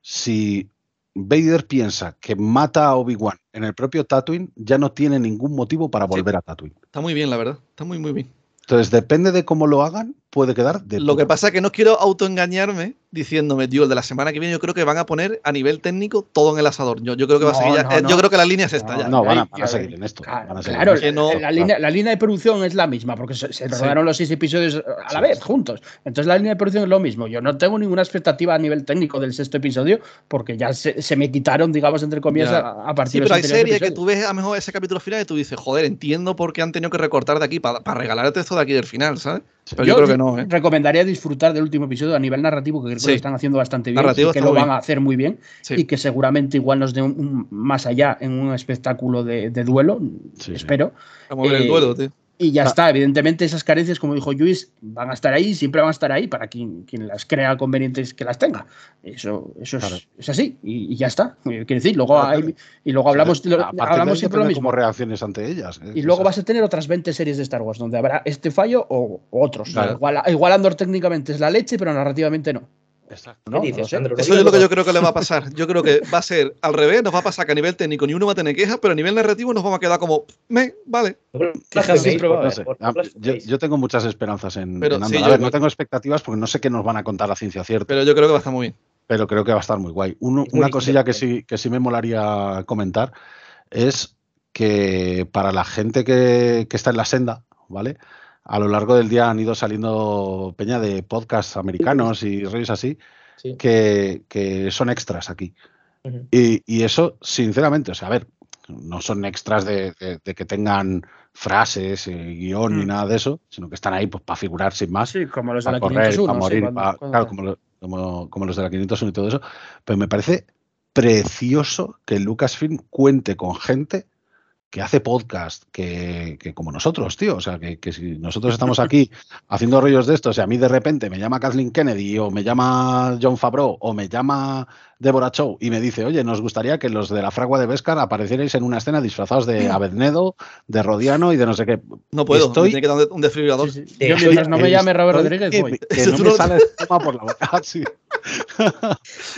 si Vader piensa que mata a Obi-Wan en el propio Tatooine, ya no tiene ningún motivo para volver a Tatooine. Está muy bien, la verdad. Está muy, muy bien. Entonces, depende de cómo lo hagan, puede quedar de Lo que pasa es que no quiero autoengañarme diciéndome, tío, el de la semana que viene yo creo que van a poner a nivel técnico todo en el asador. Yo, yo creo que va a No, seguir ya- no, eh, no. Yo creo que la línea es esta No, ya. No, van a, van seguir en esto. Claro, van a seguir claro, en esto. Que no- la, línea, la línea de producción es la misma, porque se, se rodaron los seis episodios a la Sí. vez, juntos. Entonces la línea de producción es lo mismo. Yo no tengo ninguna expectativa a nivel técnico del sexto episodio, porque ya se, se me quitaron, digamos, entre comillas, a, a partir Sí, de pero hay series que tú ves a lo mejor ese capítulo final y tú dices, joder, entiendo por qué han tenido que recortar de aquí para, para regalarte esto de aquí del final, ¿sabes? Pero yo, creo que no, ¿eh? recomendaría disfrutar del último episodio a nivel narrativo, que creo que lo están haciendo bastante bien y que lo van bien. a hacer muy bien Sí. y que seguramente igual nos dé un, un- más allá en un espectáculo de, de duelo, Sí, espero. A ver el eh, duelo, tío. Y ya Ah. está, evidentemente esas carencias, como dijo Luis, van a estar ahí, siempre van a estar ahí para quien, quien las crea convenientes que las tenga. Eso, eso Claro. es, es así, y, y ya está. Quiero decir, luego Claro, hay- claro. y luego hablamos, O sea, a partir de ahí hablamos siempre lo mismo. como reacciones ante ellas. ¿eh? Y luego O sea, vas a tener otras 20 series de Star Wars, donde habrá este fallo o, o otros. Igual, igual Andor técnicamente es la leche, pero narrativamente no. Exacto. ¿no? ¿Qué dices, No sé. Sandro? No Eso es lo que yo creo que le va a pasar. Yo creo que va a ser al revés, nos va a pasar que a nivel técnico ni uno va a tener quejas, pero a nivel narrativo nos vamos a quedar como, me, vale. Ah, Yo, tengo muchas esperanzas en, Pero en sí, a ver, no tengo expectativas porque no sé qué nos van a contar a ciencia cierta, Pero yo creo que va a estar muy bien. pero creo que va a estar muy guay. Uno- Es muy una cosilla que sí, que sí me molaría comentar es que para la gente que, que está en la senda, ¿vale? A lo largo del día han ido saliendo peña de podcasts americanos y rollos así Sí. que, que son extras aquí. Y, y eso, sinceramente, o sea, a ver, no son extras de, de- de que tengan frases, eh, guion ni Mm. nada de eso, sino que están ahí pues para figurar sin más, Sí, como los de la correr, 501. para sí, morir, cuando- pa- cuando- claro, como, lo- como- como los de la 501 y todo eso. Pero me parece precioso que Lucasfilm cuente con gente que hace podcast, que, que como nosotros, tío. O sea, que, que si nosotros estamos aquí haciendo rollos de estos, y a mí de repente me llama Kathleen Kennedy o me llama John Favreau o me llama Deborah Chow y me dice, oye, nos gustaría que los de la fragua de Beskar aparecierais en una escena disfrazados de Abednedo, de Rodiano y de no sé qué. No puedo, Estoy- tiene que dar un desfibrilador. Sí, sí. Yo estoy- mientras no me llame Robert Estoy- Rodríguez, que, voy. que no tú me sale espuma por la boca. sí.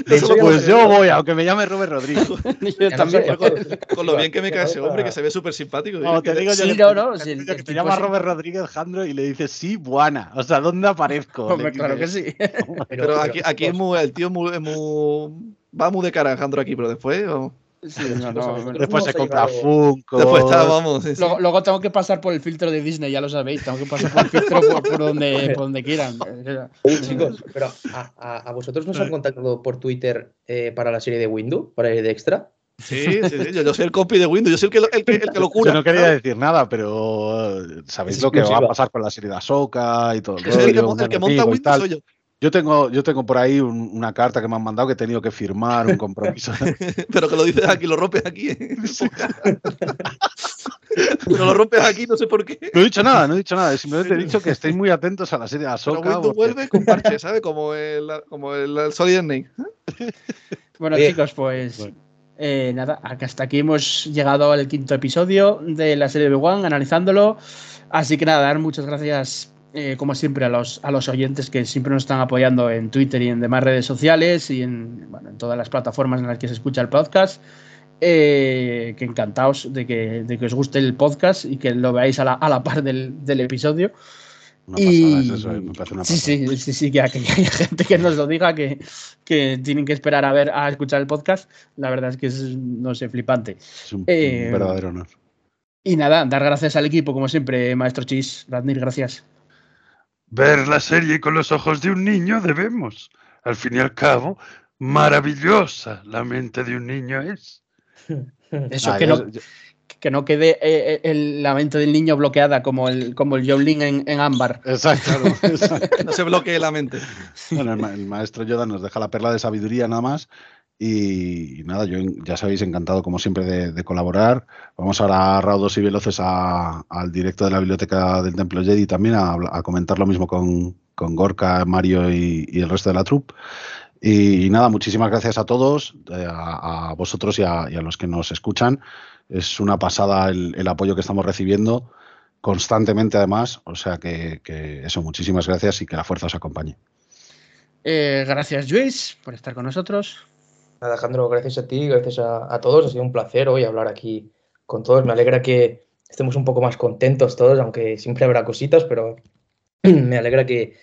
Hecho, ya Pues yo voy, aunque me llame Robert Rodríguez. Yo también. Con, con lo bien que me cae ese hombre, que se ve súper simpático. No, te digo yo Sí, que, no, no, sí, digo el que te llama sí. Robert Rodríguez Jandro y le dices, sí, buena. O sea, ¿dónde aparezco? Hombre, claro que sí. pero- aquí, aquí es muy, el tío es muy, es muy- va muy de cara Alejandro aquí, pero después, vamos. Sí, no, no, vosotros Después no se compra llegado- Funko. Después está, vamos. sí, sí. Luego, luego tengo que pasar por el filtro de Disney, ya lo sabéis. Tengo que pasar por el filtro por, por donde, por donde quieran. Chicos, pero ¿a, a, a vosotros nos han contactado por Twitter eh, para la serie de Windows, para ir de extra? Sí, sí, sí, Yo, yo soy el compi de Windows, yo soy el que lo, el que, el que lo Yo cura. no quería decir nada, pero eh, sabéis Es lo que va a pasar con la serie de Ahsoka y todo. el Yo soy el que, rollo, el que monta Windows, soy yo. Yo tengo, yo tengo por ahí un- una carta que me han mandado que he tenido que firmar, un compromiso. Pero que lo dices aquí, lo rompes aquí. ¿eh? Pero lo rompes aquí, no sé por qué. No he dicho nada, no he dicho nada. Simplemente he dicho que estéis muy atentos a la serie de Pero Ahsoka. Porque- vuelve con parche, ¿sabes? Como el, como el, el Solid Snake. Bueno, Oye, chicos, pues bueno. eh, nada, hasta aquí hemos llegado al quinto episodio de la serie de One, analizándolo. Así que nada, dar muchas gracias, eh, como siempre, a los, a los oyentes que siempre nos están apoyando en Twitter y en demás redes sociales y en, bueno, en todas las plataformas en las que se escucha el podcast. Eh, que encantados de que, de que os guste el podcast y que lo veáis a la, a la par del, del episodio. Una pasada, Y- es eso, me parece una Sí, pasada. sí, sí, sí, que, hay gente que nos lo diga, que, que tienen que esperar a ver, a escuchar el podcast. La verdad es que es, no sé, flipante. Es un, un eh, verdadero honor. Y nada, dar gracias al equipo, como siempre, Maestro Chis, Radnir, gracias. Ver la serie con los ojos de un niño debemos. Al fin y al cabo, maravillosa la mente de un niño es. Eso, Ah, que, yo- no, yo- que no quede eh, el- la mente del niño bloqueada como el, como el Jolin en, en ámbar. Exacto, claro, exacto. No se bloquee la mente. Bueno, el, ma- el maestro Yoda nos deja la perla de sabiduría nada más. Y, nada, yo ya sabéis, encantado como siempre de, colaborar. Vamos ahora raudos y veloces al directo de la biblioteca del Templo Jedi también a, comentar lo mismo con, con Gorka, Mario y, el resto de la troupe. Y, nada, muchísimas gracias a todos, eh, a, vosotros y a, los que nos escuchan. Es una pasada el, apoyo que estamos recibiendo constantemente además. O sea que, que eso, muchísimas gracias y que la fuerza os acompañe. Eh, gracias, Luis, por estar con nosotros. Alejandro, gracias a ti, gracias a, a todos. Ha sido un placer hoy hablar aquí con todos. Me alegra que estemos un poco más contentos todos, aunque siempre habrá cositas, pero me alegra que,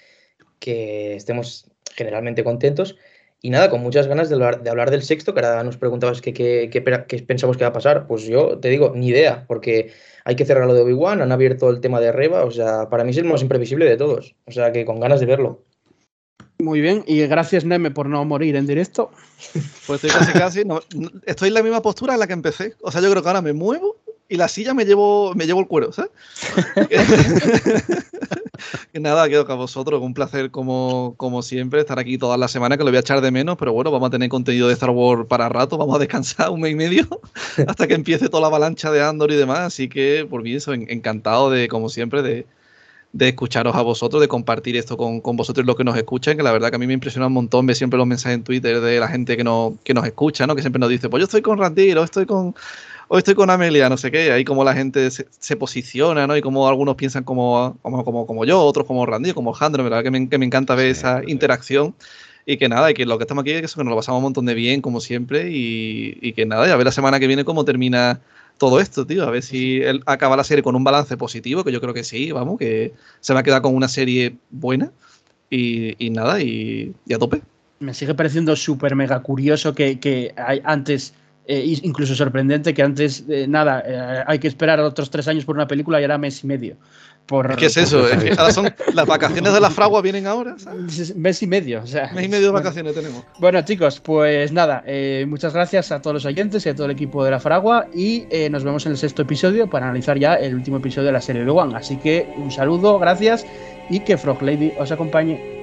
que estemos generalmente contentos. Y nada, con muchas ganas de hablar, de hablar del sexto, que ahora nos preguntabas qué qué- qué qué pensamos que va a pasar. Pues yo te digo, ni idea, porque hay que cerrar lo de Obi-Wan, han abierto el tema de Reba, o sea, para mí es el más imprevisible de todos. O sea, que con ganas de verlo. Muy bien, y gracias, Neme, por no morir en directo. Pues estoy casi casi. no- estoy en la misma postura en la que empecé. O sea, yo creo que ahora me muevo y la silla me llevo, me llevo el cuero, ¿sabes? que nada, quedo con vosotros. Un placer, como, como siempre, estar aquí todas las semanas, que lo voy a echar de menos, pero bueno, vamos a tener contenido de Star Wars para rato. Vamos a descansar un mes y medio hasta que empiece toda la avalancha de Andor y demás. Así que, por mí, eso, en- encantado de, como siempre, de, de escucharos a vosotros, de compartir esto con, con vosotros y los que nos escuchan, que la verdad que a mí me impresiona un montón ver siempre los mensajes en Twitter de la gente que, no, que nos escucha, ¿no? que siempre nos dice, pues yo estoy con Randir, o estoy con, o estoy con Amelia, no sé qué, ahí como la gente se, se posiciona, ¿no? Y como algunos piensan como, como, como, como yo, otros como Randir, como Alejandro, verdad que me, que me encanta ver Sí, esa sí. interacción. Y que nada, y que lo que estamos aquí es que eso, que nos lo pasamos un montón de bien, como siempre, y, y que nada, y a ver la semana que viene cómo termina todo esto, tío. A ver si él acaba la serie con un balance positivo, que yo creo que sí, vamos, que se va a quedar con una serie buena. Y, y nada, y, a tope. Me sigue pareciendo súper mega curioso que, que hay antes, eh, incluso sorprendente, que antes, eh, nada, eh, hay que esperar otros tres años por una película y ahora mes y medio. Por, Es eso, es que ahora son las vacaciones de la fragua vienen ahora, ¿sabes? Mes y medio. O sea, Mes y medio de bueno. vacaciones tenemos. Bueno, chicos, pues nada, eh, muchas gracias a todos los oyentes y a todo el equipo de la Fragua y eh, nos vemos en el sexto episodio para analizar ya el último episodio de la serie de One. Así que un saludo, gracias y que Frog Lady os acompañe.